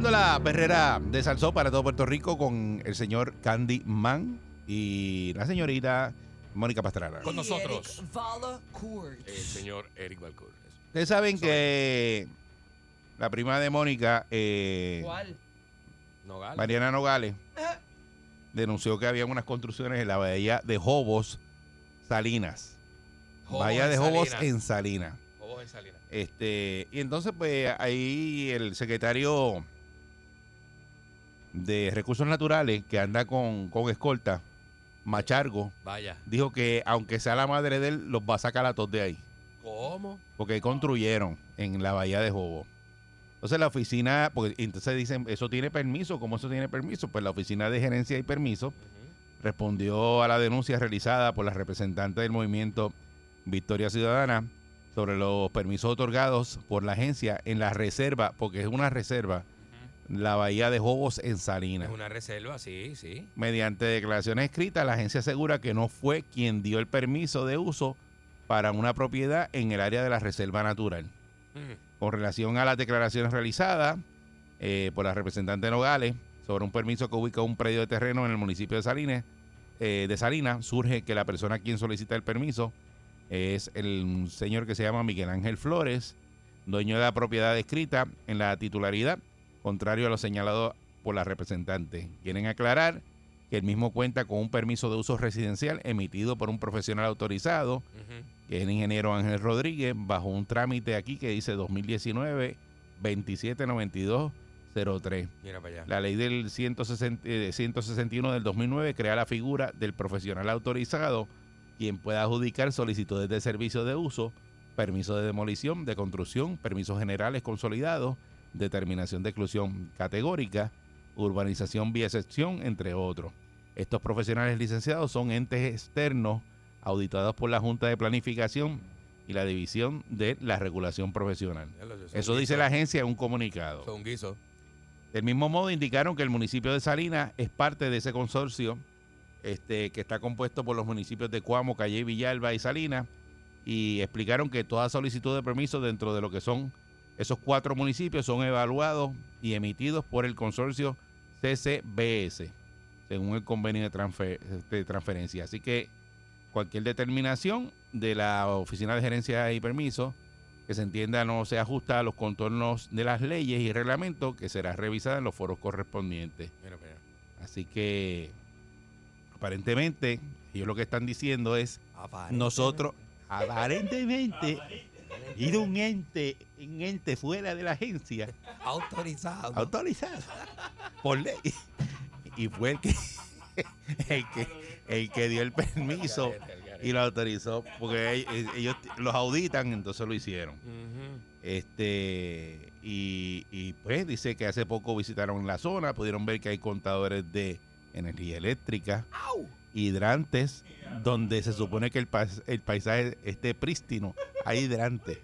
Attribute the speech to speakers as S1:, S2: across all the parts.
S1: Escuchando la perrera
S2: de Salsó para todo Puerto Rico con el señor Candy Man y la señorita Mónica Pastrana.
S3: Con nosotros, el señor Eric Balcour.
S2: Ustedes saben que la prima de Mónica, eh,
S4: ¿Cuál?
S2: Mariana Nogales, denunció que había unas construcciones en la bahía de Jobos, Salinas.
S3: Jobos
S2: bahía de Jobos en Salinas.
S3: Jobos en Salinas.
S2: Este, y entonces, pues ahí el secretario de Recursos Naturales, que anda con, con escolta, Machargo,
S3: Vaya.
S2: dijo que aunque sea la madre de él, los va a sacar a todos de ahí.
S3: ¿Cómo?
S2: Porque construyeron en la bahía de Jobo. Entonces la oficina, porque entonces dicen, ¿eso tiene permiso? ¿Cómo eso tiene permiso? Pues la oficina de gerencia y permiso respondió a la denuncia realizada por la representante del movimiento Victoria Ciudadana sobre los permisos otorgados por la agencia en la reserva, porque es una reserva, la bahía de Jobos en Salinas.
S3: Es una reserva, sí, sí.
S2: Mediante declaraciones escritas, la agencia asegura que no fue quien dio el permiso de uso para una propiedad en el área de la reserva natural. Con relación a las declaraciones realizadas eh, por la representante Nogales sobre un permiso que ubica un predio de terreno en el municipio de Salinas, eh, de Salinas, surge que la persona a quien solicita el permiso es el un señor que se llama Miguel Ángel Flores, dueño de la propiedad escrita en la titularidad, contrario a lo señalado por la representante. Quieren aclarar que el mismo cuenta con un permiso de uso residencial emitido por un profesional autorizado, que es el ingeniero Ángel Rodríguez, bajo un trámite aquí que dice 2019 279203.
S3: Mira para allá.
S2: La ley del 160, eh, 161 del 2009 crea la figura del profesional autorizado, quien pueda adjudicar solicitudes de servicio de uso, permiso de demolición, de construcción, permisos generales consolidados, determinación de exclusión categórica, urbanización vía excepción, entre otros. Estos profesionales licenciados son entes externos auditados por la Junta de Planificación y la División de la Regulación Profesional. Eso dice la agencia en un comunicado.
S3: Es un guiso.
S2: Del mismo modo, indicaron que el municipio de Salinas es parte de ese consorcio este, que está compuesto por los municipios de Cuamo, Calle, Villalba y Salinas. Y explicaron que toda solicitud de permiso dentro de lo que son esos cuatro municipios son evaluados y emitidos por el consorcio CCBS, según el convenio de, transfer- de transferencia. Así que cualquier determinación de la Oficina de Gerencia y Permiso que se entienda no se ajusta a los contornos de las leyes y reglamentos, que será revisada en los foros correspondientes.
S3: Mira.
S2: Así que, aparentemente, ellos lo que están diciendo es, nosotros, aparentemente, ir un ente, un ente fuera de la agencia,
S3: Autorizado.
S2: autorizado. Por ley, y fue el que, el que, el que dio el permiso y lo autorizó, porque ellos, los auditan, entonces lo hicieron. Este, y, y, pues dice que hace poco visitaron la zona, pudieron ver que hay contadores de energía eléctrica, hidrantes, donde se supone que el, pais- el paisaje esté prístino, hay hidrantes.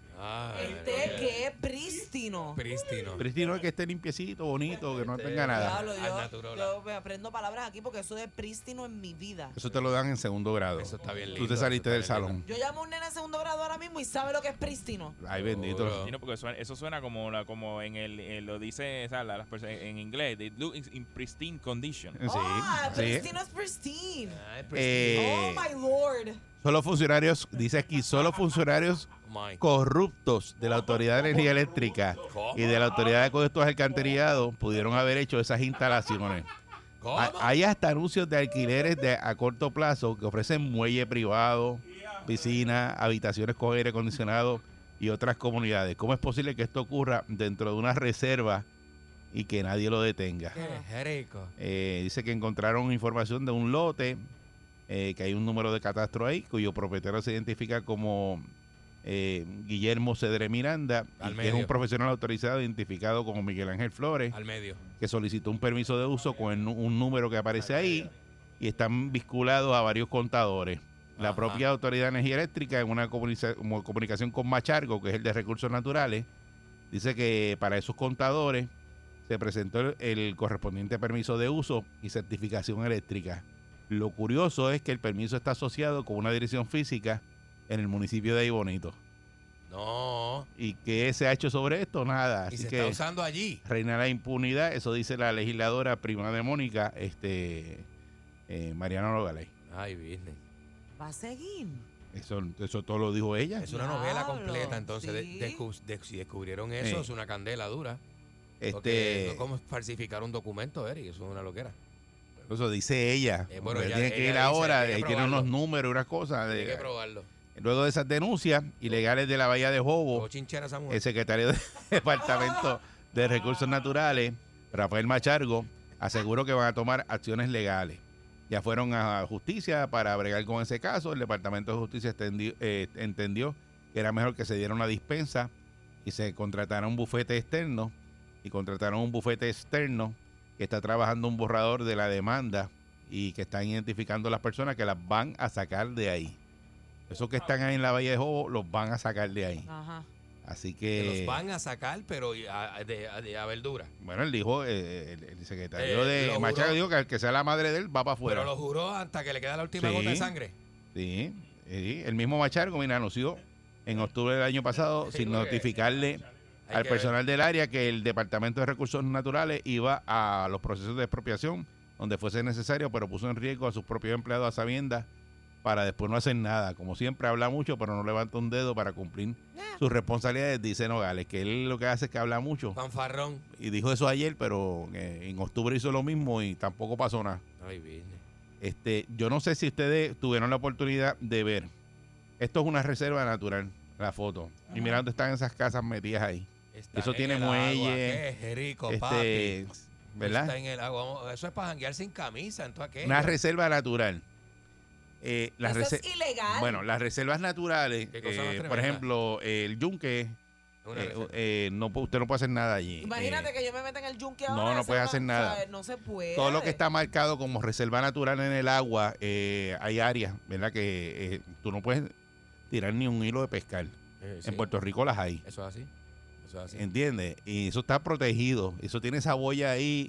S4: Este
S3: María.
S4: que es prístino.
S3: Prístino.
S2: Prístino es que esté limpiecito, bonito, que no tenga nada.
S4: Diablo, yo, yo me aprendo palabras aquí porque eso de prístino en mi vida.
S2: Eso te lo dan en segundo grado.
S3: Eso está bien
S2: Tú
S3: lindo,
S2: te saliste del salón.
S4: Yo llamo a un nene de segundo grado ahora mismo y sabe lo que es prístino.
S2: Ay, bendito.
S3: Seguro.
S5: Sí, no, porque suena- eso suena como la, como en el, eh, lo dice o sea, la- las personas en inglés, they look in pristine condition.
S2: Sí,
S4: ah,
S2: sí.
S4: prístino es pristine.
S3: Ay,
S2: Eh,
S4: oh my lord.
S2: Solo funcionarios, dice aquí, solo funcionarios corruptos de la Autoridad de Energía Eléctrica y de la Autoridad de Acueductos Alcantarillados pudieron haber hecho esas instalaciones. Hay- hasta anuncios de alquileres de, a corto plazo que ofrecen muelle privado, piscina, habitaciones con aire acondicionado y otras comunidades. ¿Cómo es posible que esto ocurra dentro de una reserva y que nadie lo detenga? Eh, dice que encontraron información de un lote, eh, que hay un número de catastro ahí, cuyo propietario se identifica como eh, Guillermo Cedre Miranda, y que es un profesional autorizado identificado como Miguel Ángel Flores
S3: Al medio.
S2: que solicitó un permiso de uso con un número que aparece ahí y están vinculados a varios contadores. La
S3: Ajá.
S2: propia Autoridad de Energía Eléctrica, en una comunica- comunicación con Machargo, que es el de Recursos Naturales, dice que para esos contadores se presentó el, el correspondiente permiso de uso y certificación eléctrica. Lo curioso es que el permiso está asociado con una dirección física en el municipio de Aybonito.
S3: No.
S2: ¿Y qué se ha hecho sobre esto? Nada.
S3: Y
S2: Así
S3: se
S2: que
S3: está usando allí.
S2: reina la impunidad, eso dice la legisladora prima de Mónica, este eh, Mariana Nogales.
S3: Ay, business.
S4: Va a seguir.
S2: Eso, eso todo lo dijo ella.
S3: Es una novela
S4: Diablo,
S3: completa, entonces de-
S4: sí.
S3: descu- de- si descubrieron eso,
S2: Eh.
S3: es una candela dura. Porque
S2: Este,
S3: como falsificar un documento, Eric, eso es una loquera.
S2: Eso dice ella.
S3: Eh, bueno, ella-
S2: tiene que
S3: ella
S2: ir ahora,
S3: que
S2: ahí tiene unos números, unas cosas.
S3: Hay que probarlo.
S2: luego de esas denuncias ilegales de la Bahía de Jobo, el secretario del Departamento de Recursos Naturales, Rafael Machargo, aseguró que van a tomar acciones legales. Ya fueron a justicia para bregar con ese caso. El Departamento de Justicia eh, entendió que era mejor que se diera una dispensa y se contratara un bufete externo. Y contrataron un bufete externo que está trabajando un borrador de la demanda y que están identificando las personas que las van a sacar de ahí. Esos que están ahí en la Bahía de Jobo los van a sacar de ahí.
S4: Ajá.
S2: Así
S3: que
S2: que...
S3: los van a sacar, pero a, de, a- de- a verdura.
S2: Bueno, él dijo, eh, el, el secretario
S3: Eh,
S2: de. Machado dijo que al que sea la madre de él va para afuera.
S3: Pero lo juró hasta que le queda la última
S2: Sí.
S3: gota de sangre.
S2: Sí, sí, el mismo Machargo, mira, anunció en octubre del año pasado,
S3: Sí,
S2: sin notificarle
S3: hay
S2: al personal del área que el Departamento de Recursos Naturales iba a los procesos de expropiación donde fuese necesario, pero puso en riesgo a sus propios empleados a sabiendas para después no hacer nada. Como siempre habla mucho, pero no levanta un dedo para cumplir sus responsabilidades, dice Nogales, que él lo que hace es que habla mucho.
S3: Fanfarrón.
S2: Y dijo eso ayer, pero eh, en octubre hizo lo mismo y tampoco pasó nada.
S3: Ay.
S2: Este, yo no sé si ustedes tuvieron la oportunidad de ver. Esto es una reserva natural, la foto. Y mira dónde están esas casas metidas ahí.
S3: Está
S2: Eso
S3: en
S2: tiene
S3: agua,
S2: muelle,
S3: Qué rico,
S2: Este,
S3: papi.
S2: ¿verdad?
S3: Está en el agua. Eso es para janguear sin camisa, en todo aquello.
S2: Una reserva natural. Eh, las
S4: Eso es ilegal.
S2: bueno, las reservas naturales, eh, por ejemplo, el yunque, eh, eh, no, usted no puede hacer nada allí.
S4: Imagínate
S2: Eh,
S4: que yo me meta en el yunque
S2: no,
S4: ahora.
S2: no
S4: hacer
S2: puedes hacer
S4: o
S2: nada.
S4: sea, no se puede.
S2: todo lo que está marcado como reserva natural en el agua, eh, hay áreas, ¿verdad? Que eh, tú no puedes tirar ni un hilo de pescar.
S3: Eh, sí.
S2: En Puerto Rico las hay.
S3: Eso es así. Eso es así.
S2: ¿Entiendes? Y eso está protegido. Eso tiene esa boya ahí.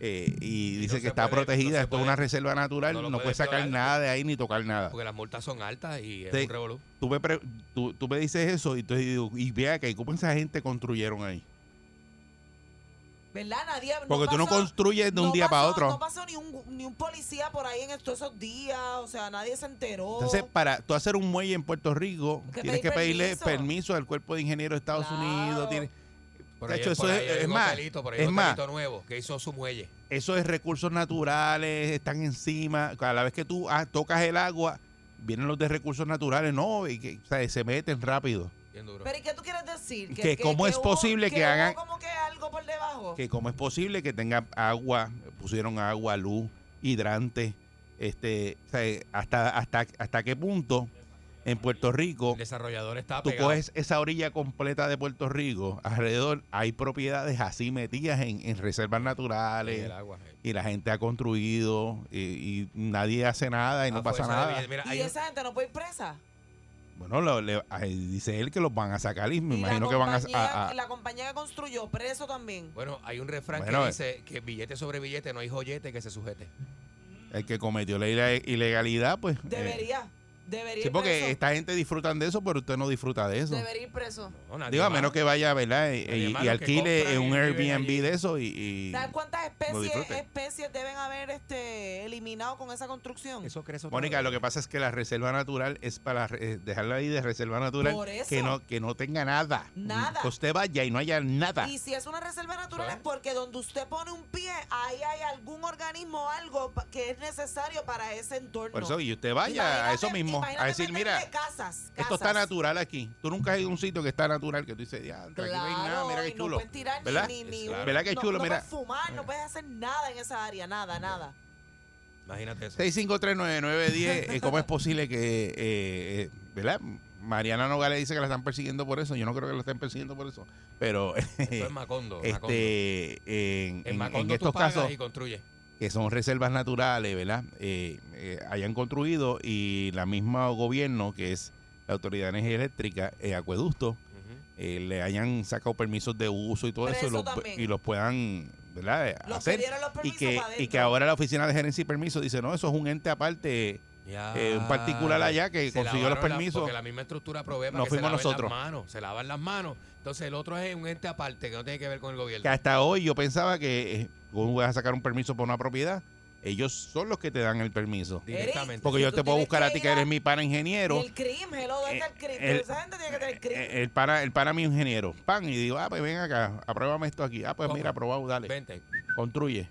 S2: eh, y
S3: no
S2: dice que está
S3: puede- no
S2: protegida.
S3: se
S2: Esto es una reserva natural.
S3: no
S2: No, puedes sacar nada de ahí ni tocar nada.
S3: Porque las multas son altas y es
S2: Sí.
S3: un revolú.
S2: Tú me, pre- tú, tú me dices eso y, tú, y vea que cómo esa gente construyeron ahí.
S4: ¿Verdad? Nadie.
S2: Porque tú no construyes de un
S4: no
S2: día para otro.
S4: No pasó ni un, ni un policía por ahí en estos esos días. O sea, nadie se enteró.
S2: Entonces, para tú hacer un muelle en Puerto Rico,
S4: Que
S2: tienes que
S4: pedir
S2: pedirle
S4: permiso.
S2: permiso al Cuerpo de Ingenieros de Estados
S4: Claro.
S2: Unidos. De
S3: ahí,
S2: hecho, eso
S3: por
S2: es- es
S3: un
S2: más,
S3: hotelito, por ahí
S2: es más.
S3: nuevo que hizo su muelle.
S2: eso es recursos naturales, están encima. Cada vez que tú ah, tocas el agua, vienen los de recursos naturales, no, y que o sea, se meten rápido.
S3: Bien duro.
S4: Pero ¿y qué tú quieres decir?
S2: Que cómo es
S4: hubo-
S2: posible que hagan-
S4: como que algo por debajo.
S2: que cómo es posible que tenga agua, pusieron agua, luz, hidrante, este, o sea, hasta, hasta, hasta qué punto en Puerto Rico
S3: El desarrollador está
S2: tú
S3: pegado.
S2: coges esa orilla completa de Puerto Rico, alrededor hay propiedades así metidas en, en reservas naturales
S3: el agua. eh.
S2: y la gente ha construido y, y nadie hace nada y no
S3: A
S2: pasa nada.
S3: Mira,
S4: y
S3: un-
S4: esa gente no puede ir presa.
S2: Bueno, lo- le- dice él que los van a sacar y me
S4: Y
S2: imagino que van a-
S4: compañía-
S2: a, a-
S4: La compañía que construyó, preso también.
S3: Bueno, hay un refrán
S2: Bueno,
S3: que
S2: eh.
S3: dice que billete sobre billete no hay joyete que se sujete.
S2: el que cometió la ile- ilegalidad, pues eh,
S4: Debería.
S2: Sí,
S4: ir
S2: porque
S4: preso.
S2: esta gente disfrutan de eso, pero usted no disfruta de eso.
S4: Debería ir preso.
S3: No,
S2: Digo, a menos que vaya, ¿verdad? Y,
S3: Nadie
S2: y- alquile en un Airbnb de eso y... y-
S4: ¿Sabes cuántas especies, especies deben haber este, eliminado con esa construcción?
S3: Eso crece otra
S2: Mónica, lo que pasa es que la reserva natural es para eh, dejarla ahí de reserva natural
S4: Por eso.
S2: que no que no tenga nada.
S4: Nada.
S2: Que usted vaya y no haya nada.
S4: Y si es una reserva natural es porque donde usted pone un pie, ahí hay algún organismo o algo que es necesario para ese entorno.
S2: Por eso, y usted vaya a eso mismo, a
S4: imagínate
S2: decir, mira,
S4: meterle casas,
S2: esto está
S4: casas.
S2: natural aquí. Tú nunca has ido a un sitio que está natural, que tú dices, ya, aquí no hay nada, mira
S4: y
S2: qué
S4: no
S2: chulo.
S4: puedes tirar ni-
S2: ¿Verdad?
S4: ni, ni
S3: Claro.
S2: ¿Verdad qué
S4: no-
S2: chulo?
S4: No,
S2: Mira.
S4: puedes fumar, no puedes hacer nada en esa área, nada, nada.
S3: Imagínate eso.
S2: 6539910, eh, ¿cómo es posible que, eh, eh, ¿verdad? Mariana Nogales dice que la están persiguiendo por eso. Yo no creo que la estén persiguiendo por eso. Pero
S3: Esto es Macondo. Macondo.
S2: este, en,
S3: en
S2: en-
S3: Macondo
S2: en
S3: tú
S2: estos
S3: pagas
S2: casos,
S3: y construye.
S2: Que son reservas naturales, ¿verdad? Eh, eh, hayan construido y la misma gobierno, que es la Autoridad de Energía Eléctrica, eh, Acueducto, eh, le hayan sacado permisos de uso y todo
S4: Pero
S2: eso, y
S4: eso
S2: los,
S4: también.
S2: y los puedan, ¿verdad?
S4: Los
S2: hacer.
S4: que los
S2: Y
S4: permisos
S2: que, y que ahora la Oficina de Gerencia y Permisos dice, no, eso es un ente aparte.
S3: Ya.
S2: Eh, un particular allá que
S3: Se
S2: consiguió los
S3: la-
S2: permisos.
S3: porque la misma estructura provee para
S2: No
S3: que
S2: fuimos
S3: se laven
S2: nosotros.
S3: las manos. Se lavan las manos. Entonces el otro es un ente aparte que no tiene que ver con el gobierno.
S2: Que hasta hoy yo pensaba que tú vas a sacar un permiso por una propiedad, ellos son los que te dan el permiso.
S3: Directamente.
S2: Porque
S4: Si
S2: yo te puedo buscar a ti que eres mi pana ingeniero.
S4: El CRIM, hello, ¿dónde está el CRIM?
S2: el-
S4: Esa gente tiene que tener el CRIM.
S2: Eh, El para, el para mi ingeniero. Pan, y digo, ah, pues ven acá, apruébame esto aquí. Ah, pues
S3: ¿Cómo?
S2: mira, aprobado, dale.
S3: Vente.
S2: Construye.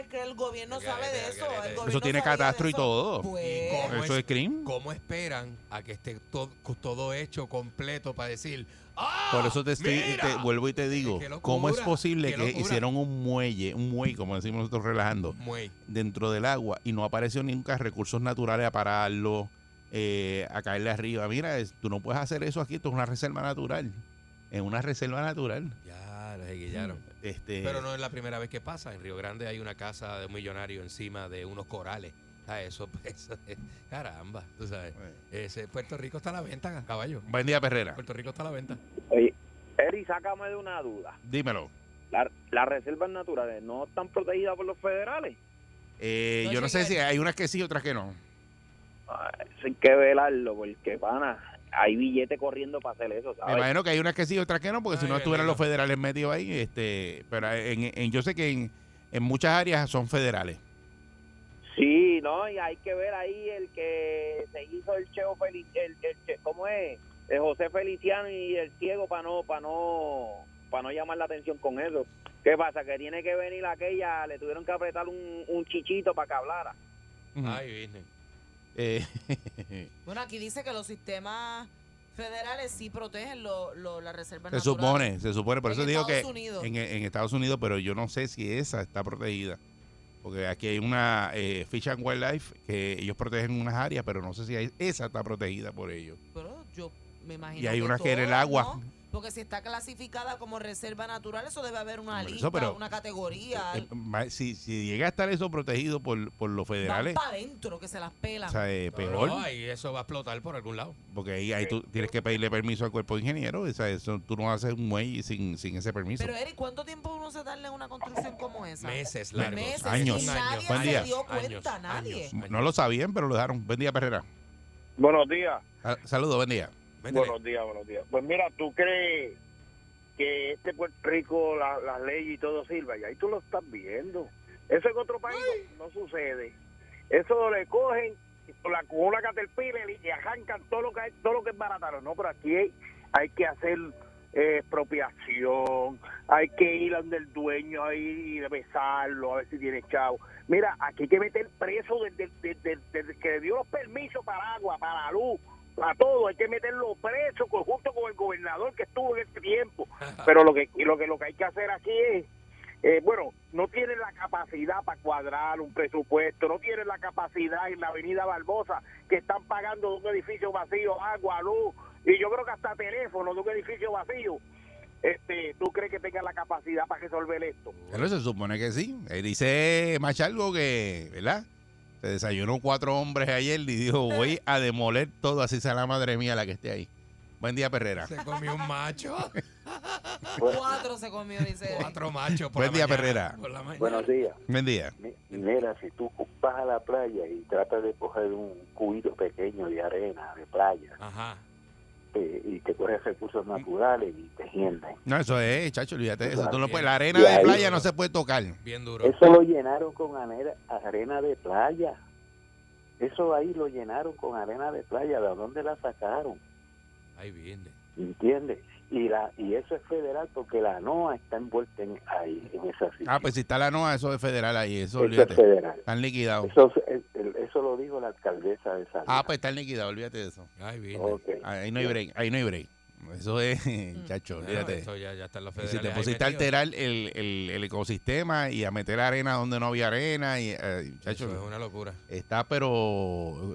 S4: Es que el gobierno sabe de eso. el
S3: Eso
S4: gobierno
S2: Eso tiene
S4: sabía de
S2: catastro y
S4: eso.
S2: todo.
S4: Pues,
S3: ¿Cómo
S2: Eso es crimen.
S3: ¿Cómo esperan a que esté todo, todo hecho completo para decir, ¡ah!
S2: Por eso te, estoy,
S3: mira!
S2: te vuelvo y te digo,
S3: Qué locura,
S2: ¿cómo es posible
S3: qué
S2: que
S3: locura.
S2: hicieron un muelle, un muelle, como decimos nosotros relajando, dentro del agua y no apareció nunca recursos naturales a pararlo, eh, a caerle arriba? Mira, es- tú no puedes hacer eso aquí, esto es una reserva natural. Es una reserva natural.
S3: Ya, se guillaron.
S2: Este,
S3: Pero no es la primera vez que pasa. En Río Grande hay una casa de un millonario encima de unos corales. Ah, eso, eso es- caramba, tú sabes. Ese, Puerto Rico está a la venta, caballo.
S2: Buen día, Perrera.
S3: Puerto Rico está a la venta.
S6: Oye, Eri, sácame de una duda.
S2: Dímelo.
S6: La- las reservas naturales no están protegidas por los federales.
S2: Eh,
S4: No
S2: yo no sé si hay unas que sí, otras que no.
S6: Ah, Eso hay que velarlo, porque, pana, hay billetes corriendo para hacer eso,
S2: imagino que hay unas que sí, otras que no, porque si no estuvieran los federales metidos ahí, este, pero en, en- yo sé que en, en muchas áreas son federales.
S6: Sí, no, y hay que ver ahí el que se hizo el Cheo Feliz, el, el Che- ¿cómo es? El José Feliciano y el ciego para no, para no, para no llamar la atención con eso. ¿Qué pasa? Que tiene que venir aquella, le tuvieron que apretar un, un chichito para que hablara.
S3: Ay, business.
S2: Eh,
S4: Bueno, aquí dice que los sistemas federales sí protegen lo, lo- las reservas
S2: se supone, se supone, por
S4: En
S2: eso digo que en, en Estados Unidos, pero yo no sé si esa está protegida. Porque aquí hay una eh, Fish and Wildlife que ellos protegen unas áreas, pero no sé si hay- esa está protegida por ellos.
S4: Pero yo me imagino
S2: Y hay
S4: que
S2: unas que en el agua.
S4: ¿no? Porque si está clasificada como reserva natural, eso debe haber una
S2: eso,
S4: lista,
S2: pero-
S4: una categoría.
S2: Eh, ma- si, si llega a estar eso protegido por, por los federales,
S4: para adentro, que se las pelan.
S2: o sea, eh, peor.
S3: no, ahí eso va a explotar por algún lado.
S2: Porque ahí, ahí tú tienes que pedirle permiso al cuerpo de ingeniero. O sea, eso, tú no haces un muelle sin, sin ese permiso.
S4: Pero Eric, ¿cuánto tiempo uno se tarda en una construcción como esa?
S3: Meses largos.
S4: Meses,
S2: Años.
S4: y
S3: Un
S4: nadie
S3: año.
S2: Buen día.
S4: se dio
S3: Años,
S4: cuenta, nadie.
S3: años.
S2: no lo sabían, pero lo dejaron. Buen día, Perrera.
S6: Buenos días.
S2: Ah, Saludos, buen día.
S6: Buenos días, buenos días. Pues mira, ¿tú crees que este Puerto Rico, la- las leyes y todo sirva? Y ahí tú lo estás viendo. Eso en otro país no, sucede. Eso le cogen con, la, con una caterpillar y arrancan todo lo que hay, todo lo que es barataro. No, pero aquí hay, hay que hacer eh, expropiación, hay que ir donde el dueño ahí y besarlo, a ver si tiene chavo. Mira, aquí hay que meter preso desde que dio los permisos para agua, para la luz, para todo, hay que meterlo preso con- junto con el gobernador que estuvo en este tiempo. Pero lo que lo que lo que hay que hacer aquí es eh, bueno, no tienen la capacidad para cuadrar un presupuesto, no tienen la capacidad en la Avenida Barbosa, que están pagando de un edificio vacío, agua, luz, y yo creo que hasta teléfono de un edificio vacío. Este, ¿Tú crees que tengan la capacidad para resolver esto?
S2: Pero se supone que sí. Eh, dice Machalgo que, ¿verdad? Se desayunó cuatro hombres ayer y dijo, voy a demoler todo, así sea la madre mía la que esté ahí. Buen día, Perrera.
S3: Se comió un macho.
S4: Cuatro se comió, dice.
S3: Cuatro machos por
S2: Buen
S3: la
S2: día,
S3: mañana,
S2: Perrera.
S3: por la.
S7: Buenos días.
S2: Buen día.
S7: Mi- Mira, si tú vas a la playa y tratas de coger un cubito pequeño de arena, de playa,
S3: Ajá.
S7: Eh, y te coges recursos naturales y te hienden.
S2: No, eso es, chacho, olvídate de eso. Tú no puedes- la arena
S7: Y
S2: de
S7: ahí-
S2: playa no se puede tocar.
S3: Bien duro.
S7: Eso lo llenaron con arena, arena de playa. Eso ahí lo llenaron con arena de playa. ¿De dónde la sacaron?
S3: Ahí viene.
S7: ¿Entiendes? Y la y eso es federal porque la NOA está envuelta en, ahí, en esa situación.
S2: Ah, pues si está la NOA, eso es federal ahí. Eso,
S7: eso es federal.
S2: Están liquidados.
S7: Eso, eso lo dijo la alcaldesa de San
S2: Ah, pues están liquidados, olvídate de eso.
S3: Ahí viene.
S7: Ok.
S2: Ahí no hay break, ahí no hay break. Eso es, chacho,
S3: Bueno,
S2: olvídate.
S3: eso ya, ya está en los
S2: Y
S3: federales.
S2: si te pusiste a alterar el, el, el ecosistema y a meter arena donde no había arena, y, eh, chacho,
S3: Eso es una locura.
S2: está pero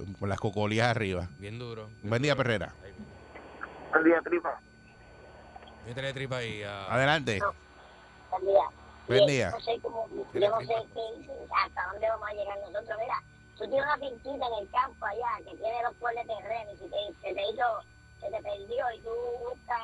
S2: eh, con las cocolías arriba.
S3: Bien duro. bien
S2: Buen día. Perrera.
S7: Buen día, tripa.
S3: Métele tripa ahí. a-
S2: Adelante.
S8: Buen día.
S2: Buen día.
S8: No sé cómo, yo no sé qué, hasta dónde vamos a llegar nosotros. Mira, tú tienes una finquita en el campo allá que tiene dos pueblos de terreno y si te, se te hizo, se te perdió y tú buscas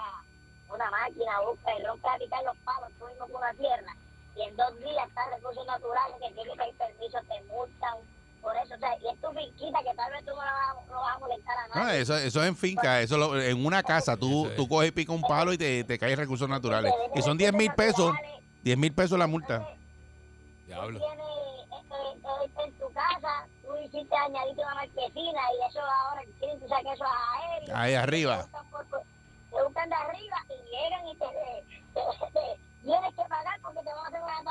S8: una máquina, buscas y rompes a picar los palos tú mismo con una tierra y en dos días están recursos naturales que tienen que pedir permiso, te multan por eso. O sea, y es tu finquita que tal vez tú no, la vas, no vas a molestar a
S2: No,
S8: nadie.
S2: eso, eso es en finca, eso lo- en una casa, tú,
S3: es.
S2: tú coges y pica un palo y te, te caen recursos naturales. Y son 10 mil pesos, 10 mil pesos la multa.
S3: Diablo.
S8: Tú tienes eh, eh, en tu casa, tú hiciste añadiste una marquesina y eso ahora quieren que saques eso a aéreo.
S2: Ahí arriba.
S8: Te buscan, te de arriba y llegan y te, te- te- tienes que pagar porque te van a hacer una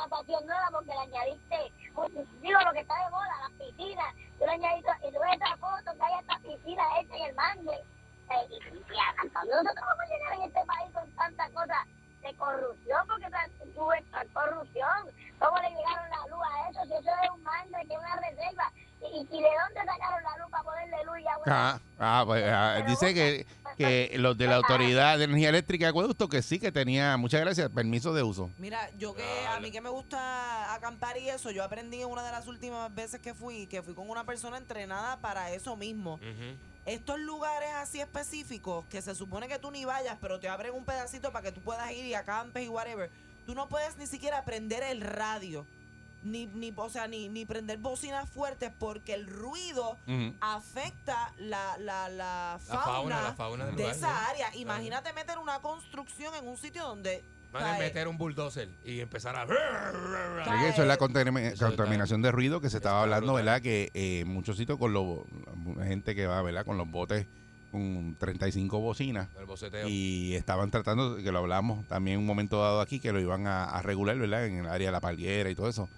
S8: pues,
S2: ah, dice que, que los de la Autoridad de Energía Eléctrica de Acueducto que sí que tenía, muchas gracias, permiso de uso.
S4: Mira, yo que a mí que me gusta acampar y eso, yo aprendí en una de las últimas veces que fui, que fui con una persona entrenada para eso mismo. Estos lugares así específicos, que se supone que tú ni vayas, pero te abren un pedacito para que tú puedas ir y acampes y whatever, tú no puedes ni siquiera prender el radio. Ni, ni, o sea, ni, ni prender bocinas fuertes porque el ruido afecta la, la, la
S3: La
S4: fauna,
S3: fauna, la fauna del
S4: de
S3: lugar,
S4: esa
S3: sí.
S4: área.
S3: Claro.
S4: Imagínate meter una construcción en un sitio donde...
S3: Van a meter un bulldozer y empezar a.
S2: Eso es la contaminación de ruido que se estaba hablando. ¿verdad? Que eh, en muchos sitios con los gente que va, ¿verdad? Con los botes con 35 bocinas
S3: El boceteo.
S2: y estaban tratando, que lo hablamos también en un momento dado aquí, que lo iban a, a regular, ¿verdad? En el área de la palguera y todo eso,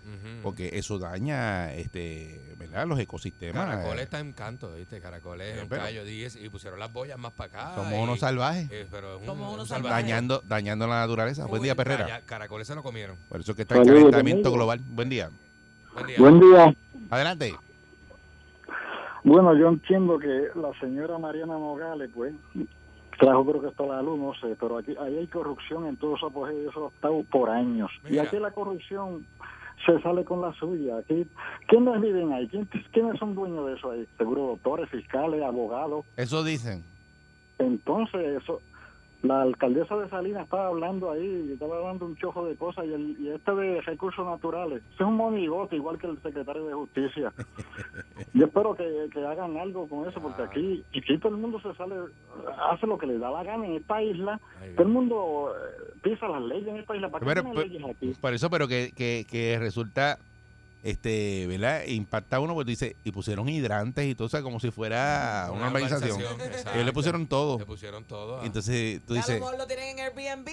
S2: porque eso daña, este, ¿verdad? Los ecosistemas.
S3: Caracoles está en canto, ¿viste? Caracoles
S2: Eh,
S3: en
S2: pero-
S3: callo. Y, y pusieron las boyas más para acá.
S2: Somos
S3: y-
S2: unos salvajes,
S3: eh, pero es un,
S4: Somos unos
S3: salvaje.
S4: salvajes.
S2: dañando, dañando la naturaleza. Buen día, Perrera.
S3: Caracoles se lo comieron.
S2: Por eso es que está el calentamiento global. Buen día.
S3: Buen día.
S7: Buen día.
S2: Adelante.
S9: Bueno, yo entiendo que la señora Mariana Nogales, pues, trajo creo que está la luz, no sé, pero aquí ahí hay corrupción en todos esos apoyos, eso ha estado por años. Y aquí la corrupción se sale con la suya. Aquí, ¿Quiénes viven ahí? ¿Quién- ¿Quiénes son dueños de eso ahí? Seguro doctores, fiscales, abogados.
S2: Eso dicen.
S9: Entonces, eso, la alcaldesa de Salinas estaba hablando ahí, estaba hablando un chojo de cosas, y, el, y este de recursos naturales, ese es un monigote, igual que el secretario de Justicia. Yo espero que, que hagan algo con eso, porque aquí, aquí todo el mundo se sale, hace lo que le da la gana en esta isla, todo el mundo eh, pisa las leyes en esta isla, ¿para qué
S2: Pero,
S9: tienen
S2: pero-
S9: leyes aquí?
S2: Por eso, pero que, que, que resulta, este, ¿verdad? Impacta a uno porque dice, y pusieron hidrantes y todo, o sea, como si fuera una, urbanización. Ellos le pusieron todo.
S3: Le pusieron todo. ah.
S2: Entonces, tú
S4: a lo
S2: dices,
S4: mejor lo tienen en Airbnb.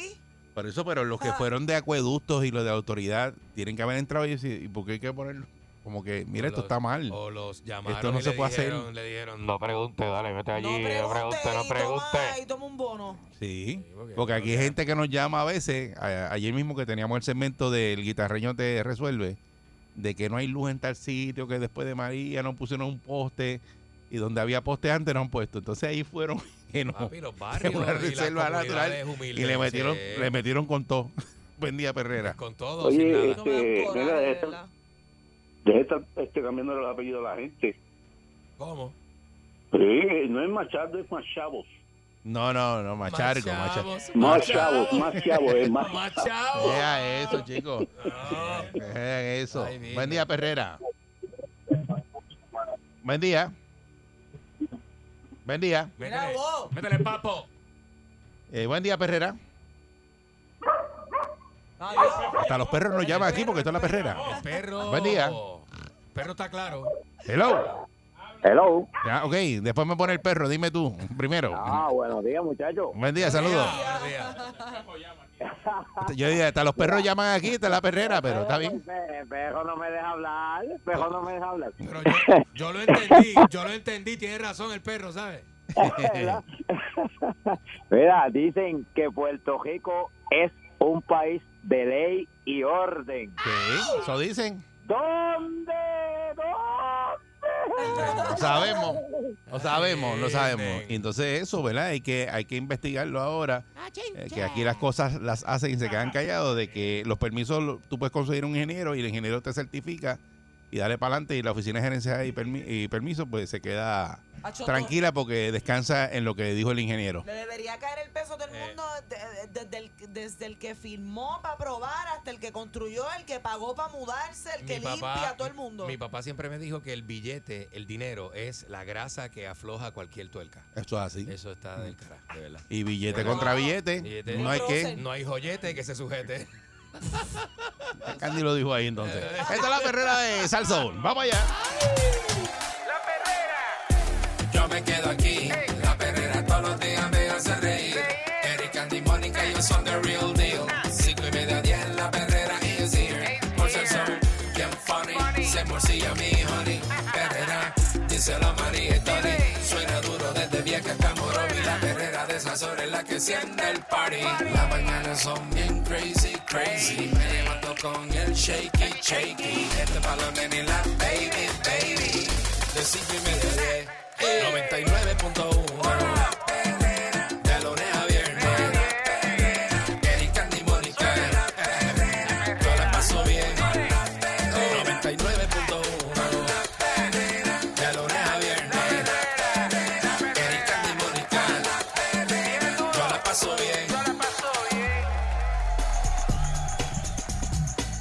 S2: por eso, pero los que
S4: Ah.
S2: fueron de acueductos y los de autoridad tienen que haber entrado y decir, ¿y por qué hay que ponerlo? Como que, mira,
S3: O
S2: esto
S3: los-
S2: está mal.
S3: O los llamaron
S2: Esto no
S3: y
S2: se
S3: le
S2: puede hacer.
S3: dijeron- Le dijeron, no pregunte, dale, vete allí,
S4: no
S3: no
S4: pregunte,
S3: pregunte, no
S4: y,
S3: pregunte.
S4: toma, y toma un bono.
S2: Sí,
S3: porque-
S2: porque aquí hay gente que nos llama a veces, a- ayer mismo que teníamos el segmento del guitarreño te resuelve, de que no hay luz en tal sitio, que después de María no pusieron un poste y donde había poste antes no han puesto. Entonces ahí fueron que no,
S3: Papi, los
S2: en
S3: barrios
S2: una
S3: y
S2: reserva natural
S3: comunidades
S2: y le metieron,
S3: sí.
S2: le metieron con todo. Buen día, Perrera.
S3: Con todo,
S7: Oye.
S4: No
S7: Este,
S4: coraje,
S7: mira,
S4: de
S7: esto-
S4: verdad.
S7: Deje de estar este, cambiando el apellido a la gente.
S3: ¿Cómo?
S7: Sí, no es Machado, es Machavos.
S2: No, no, no, machargo, machargo.
S10: Más chavos, más chavos, es más.
S3: Más chavo.
S2: Deja eso, chicos. Deja eso.
S3: Ay, mira.
S2: Buen día, Perrera. Buen día. Buen día.
S4: Mira
S3: Métele, papo.
S2: Eh, buen día, Perrera. Hasta los perros nos llaman aquí porque está en la perrera.
S3: El perro.
S2: Buen día.
S3: El perro está claro.
S2: Hello.
S10: Hello.
S2: Ya, ok, después me pone el perro. Dime tú, primero.
S10: Ah, buenos días, muchachos.
S2: Buen día, saludos.
S3: Buenos días.
S2: Yo dije, hasta los perros llaman aquí, está la perrera, pero está bien.
S10: El perro no me deja hablar, el perro no me deja hablar.
S3: Pero yo, yo lo entendí, yo lo entendí, tiene razón el perro, ¿sabes?
S10: ¿Verdad? Mira, dicen que Puerto Rico es un país de ley y orden.
S2: Sí, eso dicen.
S10: ¿Dónde? ¿Dónde?
S2: Lo sabemos, lo sabemos, lo sabemos. Y entonces eso, ¿verdad? Hay que, hay que investigarlo ahora. eh, que aquí las cosas las hacen y se quedan callados de que los permisos lo- tú puedes conseguir un ingeniero y el ingeniero te certifica y dale para adelante y la oficina de gerencia y, permi- y permiso pues se queda tranquila porque descansa en lo que dijo el ingeniero.
S4: Le debería caer el peso del mundo de- de- desde, el, desde el que firmó para probar hasta el que construyó, el que pagó para mudarse, el que limpia, todo el mundo.
S3: mi papá siempre me dijo que el billete, el dinero, es la grasa que afloja cualquier tuerca.
S2: Esto es así.
S3: Eso está del carajo, de verdad.
S2: Y billete
S3: Bueno,
S2: contra billete,
S3: Billete-
S2: no hay que.
S3: No hay joyete que se sujete.
S2: Candy lo dijo ahí entonces. Esta es la perrera de Salsoul. Vamos allá.
S11: Yo me quedo aquí, la perrera todos los días me hace reír. Eric, Andy, Mónica, ellos son the real deal. Cinco y media, diez, la perrera is here. Por ser son bien funny, se morcilla mi honey. Perrera, díselo a María y Tony. Suena duro desde vieja hasta Morovi. La perrera de esas horas es la que enciende el party. Las mañanas son bien crazy, crazy. Me levanto con el shaky, shaky. Este pa' la nena y la baby, baby. De cinco y media diez. 99.1 De lunes a viernes Eric, Andy, Yo la paso bien 99.1 De lunes a viernes Eric, Andy, Mónica Yo la paso bien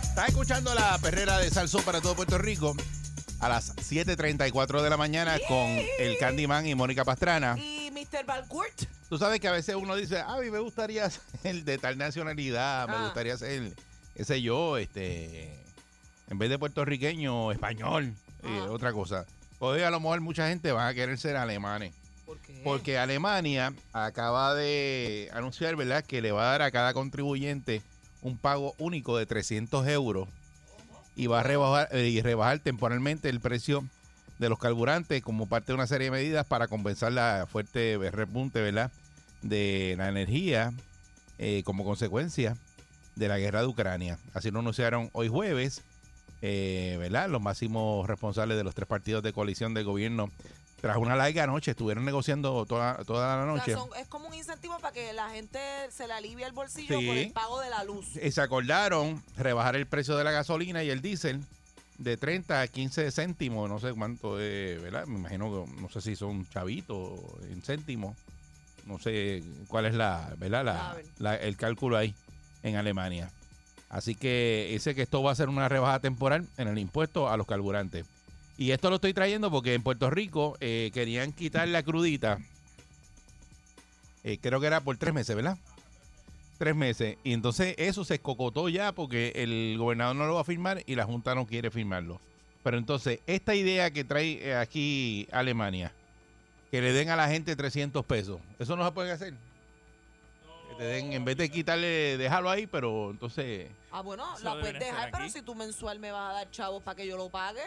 S2: Estás escuchando la perrera de Salsón para todo Puerto Rico a las 7:34 de la mañana con el Candyman y Mónica Pastrana.
S4: Y Mr. Balcourt.
S2: Tú sabes que a veces uno dice, a mí me gustaría ser de tal nacionalidad, me
S4: Ah.
S2: gustaría ser, qué sé yo, este, en vez de puertorriqueño, español, eh,
S4: Ajá.
S2: otra cosa. Hoy a lo mejor mucha gente va a querer ser alemanes.
S4: ¿Por qué?
S2: Porque Alemania acaba de anunciar, ¿verdad?, que le va a dar a cada contribuyente un pago único de 300 euros y va a rebajar, eh, y rebajar temporalmente el precio de los carburantes como parte de una serie de medidas para compensar la fuerte repunte, ¿verdad?, de la energía eh, como consecuencia de la guerra de Ucrania. Así lo anunciaron hoy jueves, eh, ¿verdad?, los máximos responsables de los tres partidos de coalición del gobierno tras una larga noche, estuvieron negociando toda, toda la
S4: O sea,
S2: noche.
S4: son- es como un incentivo para que la gente se le alivie el bolsillo
S2: Sí.
S4: por el pago de la luz.
S2: Y se acordaron rebajar el precio de la gasolina y el diésel de 30 a 15 céntimos, no sé cuánto es, ¿verdad? Me imagino que, no sé si son chavitos en céntimos, no sé cuál es la, ¿verdad? La, la- el cálculo ahí en Alemania. Así que dice que esto va a ser una rebaja temporal en el impuesto a los carburantes. Y esto lo estoy trayendo porque en Puerto Rico eh, querían quitar la crudita, eh, creo que era por tres meses, ¿verdad? Tres meses. Y entonces eso se escocotó ya porque el gobernador no lo va a firmar y la Junta no quiere firmarlo. Pero entonces, esta idea que trae eh, aquí Alemania, que le den a la gente 300 pesos, eso no se puede hacer. Que te den, en vez de quitarle, déjalo ahí, pero entonces,
S4: Ah, bueno, la puedes dejar, pero si tú mensual me vas a dar chavos para que yo lo pague.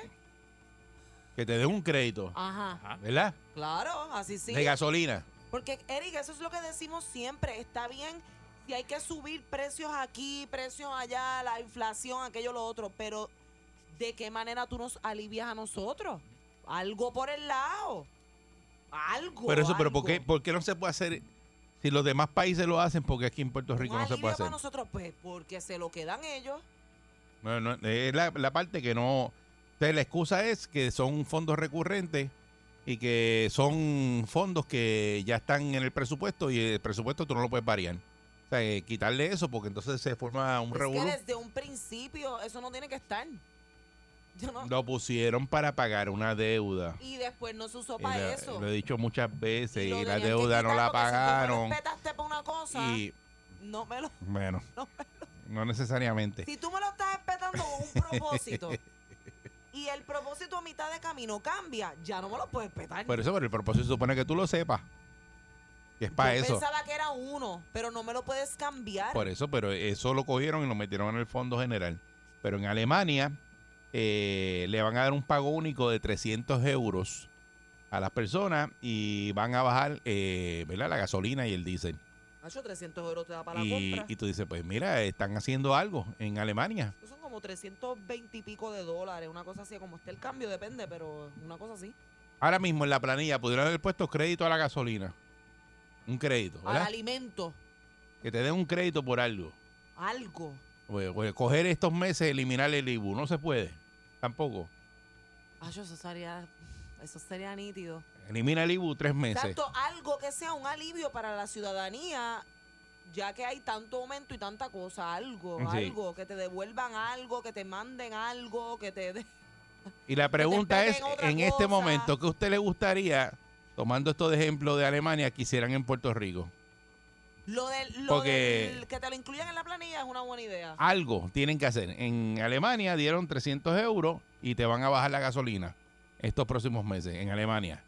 S2: Que te den un crédito,
S4: Ajá.
S2: ¿verdad?
S4: Claro, así sí.
S2: De gasolina.
S4: Porque, Eric, eso es lo que decimos siempre. Está bien si hay que subir precios aquí, precios allá, la inflación, aquello, lo otro, pero ¿de qué manera tú nos alivias a nosotros? Algo por el lado. Algo.
S2: Pero eso, pero ¿por qué,
S4: algo.
S2: por qué no se puede hacer? Si los demás países lo hacen, porque aquí en Puerto Rico no se puede
S4: alivio para
S2: hacer.
S4: nosotros, pues, porque se lo quedan ellos.
S2: No, no, es la, la parte que no. Entonces, la excusa es que son fondos recurrentes y que son fondos que ya están en el presupuesto y el presupuesto tú no lo puedes variar. O sea, eh, quitarle eso porque entonces se forma un
S4: Es que
S2: revuelo.
S4: desde un principio eso no tiene que estar. Yo no-
S2: Lo pusieron para pagar una deuda.
S4: Y después no se usó para
S2: la-
S4: eso.
S2: Lo he dicho muchas veces y, la deuda no la
S4: porque Si tú
S2: pagaron.
S4: me una cosa,
S2: Y
S4: no me lo.
S2: bueno,
S4: no me
S2: no necesariamente.
S4: Si tú me lo estás respetando con un propósito y el propósito a mitad de camino cambia, ya no me lo puedes respetar.
S2: Por eso, pero el propósito supone que tú lo sepas. Que es para
S4: Yo
S2: eso.
S4: pensaba que era uno, pero no me lo puedes cambiar.
S2: Por eso, pero eso lo cogieron y lo metieron en el fondo general. Pero en Alemania eh, le van a dar un pago único de 300 euros a las personas y van a bajar eh, ¿verdad? la gasolina y el diésel.
S4: Nacho, 300 euros te da para la
S2: Y,
S4: compra.
S2: y tú dices, pues mira, están haciendo algo en Alemania.
S4: Son como 320 y pico de dólares, una cosa así, como esté el cambio, depende, pero una cosa así.
S2: Ahora mismo en la planilla pudieron haber puesto crédito a la gasolina. Un crédito,
S4: Al alimento,
S2: Que te den un crédito por algo.
S4: algo.
S2: Pues, coger estos meses, eliminar el IBU, no se puede. Tampoco.
S4: Eso sería, eso sería nítido.
S2: Elimina el IBU tres meses.
S4: Exacto, algo que sea un alivio para la ciudadanía, ya que hay tanto aumento y tanta cosa, algo,
S2: Sí.
S4: algo, que te devuelvan algo, que te manden algo, que te... de-
S2: Y la pregunta es, en este momento, ¿qué a usted le gustaría, tomando esto de ejemplo de Alemania, que hicieran en Puerto Rico?
S4: Lo del, lo
S2: Porque-
S4: del que te lo incluyan en la planilla es una buena idea.
S2: Algo tienen que hacer. En Alemania dieron 300 euros y te van a bajar la gasolina estos próximos meses, en Alemania.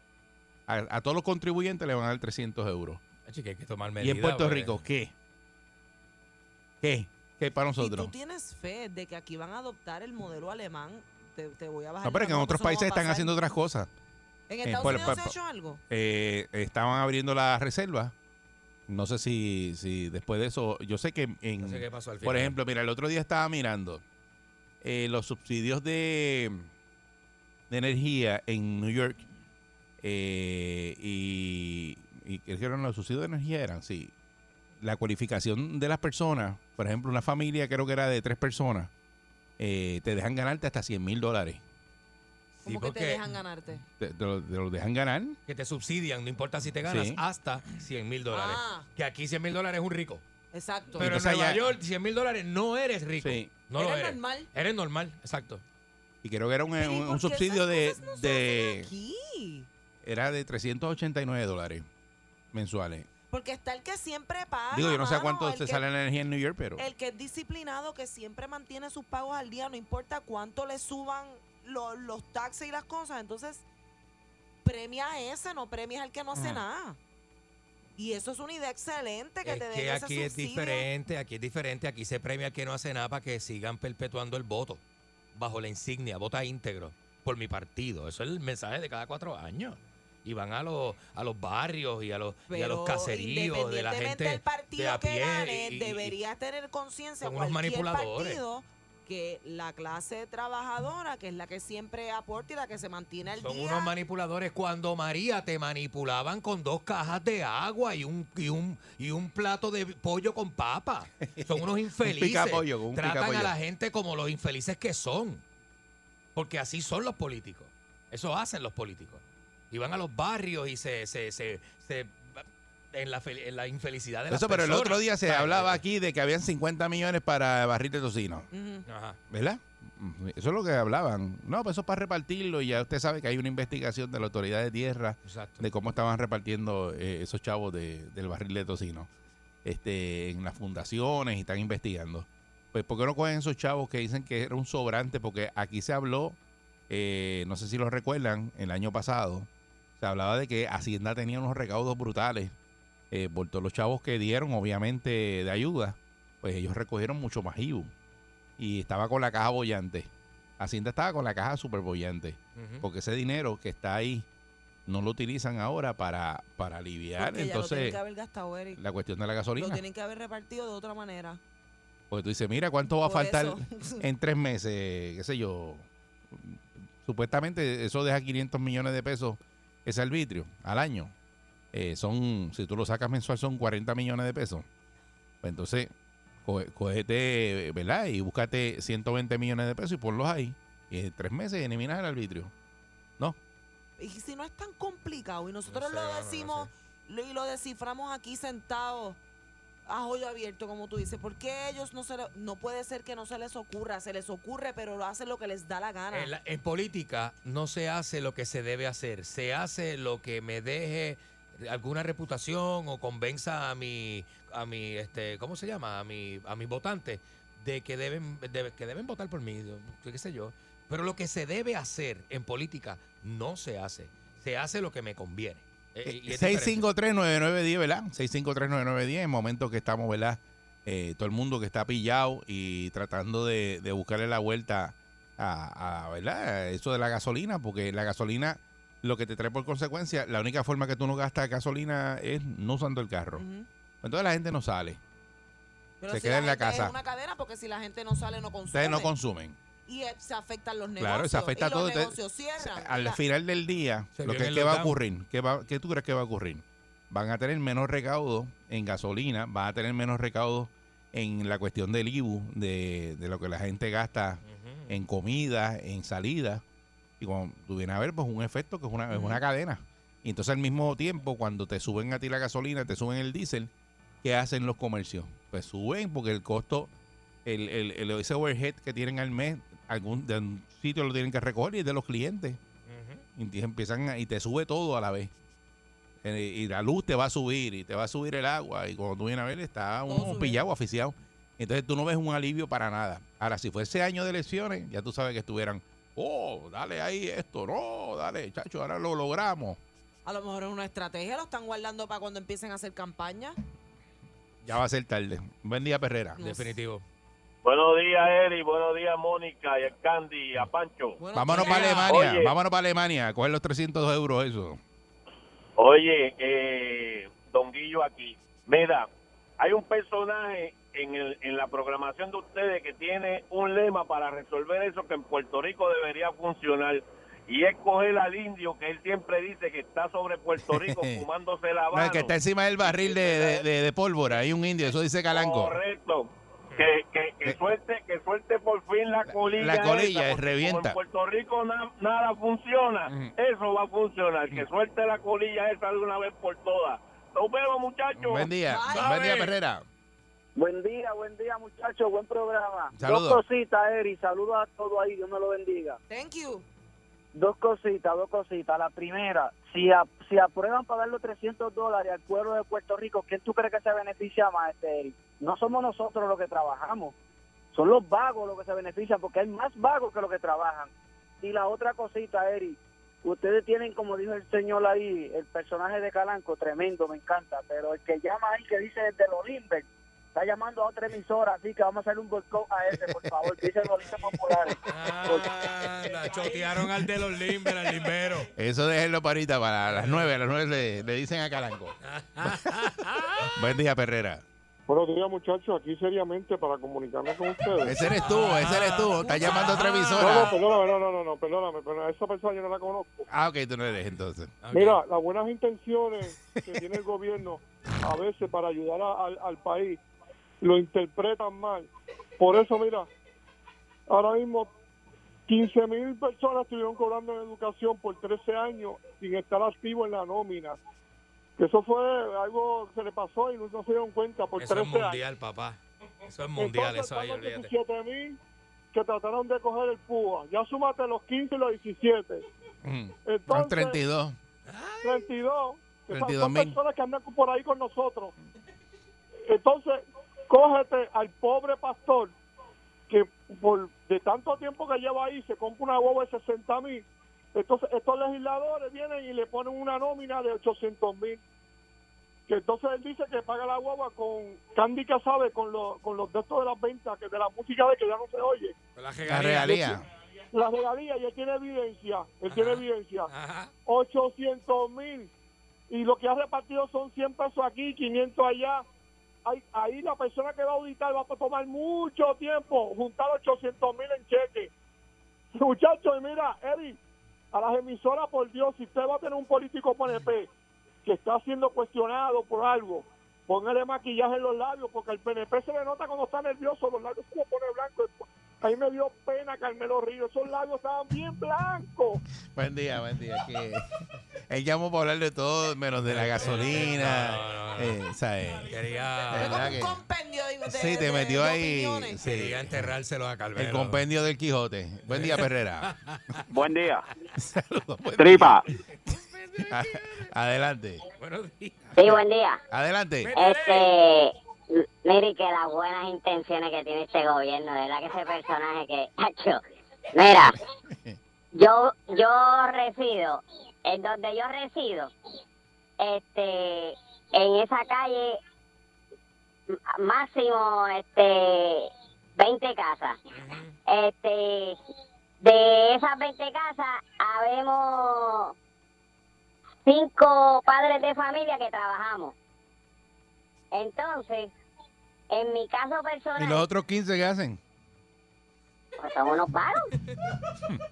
S2: A, a todos los contribuyentes le van a dar 300 euros.
S3: Así que hay que tomar
S2: Y
S3: medidas.
S2: en Puerto
S3: porque-
S2: Rico, ¿qué? ¿Qué? ¿Qué para
S4: Si
S2: nosotros?
S4: tú tienes fe de que aquí van a adoptar el modelo alemán, te, te voy a bajar.
S2: No, pero que en otros países están haciendo otras cosas.
S4: ¿En
S2: Eh,
S4: Estados
S2: por-
S4: Unidos
S2: por-
S4: se ha hecho algo?
S2: Eh, estaban abriendo las reservas. No sé si, si después de eso, yo sé que en,
S3: No sé qué pasó al
S2: por
S3: final.
S2: ejemplo, mira, el otro día estaba mirando eh, los subsidios de, de energía en New York eh, y, y creo que eran los subsidios de energía eran, sí. La cualificación de las personas, por ejemplo, una familia creo que era de tres personas, eh, te dejan ganarte hasta 100 mil dólares.
S4: ¿Cómo que te dejan ganarte?
S2: Te, te lo, te lo dejan ganar.
S3: Que te subsidian, no importa si te ganas,
S2: Sí.
S3: hasta 100 mil dólares.
S4: Ah.
S3: Que aquí 100 mil dólares es un rico.
S4: Exacto.
S3: Pero en Nueva
S2: allá-
S3: York, 100 mil dólares no eres rico.
S2: Sí.
S3: No lo
S4: Eres
S3: eres.
S4: normal.
S3: Eres normal, exacto.
S2: Y creo que era un,
S4: Pero ¿y
S2: un- un subsidio de,
S4: no
S2: de
S4: aquí?
S2: era de 389 dólares mensuales.
S4: Porque está el que siempre paga.
S2: Digo, yo no sé
S4: mano,
S2: cuánto
S4: el
S2: se
S4: que-
S2: sale la energía en New York, pero
S4: El que es disciplinado, que siempre mantiene sus pagos al día, no importa cuánto le suban lo- los taxes y las cosas. Entonces, premia a ese, no premias al que no hace
S2: Ah.
S4: nada. Y eso es una idea excelente que
S3: Es
S4: te den
S3: que
S4: ese
S3: aquí es diferente, aquí es diferente. Aquí se premia al que no hace nada para que sigan perpetuando el voto. Bajo la insignia, vota íntegro por mi partido. Eso es el mensaje de cada cuatro años. Y van a los, a los barrios y a los, y a los caseríos de la gente
S4: del partido
S3: de a
S4: que
S3: pie.
S4: gane,
S3: y- y-
S4: deberías tener conciencia
S3: son unos manipuladores.
S4: partido que la clase trabajadora, que es la que siempre aporta y la que se mantiene al
S3: Son
S4: día,
S3: unos manipuladores. Cuando María te manipulaban con dos cajas de agua y un, y un, y un plato de pollo con papa. Son unos infelices.
S2: un
S3: Tratan a la gente como los infelices que son. Porque así son los políticos. Eso hacen los políticos. Y van a los barrios y se... se, se, se- en, la, fel- en la infelicidad de las
S2: eso, pero el otro día se hablaba aquí de que habían 50 millones para barril de tocino.
S3: Ajá.
S2: ¿verdad? Mm, Eso es lo que hablaban. No, pues eso es para repartirlo y ya usted sabe que hay una investigación de la autoridad de tierra
S3: Exacto.
S2: de cómo estaban repartiendo eh, esos chavos de- del barril de tocino este, en las fundaciones y están investigando. Pues, ¿por qué no cogen esos chavos que dicen que era un sobrante? Porque aquí se habló, eh, no sé si lo recuerdan, el año pasado, se hablaba de que Hacienda tenía unos recaudos brutales eh, por todos los chavos que dieron, obviamente, de ayuda. Pues ellos recogieron mucho más IVU y estaba con la caja bollante. Hacienda estaba con la caja super bollante porque ese dinero que está ahí no lo utilizan ahora para, para aliviar
S4: Porque ya lo tienen
S2: entonces
S4: que haber gastado, Eric.
S2: la cuestión de la
S4: Lo
S2: gasolina.
S4: tienen que haber repartido de otra manera.
S2: Porque tú dices, mira, ¿cuánto va a faltar en tres meses? ¿Qué sé yo? Supuestamente eso deja 500 millones de pesos ese arbitrio al año. Eh, son, si tú lo sacas mensual, son 40 millones de pesos. Pues entonces, coge- cógete, ¿verdad? Y búscate 120 millones de pesos y ponlos ahí. Y en tres meses eliminas el arbitrio. ¿No?
S4: Y si no es tan complicado y nosotros
S3: sé,
S4: lo
S3: no
S4: decimos lo- y lo desciframos aquí sentados a hoyo abierto, como tú dices, ¿por qué ellos no se le- no puede ser que no se les ocurra? Se les ocurre, pero lo hacen lo que les da la gana.
S3: En, la- en política no se hace lo que se debe hacer, se hace lo que me deje alguna reputación o convenza a mi a mi este ¿cómo se llama? a mi a mis votantes de que deben de- que deben votar por mí, qué sé yo. Pero lo que se debe hacer en política no se hace. Se hace lo que me conviene. Eh, y es diferente.
S2: 6539910, ¿verdad? 6539910, en momento que estamos, ¿verdad? Eh, todo el mundo que está pillado y tratando de, de buscarle la vuelta a, a, ¿verdad? a eso de la gasolina, porque la gasolina lo que te trae por consecuencia, la única forma que tú no gastas gasolina es no usando el carro.
S4: Ujú.
S2: Entonces la gente no sale,
S4: Pero
S2: se
S4: si
S2: queda en la casa.
S4: Es una cadena porque si la gente no sale, no consume.
S2: ustedes no consumen.
S4: Y eh, se afectan los negocios.
S2: Claro, se afecta
S4: y
S2: todo.
S4: Los
S2: Entonces,
S4: negocios cierran.
S2: Al final del día,
S3: Se
S2: lo que, ¿qué va a ocurrir? ¿Qué, va, ¿Qué tú crees que va a ocurrir? Van a tener menos recaudo en gasolina, van a tener menos recaudo en la cuestión del IBU, de, de lo que la gente gasta en comida, en salida. Y cuando tú vienes a ver, pues un efecto que es una, es una cadena. Y entonces al mismo tiempo, cuando te suben a ti la gasolina, te suben el diésel, ¿qué hacen los comercios? Pues suben porque el costo, el, el, el- ese overhead que tienen al mes, algún de un sitio lo tienen que recoger y es de los clientes. Y te empiezan a- y te sube todo a la vez. Eh, y la luz te va a subir y te va a subir el agua. Y cuando tú vienes a ver, está uno
S4: sube.
S2: pillado, aficiado. Entonces tú no ves un alivio para nada. Ahora, si fuese año de elecciones, ya tú sabes que estuvieran, oh, dale ahí esto, no, dale, chacho, ahora lo logramos.
S4: A lo mejor es una estrategia, lo están guardando para cuando empiecen a hacer campaña.
S2: Ya va a ser tarde. Buen día, Perrera.
S4: No
S3: Definitivo.
S12: Buenos días, Eri. Buenos días, Mónica y el Candy y a Pancho.
S4: Buenos
S2: Vámonos
S4: días.
S2: para Alemania,
S12: Oye.
S2: vámonos para Alemania, a coger los 300 euros eso.
S12: Oye, eh, Don Guillo aquí. Mira, hay un personaje en, el, en la programación de ustedes que tiene un lema para resolver eso que en Puerto Rico debería funcionar. Y es coger al indio que él siempre dice que está sobre Puerto Rico fumándose la
S2: No,
S12: mano.
S2: el que está encima del barril de, de- de- de pólvora, hay un indio, eso dice Calanco.
S12: Correcto. Que, que, que
S2: Eh,
S12: suelte que suelte por fin la colilla.
S2: la colilla,
S12: esa,
S2: revienta.
S12: Como en Puerto Rico na- nada funciona. Eso va a funcionar. Que suelte la colilla esa de una vez por todas. Nos vemos, muchachos.
S2: Buen día,
S4: Bye.
S2: buen día, Perrera.
S13: Buen día, buen día, muchachos. Buen programa.
S2: Saludos.
S13: Dos cositas, Eri. Saludos a todos ahí. Dios me lo bendiga.
S4: Thank you.
S13: Dos cositas, dos cositas. La primera, si, a- si aprueban pagar los 300 dólares al pueblo de Puerto Rico, ¿quién tú crees que se beneficia más, este Eri? No somos nosotros los que trabajamos. Son los vagos los que se benefician, porque hay más vagos que los que trabajan. Y la otra cosita, Eri, ustedes tienen, como dijo el señor ahí, el personaje de Calanco, tremendo, me encanta, pero el que llama ahí, que dice desde los Limber, está llamando a otra emisora, así que vamos a hacer un boicot a ese, por favor, dice los Limber populares.
S3: Anda, chotearon al de los limber, al limbero.
S2: Eso déjenlo para ahorita, para las 9, a las 9 le, le dicen a Calanco. buen día, Perrera.
S14: Buenos días, muchachos. Aquí seriamente para comunicarme con ustedes.
S2: Ese eres tú, ese eres tú. Estás llamando a otra
S14: No, no,
S2: emisora.
S14: perdóname, no, no, no, no, perdóname, pero a esa persona yo no la conozco.
S2: Ah, ok, tú no eres entonces.
S14: Mira, las buenas intenciones que tiene el gobierno a veces para ayudar a- al, al país lo interpretan mal. Por eso, mira, ahora mismo 15 mil personas estuvieron cobrando en educación por 13 años sin estar activo en la nómina. Que eso fue algo que se le pasó y no, se dieron cuenta por
S3: Eso es
S14: 13 años.
S3: mundial, papá. Eso es mundial,
S14: Entonces,
S3: eso ahí, olvídate.
S14: 17 mil que trataron de coger el PUA. Ya súmate los 15 y los 17.
S2: Mm. Son
S14: Entonces,
S2: 32.
S14: 32. que son-
S2: 32
S14: son
S2: mil.
S14: personas que andan por ahí con nosotros. Entonces, cógete al pobre pastor que por de tanto tiempo que lleva ahí se compra una boba de 60 mil. Entonces, estos legisladores vienen y le ponen una nómina de 800 mil. Que entonces él dice que paga la guagua con Candy que sabe con, los con los de estos de las ventas, que de la música de que ya no se oye.
S3: La
S2: La
S3: regalía.
S14: La regalía y él tiene evidencia. Él tiene evidencia.
S3: Ajá.
S14: 800 mil. Y lo que ha repartido son 100 pesos aquí, 500 allá. Ahí, ahí la persona que va a auditar va a tomar mucho tiempo juntar 800 mil en cheque. Muchachos, y mira, Eri, a las emisoras, por Dios, si usted va a tener un político PNP que está siendo cuestionado por algo, póngale maquillaje en los labios, porque al PNP se le nota cuando está nervioso, los labios se le pone blanco. Ahí me dio pena Carmelo Ríos. Esos labios estaban bien blancos.
S2: Buen día, buen día. Que él llamó para hablar de todo, menos de la gasolina.
S3: No, no, no.
S2: eh, ¿sabes?
S3: Quería,
S4: un compendio de, de-
S2: Sí, te metió
S4: de
S2: ahí.
S3: quería enterrárselo a Carmelo.
S2: el compendio del Quijote. Buen día, Perrera.
S15: Buen día.
S2: Saludos. buen
S15: Tripa.
S2: día. Adelante.
S3: Buenos días.
S16: Sí, buen día.
S2: Adelante.
S16: Este, mire que las buenas intenciones que tiene este gobierno, de verdad que ese personaje que, hacho, mira, yo, yo resido, en donde yo resido, este, en esa calle, máximo, este, 20 casas. Este, de esas 20 casas, habemos cinco padres de familia que trabajamos. Entonces, en mi caso
S2: ¿Y
S16: personal,
S2: los otros 15 qué hacen?
S16: pues son unos paros.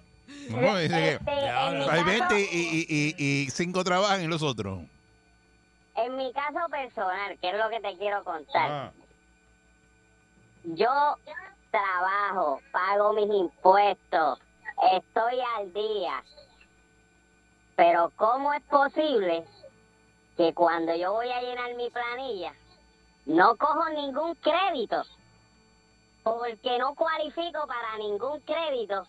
S2: No, dice que
S16: Este,
S2: hay
S16: caso,
S2: 20 y, y, y, y 5 trabajan y los otros.
S16: en mi caso personal, que es lo que te quiero contar,
S2: Ah.
S16: yo trabajo, pago mis impuestos, estoy al día. Pero ¿cómo es posible que cuando yo voy a llenar mi planilla no cojo ningún crédito? Porque no cualifico para ningún crédito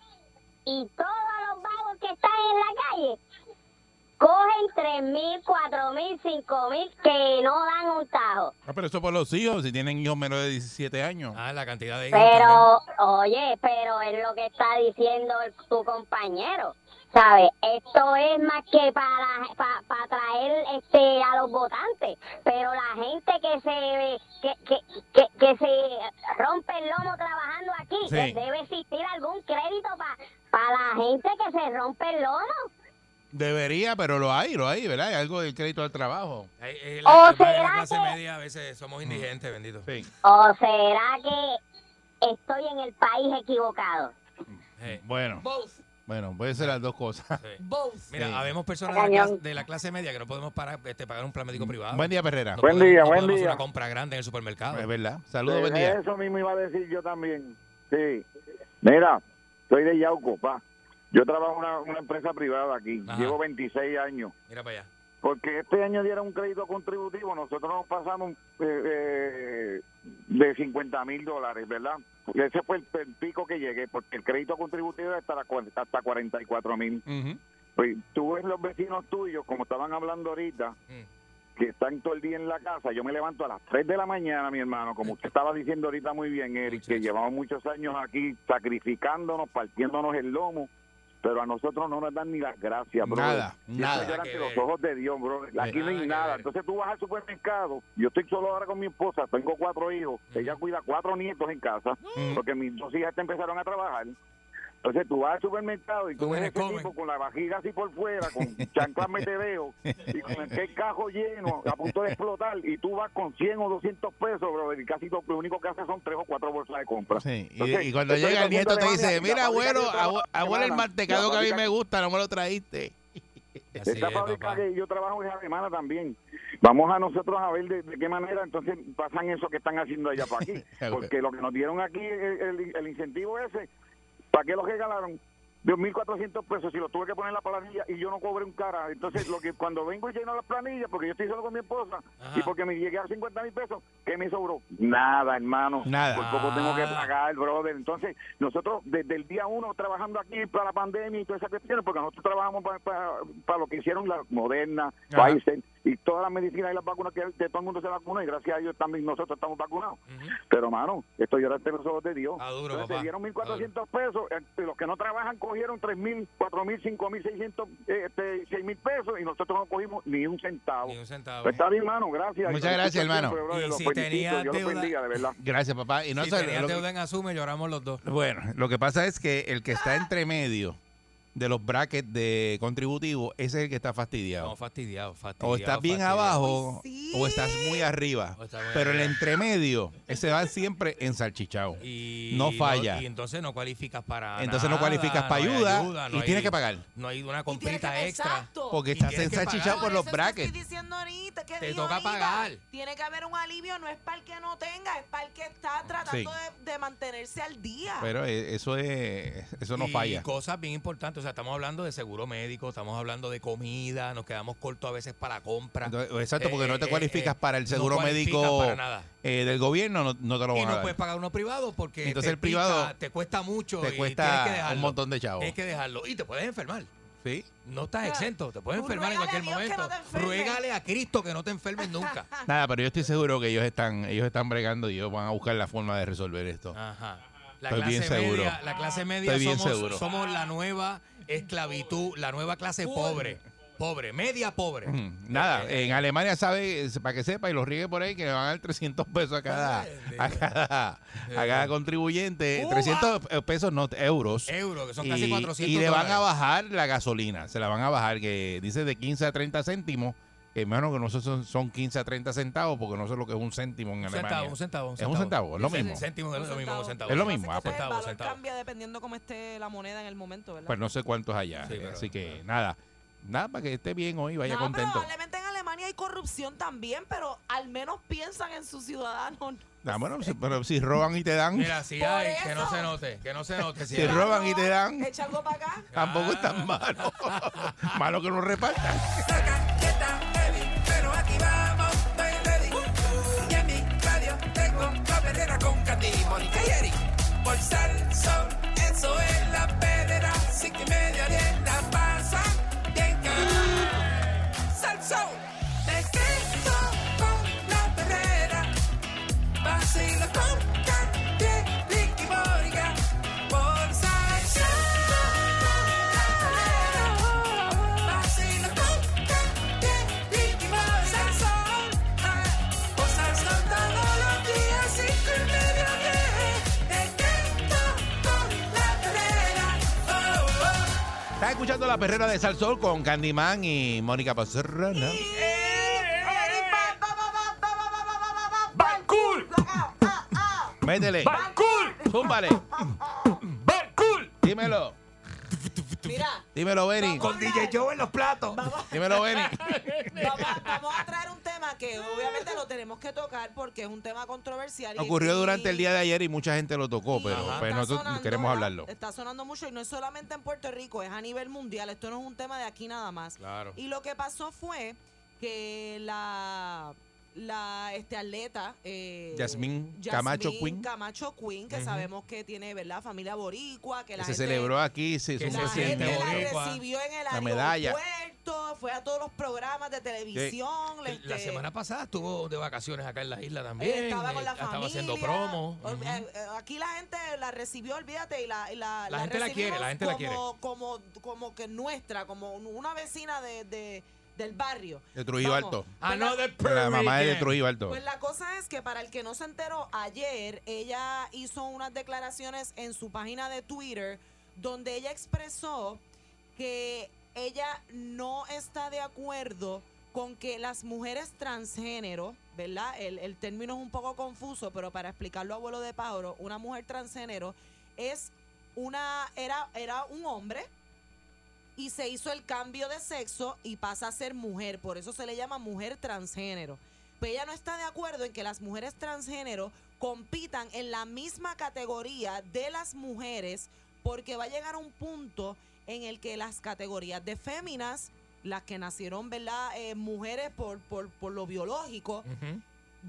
S16: y todos los vagos que están en la calle cogen tres mil, cuatro mil, cinco mil que no dan un tajo.
S2: Ah, pero eso por los hijos, si tienen hijos menos de 17 años.
S3: Ah, la cantidad de hijos también.
S16: Pero, oye, pero es lo que está diciendo el- tu compañero. ¿Sabes? Esto es más que para para traer este a los votantes. Pero la gente que se que, que, que, que se rompe el lomo trabajando aquí,
S2: Sí.
S16: debe existir algún crédito para la gente que se rompe el lomo.
S2: Debería, pero lo hay, lo hay, ¿verdad? Hay algo del crédito al trabajo.
S3: Eh,
S16: ¿O
S3: la, la- la
S16: será
S3: clase
S16: que-
S3: media a veces somos indigentes, bendito.
S2: Sí.
S16: ¿O será que estoy en el país equivocado?
S2: Bueno,
S4: Both.
S2: Bueno, pueden ser las dos cosas.
S3: sí.
S4: Both.
S3: Mira,
S2: Sí.
S3: habemos personas de la, clase, de la clase media que no podemos parar, este, pagar un plan médico privado.
S2: Buen día, Perrera.
S3: No
S15: Buen
S3: podemos-
S15: día,
S3: no
S15: buen
S3: podemos hacer
S15: día.
S3: una compra grande en el supermercado.
S2: Es verdad. Saludos, buen día.
S15: Eso mismo iba a decir yo también. Sí. Mira, soy de Yauco, pa. Yo trabajo en una, una empresa privada aquí.
S3: Ajá.
S15: Llevo 26 años.
S3: Mira para allá.
S15: Porque este año dieron un crédito contributivo, nosotros nos pasamos eh, eh, de 50 mil dólares, ¿verdad? Ese fue el, el pico que llegué, porque el crédito contributivo hasta, la hasta 44 mil. Pues, tú ves los vecinos tuyos, como estaban hablando ahorita,
S3: Mm.
S15: que están todo el día en la casa. Yo me levanto a las 3 de la mañana, mi hermano, como usted estaba diciendo ahorita muy bien, Eric, que llevamos muchos años aquí sacrificándonos, partiéndonos el lomo, pero a nosotros no nos dan ni las gracias, bro.
S2: Nada,
S15: Y
S2: nada.
S3: que
S15: los ojos de Dios, bro. Aquí no
S3: Nada
S15: hay nada. Entonces tú vas al supermercado. Yo estoy solo ahora con mi esposa. Tengo cuatro hijos. Ella cuida cuatro nietos en casa.
S2: Mm.
S15: Porque mis dos hijas empezaron a trabajar. Entonces tú vas al supermercado y tú
S3: ¿Cómo
S15: ves
S3: se
S15: ese
S3: comen?
S15: tipo con la vajiga así por fuera, con chanclas metedeo y con el cajo lleno a punto de explotar y tú vas con 100 o 200 pesos, bro, y casi lo, lo único que hace son tres o cuatro bolsas de compra.
S2: Sí, y,
S15: Entonces,
S2: y cuando llega el nieto te dice, mira, abuelo, abuelo, el mantecado que a mí me gusta, no me lo traíste.
S3: Así
S15: Esta
S3: es,
S15: fábrica
S3: papá.
S15: que yo trabajo es alemana también. Vamos a nosotros a ver de, de qué manera entonces pasan eso que están haciendo allá para aquí. Porque lo que nos dieron aquí, el, el- el incentivo ese, ¿para qué lo regalaron? 2.400 pesos si lo tuve que poner en la planilla y yo no cobré un cara. Entonces, lo que cuando vengo y lleno la planilla, porque yo estoy solo con mi esposa
S3: Ajá.
S15: y porque me llegué a 50 mil pesos, ¿qué me sobró? Nada, hermano.
S2: Nada.
S15: Por poco tengo que
S3: Nada.
S15: pagar, brother. Entonces, nosotros desde el día uno trabajando aquí para la pandemia y todas esas cuestiones, porque nosotros trabajamos para, para, para lo que hicieron la Moderna,
S2: Ajá.
S15: Pfizer y todas las medicinas y las vacunas que, que todo el mundo se vacuna y gracias a Dios también nosotros estamos vacunados. Pero, mano, esto llora ante los ojos de Dios.
S3: Ah, duro,
S15: Entonces,
S3: papá.
S15: se dieron 1.400 pesos, eh, los que no trabajan cogieron 3.000, 4.000, 5.600, eh, este, 6.000 pesos y nosotros no cogimos ni un centavo.
S3: Ni un centavo.
S15: Pues está bien, hermano, gracias.
S2: Muchas
S15: Yo
S2: gracias, hermano.
S15: siempre, brother,
S3: Y
S15: los
S3: si
S15: felicito,
S3: tenía
S15: Dios los
S3: deuda-
S15: bendiga, de verdad.
S2: Gracias, papá. Y no
S3: si tenías
S2: lo que-
S3: deuda en Asume, lloramos los dos.
S2: bueno, lo que pasa es que el que está entre medio de los brackets de contributivo, ese es el que está fastidiado.
S3: No, fastidiado, fastidiado.
S2: o estás bien
S3: fastidiado.
S2: abajo
S4: sí.
S2: o estás muy arriba.
S3: O está muy
S2: Pero el
S3: arriba.
S2: entremedio, ese va siempre en salchichao.
S3: Y
S2: No falla.
S3: y entonces no cualificas para
S2: Entonces no cualificas para
S3: no
S2: ayuda,
S3: no
S2: y
S3: hay-
S2: tienes que pagar.
S3: No hay una comprita extra.
S4: Exacto.
S2: Porque estás ensalchichado por los brackets.
S4: Que
S3: Te
S4: dijo
S3: toca
S4: ahorita,
S3: pagar.
S4: Tiene que haber un alivio, no es para el que no tenga, es para el que está tratando de, de mantenerse al día.
S2: Pero eh, eso es eso no
S3: y
S2: falla.
S3: cosas bien importantes. O sea, estamos hablando de seguro médico, estamos hablando de comida, nos quedamos cortos a veces para compra.
S2: Entonces, Exacto, porque
S3: Eh,
S2: no te
S3: eh,
S2: cualificas
S3: eh,
S2: para el
S3: no
S2: seguro médico
S3: para nada.
S2: eh, del gobierno, no, no te lo
S3: Y
S2: van a
S3: no
S2: dar.
S3: puedes pagar uno privado porque
S2: Entonces
S3: te
S2: el privado
S3: pica, te cuesta mucho
S2: te
S3: y
S2: cuesta
S3: tienes que
S2: un montón de chavos.
S3: Tienes que dejarlo y te puedes enfermar.
S2: Sí.
S3: No estás exento, te puedes
S4: tú
S3: enfermar en
S4: ruégale a
S3: cualquier
S4: Dios que
S3: momento.
S4: no te enfermes.
S3: Ruégale a Cristo que no te enfermes nunca.
S2: Nada, pero yo estoy seguro que ellos están ellos están bregando y ellos van a buscar la forma de resolver esto.
S3: Ajá. La
S2: Estoy
S3: clase
S2: bien seguro.
S3: media, la clase media
S2: Estoy bien
S3: somos,
S2: seguro.
S3: somos la nueva esclavitud, la nueva clase pobre. Pobre, media pobre.
S2: Nada, en Alemania sabe, para que sepa y lo riegue por ahí, que le van a dar 300 pesos a cada, a cada, a cada contribuyente.
S3: Cuba.
S2: 300 pesos, no, euros.
S3: Euros, que son
S2: y,
S3: casi 400
S2: y le van a bajar la gasolina, se la van a bajar, que dice de 15 a 30 céntimos, que hermano que no son, son 15 a 30 centavos, porque no sé lo que es un céntimo en
S3: Un
S2: Alemania.
S3: centavo, un centavo, un
S2: Es un centavo, es lo mismo.
S3: céntimo es lo mismo, un centavo.
S2: Es lo mismo, ah,
S4: Pues el valor cambia dependiendo cómo esté la moneda en el momento, ¿verdad?
S2: pues no sé cuántos allá.
S3: Sí, pero-
S2: Así que nada, nada para que esté bien hoy, vaya
S4: no,
S2: contento.
S4: probablemente en Alemania hay corrupción también, pero al menos piensan en sus ciudadanos.
S2: Ah, bueno, si- pero si roban y te dan,
S3: Mira, si hay, que no se note, que no se note.
S2: si roban y te dan,
S4: Echa algo para acá.
S2: tampoco es tan malo. malo que no repartan.
S1: Pero aquí vamos, estoy ready. Y en mi radio tengo la perrera con Katy, Mónica y Eric. Por Salsón, eso es la perrera. Cinco y media bien
S2: escuchando la perrera de Salsol con Candyman y Mónica Pastrana.
S1: ¡Bancul!
S2: Métele.
S1: ¡Bancul!
S2: Zúmbale.
S1: ¡Bancul!
S2: Dímelo.
S4: Mira,
S2: Dímelo, Benny.
S3: Con DJ Joe en los platos.
S2: Dímelo, Benny.
S4: vamos, vamos a traer un tema que obviamente lo tenemos que tocar porque es un tema controversial.
S2: Ocurrió
S4: y-
S2: durante el día de ayer y mucha gente lo tocó, pero pues, nosotros
S4: sonando,
S2: queremos hablarlo.
S4: Está sonando mucho y no es solamente en Puerto Rico, es a nivel mundial. Esto no es un tema de aquí nada más.
S3: Claro.
S4: Y lo que pasó fue que la la este atleta eh,
S2: Yasmín
S4: Yasmín
S2: Camacho Quinn.
S4: Camacho Quinn, que sabemos que tiene verdad familia boricua, que la
S2: Se
S4: gente,
S2: celebró aquí, se
S3: Que
S4: la
S2: un
S3: se siente
S4: gente la recibió en el
S2: La medalla.
S4: aeropuerto, fue a todos los programas de televisión.
S3: El- La
S4: este,
S3: semana pasada estuvo de vacaciones acá en la isla también.
S4: eh, estaba con la
S3: eh,
S4: familia.
S3: Estaba haciendo promo.
S4: Eh, eh, Aquí la gente la recibió, olvídate, y la, y la,
S3: La gente la quiere, la gente la quiere.
S4: como, Como, como que nuestra, como una vecina de, de- del barrio.
S2: De Trujillo
S4: Vamos.
S2: Alto.
S3: Ah, no, de
S2: La mamá es de Trujillo Alto.
S4: Pues la cosa es que para el que no se enteró, ayer ella hizo unas declaraciones en su página de Twitter donde ella expresó que ella no está de acuerdo con que las mujeres transgénero, ¿verdad? El, el término es un poco confuso, pero para explicarlo a vuelo de pájaro, una mujer transgénero es una, era, era un hombre y se hizo el cambio de sexo y pasa a ser mujer. Por eso se le llama mujer transgénero. Pero ella no está de acuerdo en que las mujeres transgénero compitan en la misma categoría de las mujeres porque va a llegar un punto en el que las categorías de féminas, las que nacieron, ¿verdad? Eh, mujeres por, por, por lo biológico,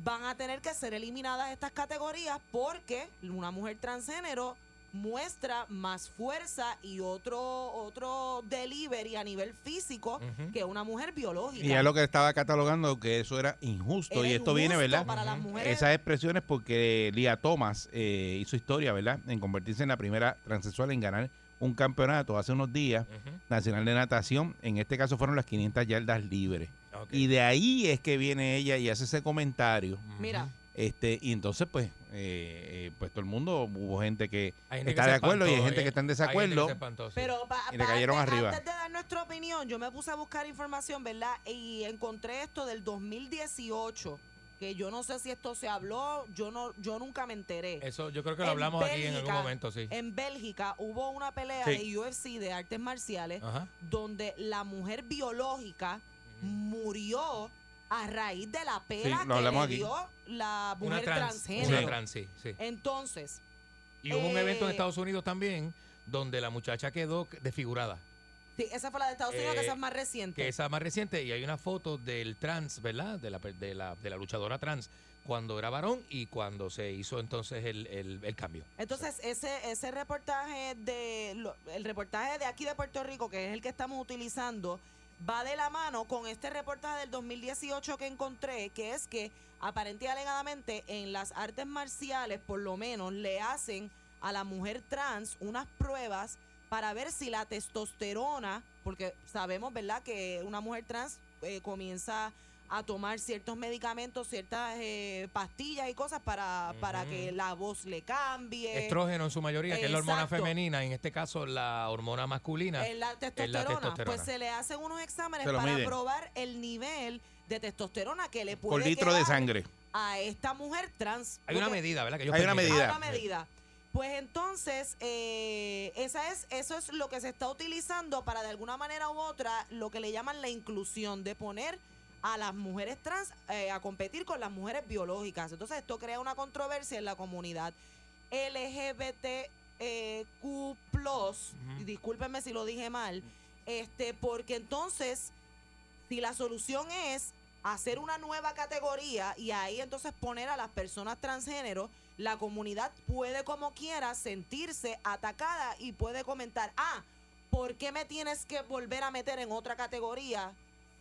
S4: van a tener que ser eliminadas estas categorías porque una mujer transgénero muestra más fuerza y otro otro delivery a nivel físico que una mujer biológica.
S2: Y es lo que estaba catalogando que eso era injusto.
S4: Era
S2: y esto viene, ¿verdad?
S4: para las mujeres.
S2: Esas expresiones porque Lía Thomas eh, hizo historia, ¿verdad? En convertirse en la primera transexual en ganar un campeonato hace unos días nacional de natación. En este caso fueron las 500 yardas libres. Y de ahí es que viene ella y hace ese comentario.
S4: Mira,
S2: Este, y entonces, pues, eh, eh, pues todo el mundo, hubo gente que
S3: gente
S2: está de acuerdo y hay gente
S3: ¿eh?
S2: que está en
S3: que
S2: desacuerdo.
S3: se espantó, sí.
S4: pero pa-
S2: Y le
S4: pa-
S2: cayeron
S4: antes,
S2: arriba.
S4: antes de dar nuestra opinión, yo me puse a buscar información, ¿verdad? Y encontré esto del 2018, que yo no sé si esto se habló, yo no yo nunca me enteré.
S3: Eso yo creo que lo
S4: En
S3: hablamos aquí en algún momento, sí.
S4: En Bélgica hubo una pelea
S3: Sí.
S4: de UFC de artes marciales
S3: Ajá.
S4: donde la mujer biológica murió a raíz de la pela que le
S2: aquí.
S4: dio la
S3: Una
S4: mujer
S3: trans,
S4: transgénero.
S3: una trans, sí, sí.
S4: Entonces,
S3: Y hubo un
S4: Eh,
S3: evento en Estados Unidos también donde la muchacha quedó desfigurada.
S4: sí, esa fue la de Estados Unidos,
S3: Eh,
S4: que esa es más reciente.
S3: Que esa más reciente y hay una foto del trans, ¿verdad? De la, de la, de la luchadora trans cuando era varón y cuando se hizo entonces el, el- el cambio.
S4: Entonces, ese, ese reportaje de lo- el reportaje de aquí de Puerto Rico, que es el que estamos utilizando, va de la mano con este reportaje del 2018 que encontré, que es que aparente y alegadamente en las artes marciales, por lo menos, le hacen a la mujer trans unas pruebas para ver si la testosterona, porque sabemos, ¿verdad?, que una mujer trans eh, comienza a tomar ciertos medicamentos, ciertas eh, pastillas y cosas para, para que la voz le cambie.
S3: Estrógeno en su mayoría, que es la hormona femenina, en este caso la hormona masculina.
S4: Es la testosterona.
S3: testosterona.
S4: Pues se le hacen unos exámenes para
S2: miden.
S4: probar el nivel de testosterona que le puede
S2: Por litro de sangre.
S4: a esta mujer trans.
S3: Hay una medida, ¿verdad? Que
S2: Hay una medida.
S4: Hay una medida. Pues entonces, eh, esa es, eso es lo que se está utilizando para de alguna manera u otra lo que le llaman la inclusión, de poner a las mujeres trans eh, a competir con las mujeres biológicas. Entonces esto crea una controversia en la comunidad LGBTQ+, discúlpenme si lo dije mal, este, porque entonces si la solución es hacer una nueva categoría y ahí entonces poner a las personas transgénero, la comunidad puede como quiera sentirse atacada y puede comentar, ah, ¿por qué me tienes que volver a meter en otra categoría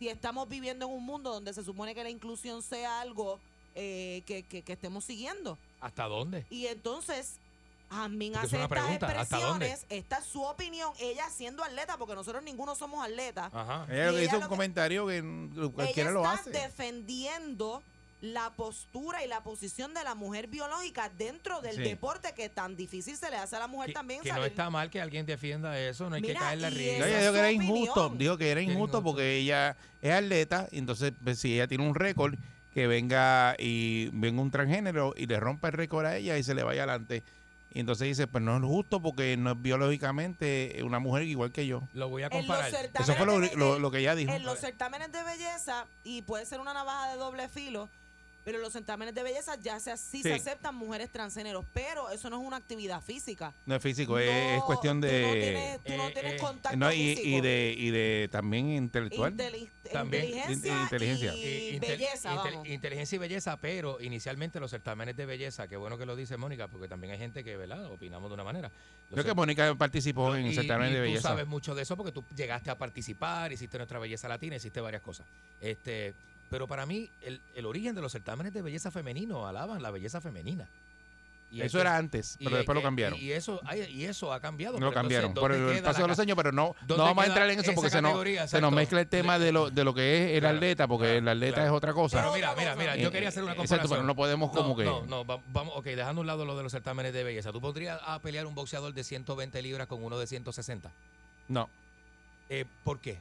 S4: si estamos viviendo en un mundo donde se supone que la inclusión sea algo eh, que, que- que estemos siguiendo?
S3: ¿Hasta dónde?
S4: Y entonces, Jasmine
S3: es
S4: hace estas expresiones, esta es su opinión, ella siendo atleta, porque nosotros ninguno somos atletas.
S3: Ajá.
S2: Ella
S4: ella
S2: hizo un
S4: que-
S2: comentario que cualquiera
S4: ella
S2: lo
S4: está
S2: hace.
S4: defendiendo la postura y la posición de la mujer biológica dentro del
S2: Sí.
S4: deporte que tan difícil se le hace a la mujer
S3: Que,
S4: también
S3: que no está mal que alguien defienda eso, no hay
S4: Mira,
S3: que arriba.
S2: No,
S4: esa
S2: ella dijo que era injusto. Dijo que era injusto porque ella es atleta. Y entonces, pues, si ella tiene un récord, que venga y venga un transgénero y le rompa el récord a ella y se le vaya adelante. Y entonces dice, pues no es justo porque no es biológicamente una mujer igual que yo.
S3: Lo voy a comparar.
S2: Eso fue lo,
S4: de-
S2: lo- lo que ella dijo.
S4: En los certámenes de belleza, y puede ser una navaja de doble filo, pero los certámenes de belleza ya se, sí, se aceptan mujeres transgéneros, pero eso no es una actividad física.
S2: No es físico, es, cuestión
S4: tú
S2: de...
S4: no tienes, tú no
S3: Eh,
S4: tienes
S3: eh,
S4: contacto
S2: no, y,
S4: físico.
S2: y de y de también intelectual.
S4: Inteli-
S3: También.
S4: inteligencia,
S2: In- inteligencia.
S4: y
S3: Eh,
S4: belleza,
S3: inte-
S4: vamos.
S3: Inteligencia y belleza, pero inicialmente los certámenes de belleza, qué bueno que lo dice Mónica, porque también hay gente que, ¿verdad? Opinamos de una manera. Los
S2: Creo que Mónica participó en
S3: y-
S2: certámenes
S3: y
S2: de
S3: Tú
S2: belleza.
S3: sabes mucho de eso porque tú llegaste a participar, hiciste nuestra belleza latina, hiciste varias cosas. Este, pero para mí, el, el origen de los certámenes de belleza femenino alaban la belleza femenina. Y
S2: Eso
S3: que-
S2: era antes, pero después lo cambiaron.
S3: Y, eso, y eso ha cambiado.
S2: No lo
S3: entonces,
S2: cambiaron por
S3: ¿dónde
S2: el
S3: queda
S2: paso de los años, pero no, no
S3: ¿Dónde
S2: vamos a entrar en eso porque se nos, se nos mezcla el tema de lo, de lo que es el
S3: Claro,
S2: atleta, porque
S3: claro,
S2: el atleta
S3: claro.
S2: es otra cosa.
S3: Pero mira, mira, mira, yo quería hacer una
S2: Eh,
S3: comparación.
S2: Exacto, pero no podemos como
S3: no,
S2: que...
S3: No, no, va- vamos, ok, dejando a un lado lo de los certámenes de belleza. ¿Tú podrías a pelear un boxeador de 120 libras con uno de 160?
S2: No,
S3: Eh, ¿Por qué?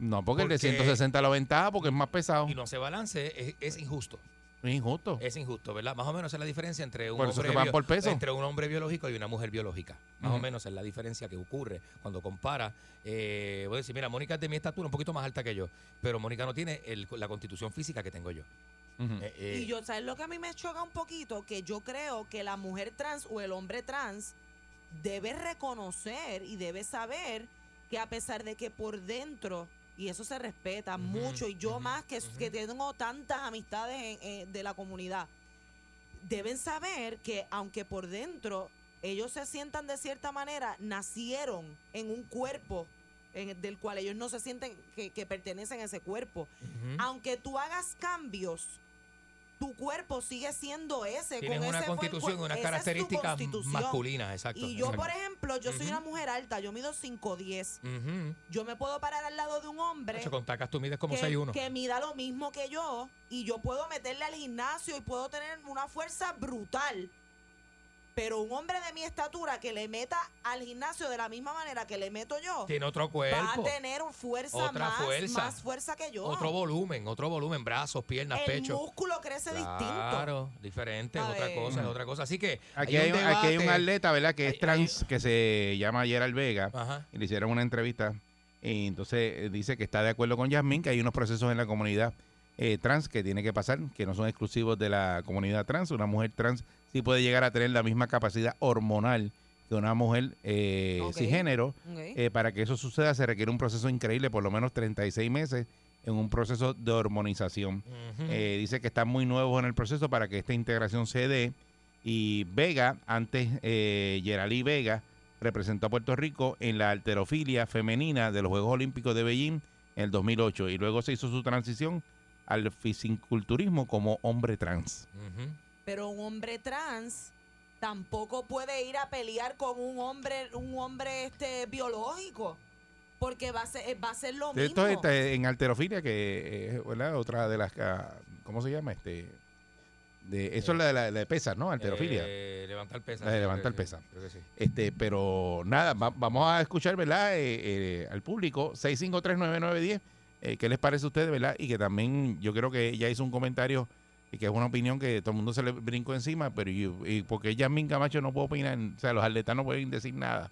S2: No, porque, el de
S3: Porque-
S2: 160 lo ventaja porque es más pesado.
S3: Y no se balance, es, es injusto.
S2: Es injusto.
S3: Es injusto, ¿verdad? Más o menos es la diferencia entre un,
S2: Por eso
S3: hombre,
S2: que van
S3: bio-
S2: por peso.
S3: entre un hombre biológico y una mujer biológica. Más o menos es la diferencia que ocurre cuando compara. Eh, voy a decir, mira, Mónica es de mi estatura, un poquito más alta que yo, pero Mónica no tiene el- la constitución física que tengo yo. Eh, eh,
S4: Y yo, ¿sabes lo que a mí me choca un poquito? Que yo creo que la mujer trans o el hombre trans debe reconocer y debe saber que a pesar de que por dentro, y eso se respeta mucho, y yo más que, que tengo tantas amistades en- eh, de la comunidad, deben saber que aunque por dentro ellos se sientan de cierta manera, nacieron en un cuerpo en del cual ellos no se sienten que, que pertenecen a ese cuerpo. Aunque tú hagas cambios, tu cuerpo sigue siendo ese.
S3: Tienes
S4: con
S3: una
S4: ese
S3: constitución, unas características masculinas, exacto.
S4: Y yo,
S3: exacto.
S4: por ejemplo, yo soy una mujer alta, yo mido 5'10".
S3: Ujú.
S4: Yo me puedo parar al lado de un hombre
S3: con tacas tú mides como
S4: que,
S3: 6'1".
S4: que mida lo mismo que yo y yo puedo meterle al gimnasio y puedo tener una fuerza brutal. Pero un hombre de mi estatura que le meta al gimnasio de la misma manera que le meto yo,
S3: Tiene otro
S4: va
S3: cuerpo,
S4: a tener fuerza
S3: Otra
S4: más,
S3: fuerza.
S4: más fuerza que yo.
S3: otro volumen, otro volumen, brazos, piernas,
S4: El
S3: pecho.
S4: músculo crece distinto.
S3: Claro, diferente, es otra cosa, es otra cosa. Así que
S2: Aquí hay, un, aquí hay un
S3: debate.
S2: atleta, ¿verdad? Que
S3: Hay-
S2: es trans, que se llama Gerald Vega.
S3: Ajá.
S2: Y le hicieron una entrevista. Y entonces eh, dice que está de acuerdo con Yasmín, que hay unos procesos en la comunidad eh, trans que tiene que pasar, que no son exclusivos de la comunidad trans. Una mujer trans sí puede llegar a tener la misma capacidad hormonal que una mujer eh. Eh, para que eso suceda se requiere un proceso increíble, por lo menos 36 meses en un proceso de hormonización. Eh, dice que están muy nuevos en el proceso para que esta integración se dé. Y Vega, antes eh, Geralí Vega, representó a Puerto Rico en la alterofilia femenina de los Juegos Olímpicos de Beijing en el 2008 y luego se hizo su transición al fisiculturismo como hombre trans.
S3: Ujú.
S4: Pero un hombre trans tampoco puede ir a pelear con un hombre, un hombre este biológico. Porque va a ser, eh, va a ser lo mismo.
S2: Esto es en alterofilia, que es ¿verdad? otra de las... ah, ¿Cómo se llama? este de Eso es la de, la, la de pesas, ¿no? Alterofilia.
S3: Eh, levantar pesas.
S2: La de levantar pesas.
S3: sí, creo que sí.
S2: Este, pero nada, va- vamos a escuchar, ¿verdad? Eh, eh, al público, 6539910, eh, ¿qué les parece a ustedes, verdad? Y que también yo creo que ella hizo un comentario y que es una opinión que todo el mundo se le brincó encima, pero yo- y porque Yasmin Camacho no puede opinar, o sea, los atletas no pueden decir nada.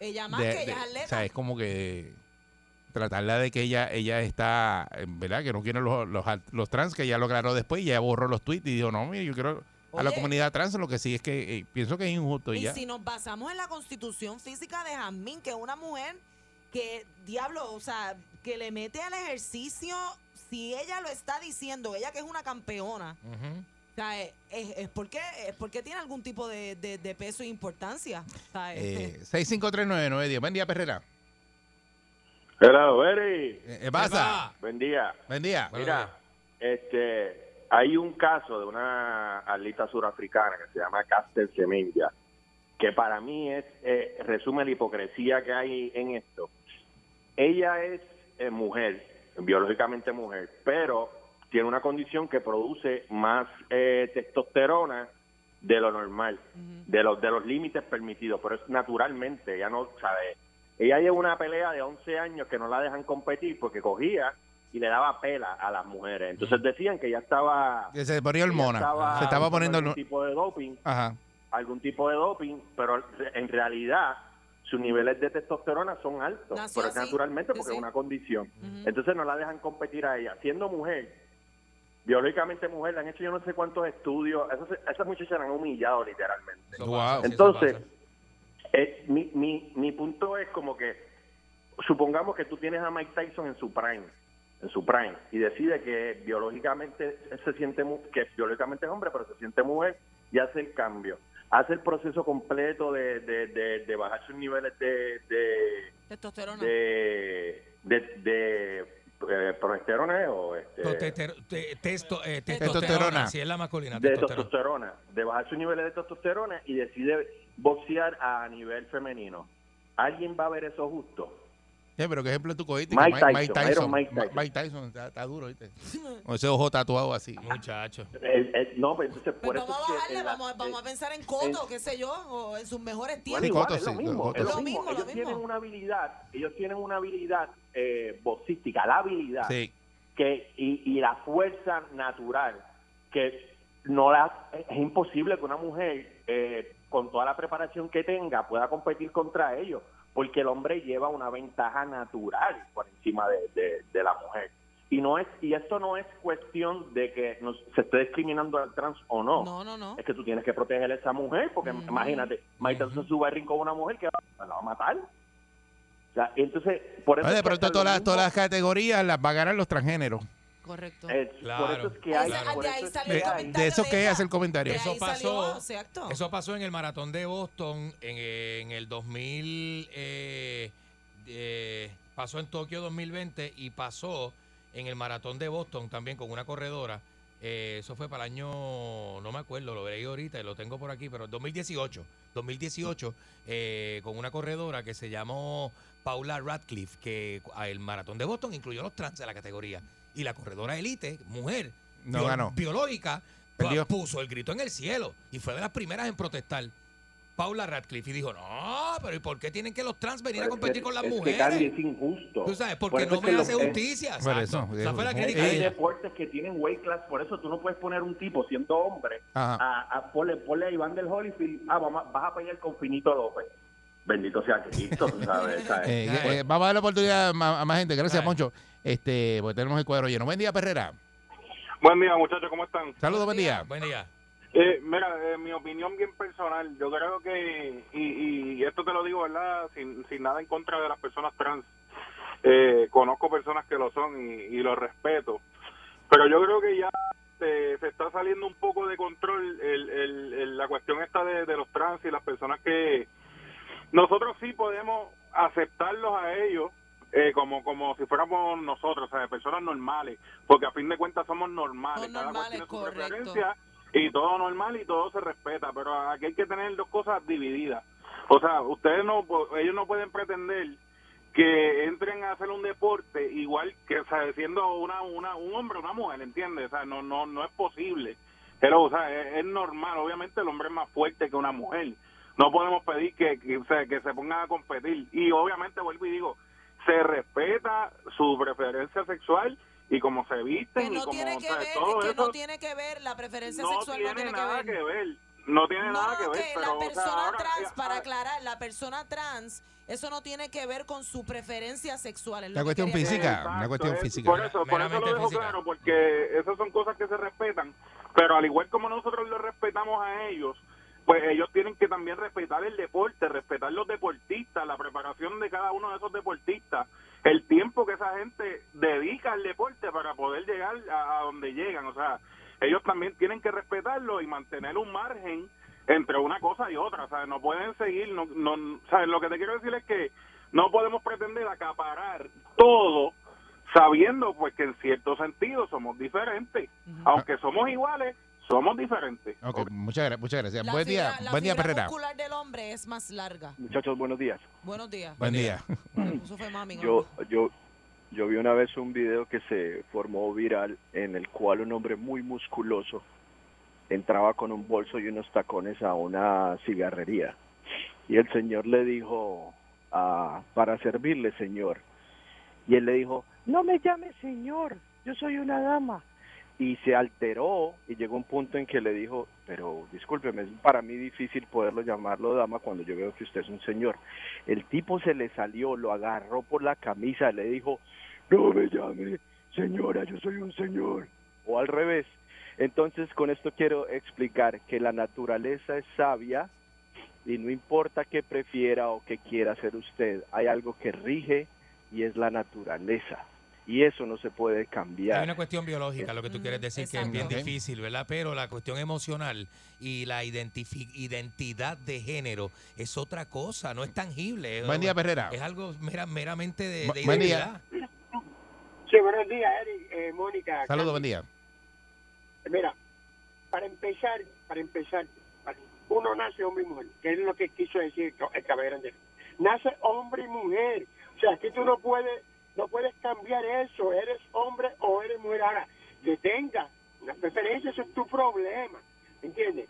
S4: Ella más
S2: De-
S4: que ella es atleta.
S2: O sea, es como que tratarla de que ella ella está, eh, ¿verdad? Que no quiere los, los, trans, que ya lo aclaró después y ya borró los tweets y dijo, no, mire, yo quiero a la comunidad trans, lo que sí es que eh, pienso que es injusto y,
S4: Y
S2: ya.
S4: si nos basamos en la constitución física de Jazmín, que es una mujer que, diablo, o sea, que le mete al ejercicio, si ella lo está diciendo, ella que es una campeona,
S3: Ujú.
S4: o sea, es, es- es porque, es porque tiene algún tipo de, de- de peso e importancia. O sea,
S2: Eh, 6539910. Buen día, Perrera.
S12: Hello, Beri.
S2: Eh, ¿Qué pasa?
S12: Buen día.
S2: Buen día.
S12: Mira, este, hay un caso de una atleta surafricana que se llama Caster Semenya, que para mí es eh, resume la hipocresía que hay en esto. Ella es eh, mujer, biológicamente mujer, pero tiene una condición que produce más eh, testosterona de lo normal, de los de los límites permitidos, pero es naturalmente, ella no sabe. Ella lleva una pelea de 11 años que no la dejan competir porque cogía y le daba pela a las mujeres. Entonces decían que ya estaba
S2: Que se ponía hormona. se estaba poniendo.
S12: algún tipo de doping,
S2: Ajá.
S12: algún tipo de doping, pero en realidad sus niveles de testosterona son altos,
S4: Nació
S12: pero es
S4: así.
S12: naturalmente porque
S4: sí.
S12: es una condición. Entonces no la dejan competir a ella. Siendo mujer, biológicamente mujer, le han hecho yo no sé cuántos estudios, esas, esas muchachas la han humillado literalmente.
S2: Wow.
S12: Entonces, eh, mi, mi, mi punto es como que, supongamos que tú tienes a Mike Tyson en su prime, en su prime, y decide que biológicamente se siente, que biológicamente es hombre, pero se siente mujer, y hace el cambio. Hace el proceso completo de, de, de, de bajar sus niveles de, de,
S4: testosterona.
S12: de, de, de, eh, progesterona o este,
S3: te- testo- eh,
S2: Testosterona.
S3: testosterona. Si es la masculina,
S12: de
S3: testosterona.
S12: testosterona, de bajar sus niveles de testosterona y decide boxear a nivel femenino. ¿Alguien va a ver eso justo?
S2: Sí, pero qué ejemplo tú cogiste.
S12: Mike Tyson, Mike
S2: Ma-
S12: Tyson.
S2: Mike Tyson está, está duro, ¿viste? Con ese ojo tatuado así.
S3: Muchacho.
S12: Eh, eh, no, pero entonces
S4: Pues
S12: por
S4: vamos
S12: eso
S4: a
S12: es que
S4: bajarle,
S12: la-
S4: vamos, a- vamos a pensar en Coto, qué sé yo, o en sus mejores
S12: bueno,
S4: tiempos.
S12: igual,
S2: Coto
S12: es lo
S2: sí,
S12: mismo,
S2: Coto
S12: es lo
S4: sí.
S12: mismo.
S4: Lo mismo, lo
S12: Ellos
S4: mismo.
S12: tienen una habilidad, ellos tienen una habilidad eh, boxística, la habilidad
S2: Sí.
S12: que y, y la fuerza natural que no la es imposible que una mujer eh, con toda la preparación que tenga pueda competir contra ellos porque el hombre lleva una ventaja natural por encima de, de- de la mujer y no es y esto no es cuestión de que nos, se esté discriminando al trans o no,
S4: No, no, no.
S12: es que tú tienes que proteger a esa mujer porque
S4: Ujú.
S12: imagínate Mike Tyson sube al ring con una mujer que va, la va a matar o sea, entonces por eso
S2: Oye, de pronto todas todas las categorías las va a ganar los transgéneros.
S4: Correcto.
S12: eh,
S3: Claro,
S12: por eso es que hay,
S3: claro.
S12: por
S4: De
S12: eso es que hay-
S2: De eso
S4: de
S2: que hace el comentario.
S4: De
S3: Eso pasó-
S4: salió.
S3: Eso pasó en el maratón de Boston en, en el 2000. eh, eh, pasó en Tokio 2020 y pasó en el maratón de Boston también con una corredora. Eh, eso fue para el año, no me acuerdo, lo veré ahorita y lo tengo por aquí, pero 2018. 2018 eh, con una corredora que se llamó Paula Radcliffe, que el maratón de Boston incluyó los trans en la categoría. Y la corredora élite, mujer,
S2: No
S3: bio-
S2: ganó.
S3: biológica,
S2: Perdió.
S3: puso el grito en el cielo y fue de las primeras en protestar. Paula Radcliffe y dijo, no, pero ¿y por qué tienen que los trans venir a
S12: Pero
S3: competir
S12: que-
S3: con las
S12: es que,
S3: mujeres?
S12: Candy, es injusto.
S3: Tú sabes,
S12: Por
S3: porque
S12: eso
S3: no
S12: que
S3: me hace
S12: es-
S3: justicia.
S2: Por
S3: exacto.
S2: eso,
S3: Esa fue la crítica
S12: Hay deportes que tienen weight class, por eso tú no puedes poner un tipo siendo hombre
S2: Ajá.
S12: a, a ponle, ponle a Iván del Holyfield, ah, vamos, vas a pelear con Finito López. Bendito sea Cristo, tú sabes. ¿sabes?
S2: Eh,
S3: Pues-
S2: eh, vamos a dar la oportunidad a más, a más gente. Gracias,
S3: Ay.
S2: Poncho. Este, porque tenemos el cuadro lleno. Buen día, Perrera.
S17: Buen día, muchachos, ¿cómo están?
S2: Saludos, buen día.
S3: Buen día.
S17: Eh, mira, eh, mi opinión bien personal, yo creo que, y, y esto te lo digo, ¿verdad? Sin, sin nada en contra de las personas trans. Eh, conozco personas que lo son y, y lo respeto. Pero yo creo que ya se, se está saliendo un poco de control el, el- el- la cuestión esta de, de los trans y las personas que nosotros sí podemos aceptarlos a ellos eh, como como si fuéramos nosotros, o sea, personas normales, porque a fin de cuentas somos normales,
S4: Son
S17: cada cual
S4: normales,
S17: tiene su
S4: correcto.
S17: preferencia y todo normal y todo se respeta, pero aquí hay que tener dos cosas divididas. O sea, ustedes no, ellos no pueden pretender que entren a hacer un deporte igual que o sea, siendo una, una, un hombre o una mujer, ¿entiendes? O sea, no, no, no es posible. Pero, o sea, es, es normal. Obviamente el hombre es más fuerte que una mujer. No podemos pedir que, que, o sea, que se pongan a competir. Y obviamente, vuelvo y digo, se respeta su preferencia sexual y como se visten
S4: Que
S17: y
S4: no
S17: como
S4: tiene
S17: o
S4: que
S17: sea,
S4: ver,
S17: todo
S4: que
S17: eso
S4: no tiene que ver, la preferencia
S17: no
S4: sexual no
S17: tiene nada
S4: que ver.
S17: que ver. No tiene
S4: No,
S17: nada que ver,
S4: que
S17: pero
S4: la
S17: o sea,
S4: persona
S17: ahora-
S4: trans, para aclarar, la persona trans, eso no tiene que ver con su preferencia sexual. es lo
S2: Una
S4: que
S2: cuestión física, una cuestión
S17: es-
S2: física.
S17: Por eso, por eso
S3: Meramente
S17: lo dejo
S3: física.
S17: claro, porque esas son cosas que se respetan, pero al igual como nosotros los respetamos a ellos, pues ellos tienen que también respetar el deporte, respetar los deportistas, la preparación de cada uno de esos deportistas, el tiempo que esa gente dedica al deporte para poder llegar a, a donde llegan, o sea, ellos también tienen que respetarlo y mantener un margen entre una cosa y otra, o sea, no pueden seguir, no, no, sea, lo que te quiero decir es que no podemos pretender acaparar todo sabiendo pues que en cierto sentido somos diferentes, aunque somos iguales, somos diferentes.
S2: Ok, muchas, gra- muchas gracias.
S4: La
S2: Buen
S4: fibra-
S2: día,
S4: la
S2: buen día,
S4: fibra
S2: Perrera.
S4: muscular del hombre es más larga.
S18: Muchachos, buenos días.
S4: Buenos días.
S2: Buen día.
S4: Eso fue mami.
S18: Yo, yo, yo vi una vez un video que se formó viral en el cual un hombre muy musculoso entraba con un bolso y unos tacones a una cigarrería. Y el señor le dijo, ah, para servirle, señor. Y él le dijo, no me llame señor, yo soy una dama. Y se alteró y llegó un punto en que le dijo, pero discúlpeme, es para mí difícil poderlo llamarlo dama cuando yo veo que usted es un señor. El tipo se le salió, lo agarró por la camisa, le dijo, no me llame señora, yo soy un señor. O al revés. Entonces, con esto quiero explicar que la naturaleza es sabia y no importa qué prefiera o qué quiera hacer usted, hay algo que rige y es la naturaleza. Y eso no se puede cambiar.
S3: Hay una cuestión biológica, lo que tú quieres decir, que es bien difícil, ¿verdad? Pero la cuestión emocional y la identidad de género es otra cosa, no es tangible. es-
S2: Buen día, Perrera.
S3: Es algo mera- meramente de, de
S2: buen día.
S3: identidad.
S19: Sí, buenos días, Eric, eh, Mónica.
S2: Saludos, buen día.
S19: Mira, para empezar, para empezar, uno nace hombre y mujer, que es lo que quiso decir el caballero. Nace hombre y mujer. O sea, que tú no puedes, no puedes cambiar eso. Eres hombre o eres mujer. Ahora, que tenga una preferencia, eso es tu problema. ¿Entiendes?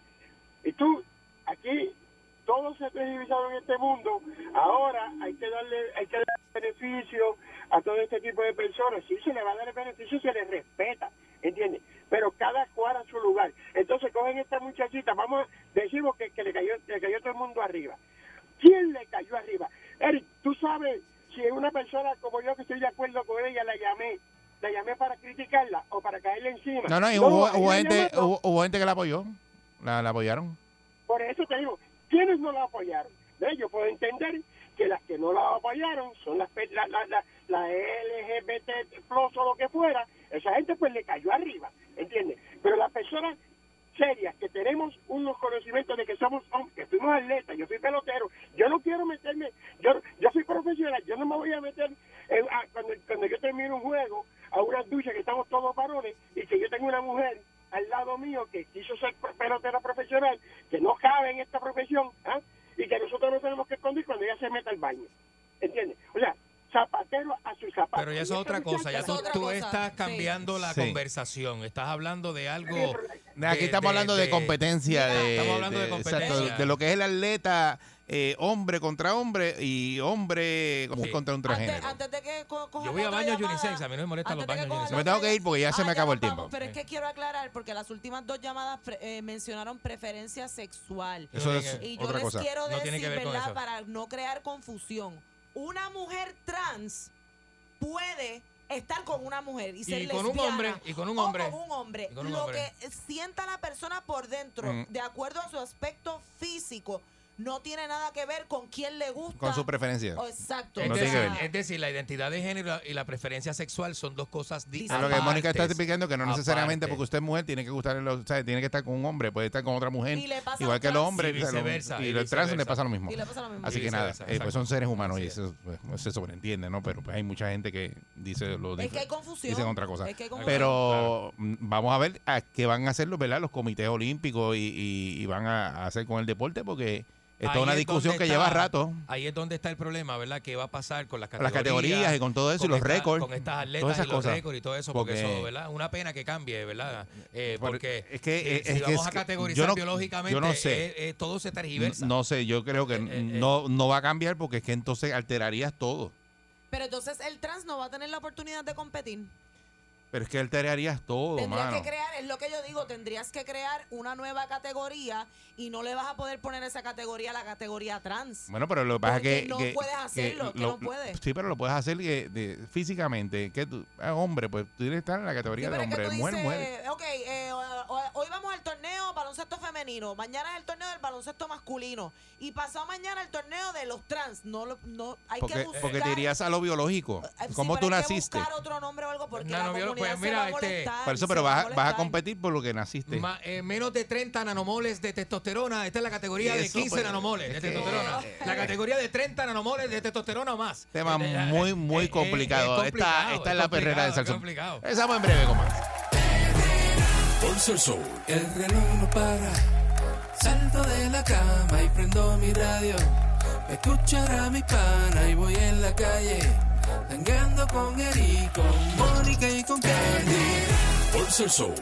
S19: Y tú, aquí, todo se televisado en este mundo. Ahora hay que darle, hay que darle beneficio a todo este tipo de personas. Si se le va a dar el beneficio, se le respeta. ¿Entiendes? Pero cada cual a su lugar. Entonces cogen esta muchachita, vamos decimos que, que le cayó, le cayó todo el mundo arriba. ¿Quién le cayó arriba? Eric, tú sabes si una persona como yo que estoy de acuerdo con ella la llamé, la llamé para criticarla o para caerle encima.
S2: No, no, y hubo, hubo gente, hubo, hubo gente que la apoyó. La, la apoyaron.
S19: Por eso te digo, ¿quiénes no la apoyaron? ¿Ves? Yo puedo entender que las que no la apoyaron son las la, la, la LGBT plus o lo que fuera. Esa gente pues le cayó arriba, ¿entiendes? Pero las personas serias que tenemos unos conocimientos de que somos hom- que fuimos atletas, yo fui pelotero, yo no quiero meterme, yo yo soy profesional, yo no me voy a meter en- a- cuando, cuando yo termine un juego a una ducha que estamos todos varones y que yo tengo una mujer al lado mío que quiso ser pelotera profesional, que no cabe en esta profesión, ¿ah? y que nosotros no tenemos que esconder cuando ella se meta al baño. ¿Entiendes? O sea, zapatero a su zapato.
S3: Pero ya eso es otra cosa, ya tú, tú estás cambiando la
S2: Sí.
S3: conversación, estás hablando de algo...
S2: Aquí
S3: de-
S2: estamos hablando de, competencia. De,
S3: Estamos hablando de
S2: exacto,
S3: competencia.
S2: de lo que es el atleta eh, hombre contra hombre y hombre contra un transgénero.
S4: Antes de que co- coja
S3: Yo voy a baños unisex, a mí no me molestan los
S4: antes de que
S3: baños
S4: coja
S3: unisex.
S2: Me tengo que ir porque ya se me
S4: Ah,
S2: acabó el tiempo.
S4: Pero es que quiero aclarar porque las últimas dos llamadas pre- eh, mencionaron preferencia sexual.
S2: Eso es
S4: y yo
S2: otra
S4: les
S2: cosa.
S4: quiero
S3: No
S4: decir, ¿verdad? Para no crear confusión. Una mujer trans puede estar con una mujer y ser
S3: Y con un hombre, y con un
S4: o
S3: hombre.
S4: con un hombre.
S3: Y con un
S4: lo
S3: hombre.
S4: que sienta la persona por dentro,
S2: Mm.
S4: de acuerdo a su aspecto físico, no tiene nada que ver con quién le gusta.
S2: Con su preferencia.
S4: Oh, exacto.
S3: Es,
S2: No
S3: decir, es decir, la identidad de género y la preferencia sexual son dos cosas
S2: A
S3: distintas.
S2: lo que Mónica está explicando que no necesariamente
S3: Aparte.
S2: porque usted es mujer tiene que gustarle, los- o sea, tiene que estar con un hombre, puede estar con otra mujer,
S4: Y le pasa
S2: igual que
S4: trans.
S2: hombres,
S3: Y viceversa,
S2: y
S3: y
S2: los trans le pasa lo mismo.
S4: Y le pasa lo mismo.
S2: Así
S3: Y
S2: que nada, eh, pues son seres humanos y
S3: Así
S2: eso pues, se sobreentiende, ¿no? Pero pues hay mucha gente que dice lo
S4: Es que hay confusión.
S2: dicen otra cosa.
S4: Es que hay confusión.
S2: Pero mm, vamos a ver a qué van a hacer los, ¿verdad? los comités olímpicos y, y- y van a, a hacer con el deporte porque esto
S3: Ahí
S2: es una discusión
S3: donde
S2: que
S3: está-
S2: lleva rato.
S3: Ahí es donde está el problema, ¿verdad? ¿Qué va a pasar con las categorías?
S2: las categorías y con todo eso y los
S3: esta-
S2: récords,
S3: Con estas atletas
S2: todas esas
S3: y los
S2: cosas.
S3: récords y todo eso, porque,
S2: Porque-
S3: eso, ¿verdad? Una pena que cambie, ¿verdad? Eh,
S2: Por-
S3: porque
S2: es que-
S3: si,
S2: es
S3: si
S2: que
S3: vamos
S2: es
S3: a categorizar
S2: yo no-
S3: biológicamente,
S2: yo no sé.
S3: eh, eh, todo se tergiversa.
S2: No sé, yo creo que
S3: eh,
S2: no, no va a cambiar porque es que entonces alterarías todo.
S4: Pero entonces el trans no va a tener la oportunidad de competir.
S2: Pero es que alterarías todo,
S4: Tendrías
S2: mano.
S4: que crear, es lo que yo digo, tendrías que crear una nueva categoría y no le vas a poder poner esa categoría a la categoría trans.
S2: Bueno, pero lo que pasa es que...
S4: no
S2: que-
S4: puedes hacerlo, que
S2: lo-
S4: no puedes.
S2: Sí, pero lo puedes hacer que, de- físicamente. Que tú, ah, hombre, pues tú tienes que estar en la categoría
S4: Sí,
S2: de
S4: pero es que
S2: hombre. Mujer,
S4: dices,
S2: mujer.
S4: ok, eh, hoy vamos al torneo baloncesto femenino, mañana es el torneo del baloncesto masculino y pasado mañana el torneo de los trans. No, lo- no hay que
S2: Porque,
S4: buscar.
S2: porque te irías a lo biológico.
S4: eh, sí,
S2: ¿Cómo
S4: pero
S2: tú
S4: hay que
S2: naciste?
S4: buscar otro nombre o algo porque
S3: No,
S4: la
S3: no,
S4: comunidad
S3: pues mira,
S4: va a
S3: este.
S2: Por eso, pero
S4: va
S2: vas, a- vas a competir por lo que naciste.
S3: Ma- eh, menos de 30 nanomoles de testosterona. Esta es la categoría de
S2: Eso,
S3: 15
S2: pues,
S3: nanomoles de
S2: es que-
S3: testosterona. La categoría de 30 nanomoles de testosterona o más.
S2: Tema
S3: Eh, eh,
S2: muy,
S3: eh,
S2: muy
S3: eh,
S2: complicado.
S3: es
S2: Esta,
S3: complicado,
S2: esta es la perrera de
S3: complicado,
S2: Salsón.
S3: complicado.
S2: Estamos en breve con más.
S1: Por Salsón, el reloj no para. Salto de la cama y prendo mi radio. Pa' escuchar a mi pana y voy en la calle. Tangando con Eri, con Mónica y con Candy. Por Salsón.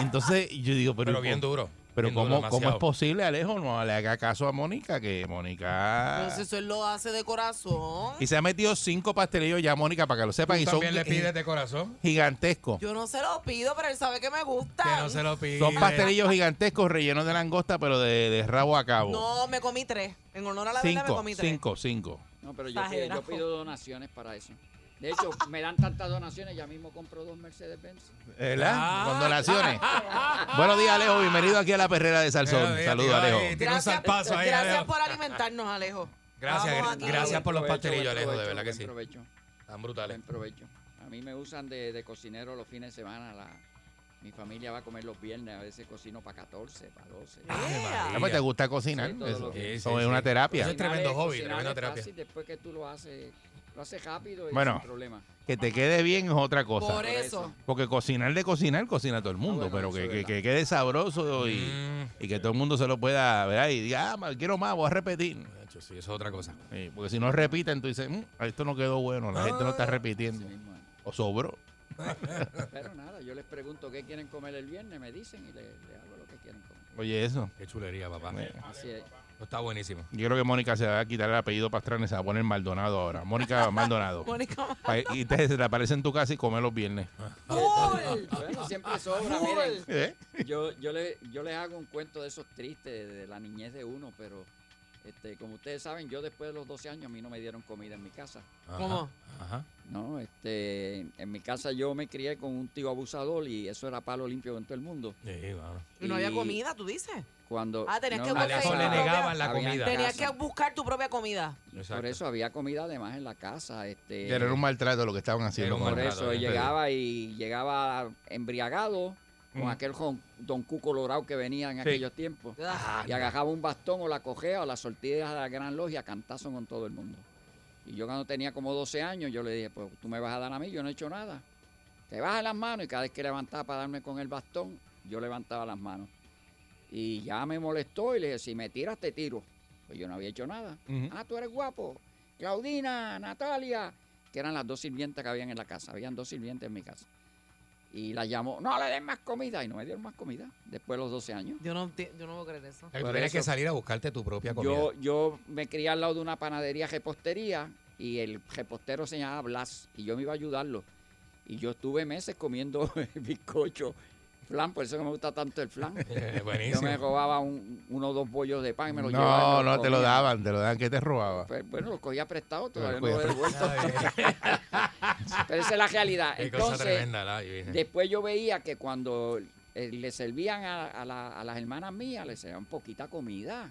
S2: Entonces yo digo, pero,
S3: Pero bien
S2: ¿cómo-
S3: duro.
S2: Pero
S3: bien duro,
S2: ¿cómo, ¿cómo es posible, Alejo, no le haga caso a Mónica? Que
S4: Pero
S2: Mónica...
S4: si eso él lo hace de corazón.
S2: Y se ha metido cinco pastelillos ya, Mónica, para que lo sepan. y
S3: ¿Tú
S2: son
S3: también le pides de corazón?
S2: gigantescos.
S4: Yo no se lo pido, pero él sabe que me gusta.
S3: Que no se lo pide.
S2: Son pastelillos gigantescos rellenos de langosta, pero de, de rabo a cabo.
S4: No, me comí tres. En honor a la verdad me
S2: cinco,
S4: comí tres.
S2: cinco, cinco.
S20: No, pero yo pido,
S4: Exagerado.
S20: yo pido donaciones para eso. De hecho, me dan tantas donaciones, ya mismo compro dos Mercedes-Benz.
S2: ¿Verdad?
S3: Ah.
S2: Con donaciones. Buenos días, Alejo. Bienvenido aquí a la perrera de Salsón. Saludos, Alejo.
S3: ahí,
S4: Gracias
S3: Alejo.
S4: por alimentarnos, Alejo.
S3: Gracias,
S4: Vamos
S3: gracias por los pastelillos, Alejo, de verdad que sí.
S20: provecho,
S3: Tan brutales.
S20: buen provecho. A mí me usan de, de cocinero los fines de semana. La, mi familia va a comer los viernes, a veces cocino para 14, para 12.
S2: Ah, pues, ¿Te gusta cocinar?
S20: Sí,
S2: eso es una terapia.
S3: Eso es tremendo hobby, tremenda terapia.
S20: fácil, después que tú lo haces, lo haces rápido y
S2: Bueno,
S20: sin problema.
S2: Que te quede bien es otra cosa.
S4: Por eso.
S2: Porque cocinar de cocinar, cocina todo el mundo.
S20: Ah, bueno,
S2: pero que, que-
S20: verdad.
S2: que quede sabroso y,
S3: Mm,
S2: y que todo el mundo se lo pueda ver y diga, ah, quiero más, voy a repetir.
S3: hecho, sí, eso es otra cosa.
S2: Sí, porque si no repiten, tú dices, "Mm, esto no quedó bueno, la gente no está
S20: Así
S2: repitiendo. O sobró.
S20: Pero nada, yo les pregunto qué quieren comer el viernes, me dicen y le, le hago lo que quieren comer.
S2: Oye, eso.
S3: Qué chulería, papá.
S20: Así es.
S3: Está buenísimo.
S2: Yo creo que Mónica se va a quitar el apellido Pastrana y se va a poner Maldonado ahora. Mónica Maldonado.
S4: Mónica
S2: Pa- Y te, se te aparece en tu casa y come los viernes.
S20: Bueno, siempre sobra, miren.
S2: ¿Eh?
S20: Yo, yo, le, yo les hago un cuento de esos tristes de, de la niñez de uno, pero este, como ustedes saben, yo después de los 12 años a mí no me dieron comida en mi casa.
S3: Ajá,
S4: ¿Cómo?
S3: Ajá.
S20: No, este, en mi casa yo me crié con un tío abusador y eso era palo limpio en todo el mundo.
S3: Sí, claro.
S4: Y no había comida, tú dices.
S20: Cuando
S4: Ah, tenías
S20: no,
S4: que buscar
S3: le
S4: propia-
S3: negaban la comida.
S4: Tenías
S20: casa.
S4: que buscar tu propia comida.
S20: Por eso había comida además en la casa. Este,
S2: Que era un maltrato lo que estaban haciendo.
S20: Por
S3: maltrato.
S20: eso llegaba y llegaba embriagado con
S2: Mm.
S20: aquel don Cu colorado que venía en aquellos tiempos.
S4: Ah,
S20: Y agarraba un bastón o la cogea o la sortía a la gran logia cantazo con todo el mundo. Y yo cuando tenía como 12 años, yo le dije, pues tú me vas a dar a mí, yo no he hecho nada. Te bajas las manos y cada vez que levantaba para darme con el bastón, yo levantaba las manos. Y ya me molestó y le dije, si me tiras, te tiro. Pues yo no había hecho nada. Ah, tú eres guapo. Claudina, Natalia, que eran las dos sirvientas que habían en la casa. Habían dos sirvientes en mi casa. Y la llamó, no le den más comida. Y no me dieron más comida después de los 12 años.
S4: Yo no, yo no puedo creer eso.
S20: Por
S3: tienes que salir a buscarte tu propia comida.
S20: Yo, yo me crié al lado de una panadería repostería y el repostero se llamaba Blas y yo me iba a ayudarlo. Y yo estuve meses comiendo bizcocho, flan, por eso que me gusta tanto el flan.
S3: Eh,
S20: Yo
S3: buenísimo.
S20: me robaba un, uno o dos bollos de pan y me los llevaba.
S2: No,
S20: me los
S2: no te lo daban, te lo daban. ¿Qué te robaba?
S20: Pues, bueno, los cogía prestado, todavía no lo he devuelto. Pero esa es la realidad.
S3: Qué cosa
S20: Entonces,
S3: tremenda, la Virgen.
S20: después yo veía que cuando eh, le servían a, a la- a las hermanas mías, les servían poquita comida.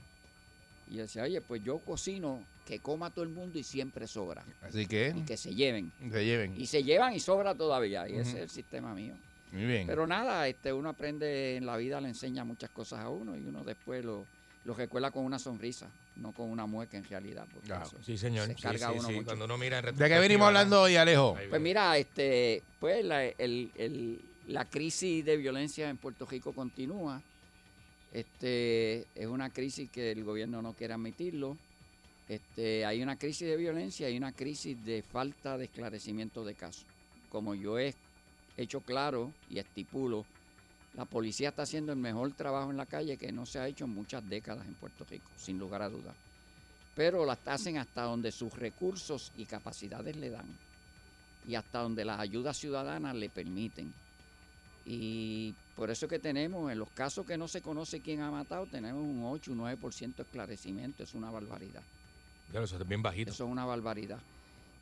S20: Y yo decía, oye, pues yo cocino que coma todo el mundo y siempre sobra.
S2: Así que
S20: Y que se lleven.
S2: se lleven.
S20: Y se llevan y sobra todavía. Y ese es el sistema mío.
S2: Muy bien.
S20: Pero nada, este, uno aprende en la vida, le enseña muchas cosas a uno y uno después lo, lo recuerda con una sonrisa, no con una mueca en realidad. porque
S2: Ah,
S20: eso
S3: Sí, señor.
S20: Se
S3: Sí,
S20: carga
S3: sí,
S20: uno
S3: sí.
S20: mucho.
S3: Cuando uno mira en
S2: ¿De qué venimos hablando hoy, Alejo?
S20: Pues mira, este, pues la, el- el- la crisis de violencia en Puerto Rico continúa. Este, es una crisis que el gobierno no quiere admitirlo. Este, hay una crisis de violencia y una crisis de falta de esclarecimiento de casos. Como yo he hecho claro y estipulo, la policía está haciendo el mejor trabajo en la calle que no se ha hecho en muchas décadas en Puerto Rico, sin lugar a dudas. Pero la hacen hasta donde sus recursos y capacidades le dan y hasta donde las ayudas ciudadanas le permiten. Y por eso que tenemos, en los casos que no se conoce quién ha matado, tenemos un 8, un 9% de esclarecimiento, es una barbaridad.
S3: Claro, eso es bien bajito.
S20: Eso es una barbaridad.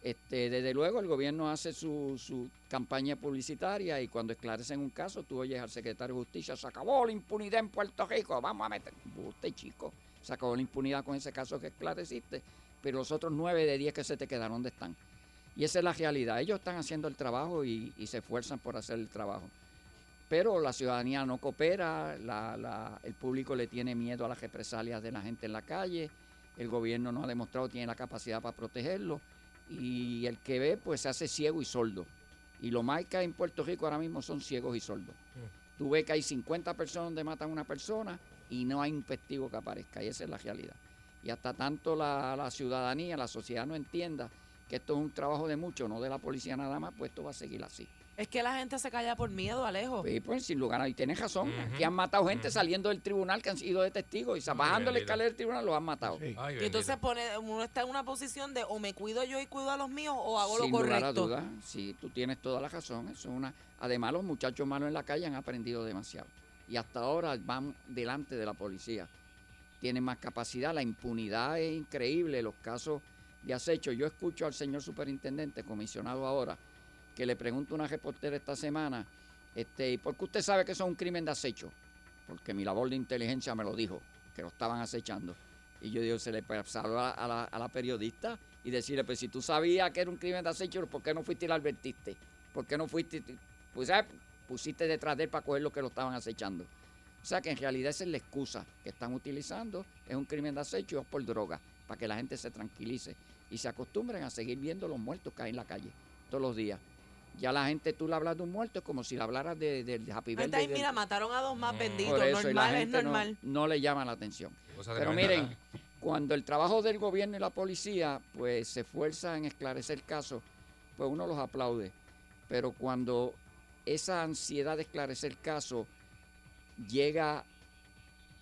S20: Este, desde luego el gobierno hace su, campaña publicitaria y cuando esclarecen un caso, tú oyes al secretario de Justicia, se acabó la impunidad en Puerto Rico, vamos a meter... Usted, chico, se acabó la impunidad con ese caso que esclareciste, pero los otros 9 de 10 que se te quedaron, ¿dónde están? Y esa es la realidad. Ellos están haciendo el trabajo y, se esfuerzan por hacer el trabajo. Pero la ciudadanía no coopera, el público le tiene miedo a las represalias de la gente en la calle, el gobierno no ha demostrado que tiene la capacidad para protegerlo y el que ve pues se hace ciego y sordo. Y lo más que hay en Puerto Rico ahora mismo son ciegos y sordos. Tú ves que hay 50 personas donde matan a una persona y no hay un testigo que aparezca, y esa es la realidad. Y hasta tanto la, la ciudadanía, la sociedad no entienda que esto es un trabajo de muchos, no de la policía nada más, pues esto va a seguir así.
S4: Es que la gente se calla por miedo, Alejo.
S20: Y pues sin lugar a y tienes razón, aquí han matado gente saliendo del tribunal que han sido de testigos y bajando la escalera del tribunal los han matado.
S4: y entonces pone, uno está en una posición de o me cuido yo y cuido a los míos o hago
S20: Sin
S4: lo
S20: lugar a
S4: correcto.
S20: dudas, sí, tú tienes toda la razón. Eso es una, además, los muchachos malos en la calle han aprendido demasiado. Y hasta ahora van delante de la policía. Tienen más capacidad, la impunidad es increíble, los casos de acecho. Yo escucho al señor superintendente, comisionado ahora, que le pregunto a una reportera esta semana, este, ¿y por qué usted sabe que eso es un crimen de acecho? Porque mi labor de inteligencia me lo dijo, que lo estaban acechando. Y yo digo, se le pasó a, la, la periodista y decirle, pues si tú sabías que era un crimen de acecho, ¿por qué no fuiste y le advertiste? ¿Por qué no fuiste? Pues ¿sabes? pusiste detrás de él para coger lo que lo estaban acechando. O sea que en realidad esa es la excusa que están utilizando, es un crimen de acecho y es por droga, para que la gente se tranquilice y se acostumbren a seguir viendo los muertos hay en la calle todos los días. Ya la gente, tú le hablas de un muerto, es como si le hablaras de, de, de Happy Birthday del-
S4: mira, mataron a dos más benditos.
S20: la
S4: normal, es
S20: no-
S4: normal.
S20: No, le llama la atención. Pero miren, cuando el trabajo del gobierno y la policía pues se esfuerza en esclarecer casos, pues uno los aplaude. Pero cuando esa ansiedad de esclarecer casos llega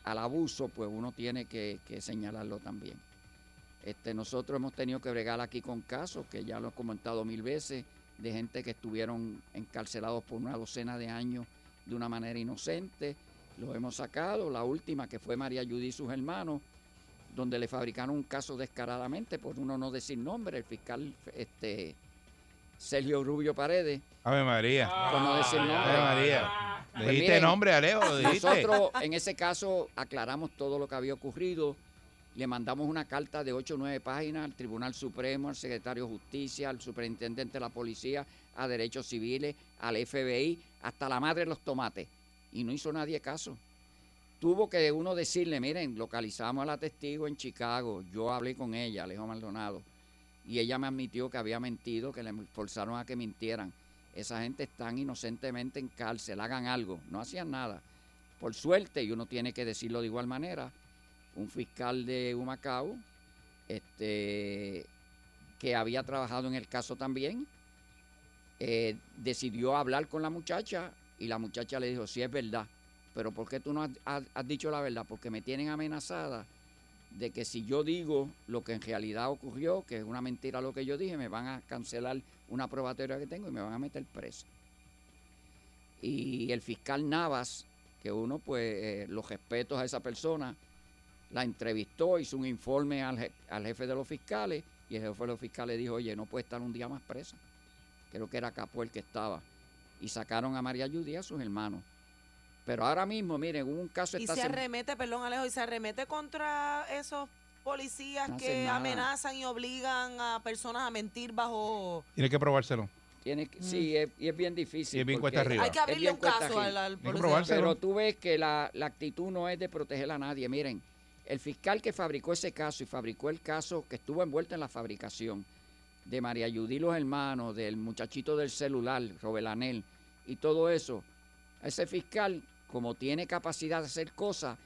S20: al abuso, pues uno tiene que, que señalarlo también. Este, nosotros hemos tenido que bregar aquí con casos, que ya lo he comentado mil veces, de gente que estuvieron encarcelados por una docena de años de una manera inocente. Los hemos sacado. La última, que fue María Judy y sus hermanos, donde le fabricaron un caso descaradamente, por uno no decir nombre, el fiscal este, Sergio Rubio Paredes.
S2: Ave María.
S20: Por no decir nombre.
S2: Ave María.
S20: Pues
S2: Dijiste
S20: miren,
S2: nombre, Alejo, dijiste.
S20: Nosotros en ese caso aclaramos todo lo que había ocurrido. Le mandamos una carta de 8 o 9 páginas al Tribunal Supremo, al Secretario de Justicia, al Superintendente de la Policía, a Derechos Civiles, al FBI, hasta la madre de los tomates. Y no hizo nadie caso. Tuvo que uno decirle, miren, localizamos a la testigo en Chicago, yo hablé con ella, Alejo Maldonado, y ella me admitió que había mentido, que le forzaron a que mintieran. Esa gente están inocentemente en cárcel, hagan algo, no hacían nada. Por suerte, y uno tiene que decirlo de igual manera, un fiscal de Humacao este, que había trabajado en el caso también, eh, decidió hablar con la muchacha y la muchacha le dijo, sí es verdad, pero ¿por qué tú no has, dicho la verdad? Porque me tienen amenazada de que si yo digo lo que en realidad ocurrió, que es una mentira lo que yo dije, me van a cancelar una probatoria que tengo y me van a meter preso. Y el fiscal Navas, que uno pues eh, los respetos a esa persona, la entrevistó, hizo un informe al, je- al jefe de los fiscales y el jefe de los fiscales dijo, oye, no puede estar un día más presa. Creo que era Capó el que estaba. Y sacaron a María Judy y a sus hermanos. Pero ahora mismo, miren, hubo un caso
S4: Y
S20: esta
S4: se arremete, perdón Alejo, y se arremete contra esos policías
S20: No
S4: que amenazan y obligan a personas a mentir bajo...
S2: Tiene que probárselo.
S20: Tiene que- sí, es, y es bien difícil.
S2: Y es bien cuesta arriba.
S4: Hay que abrirle un caso al, al policía.
S20: Pero tú ves que la, la actitud no es de proteger a nadie. Miren, el fiscal que fabricó ese caso y fabricó el caso que estuvo envuelto en la fabricación de María Yudí los hermanos, del muchachito del celular, Robelanel, y todo eso, ese fiscal, como tiene capacidad de hacer cosas,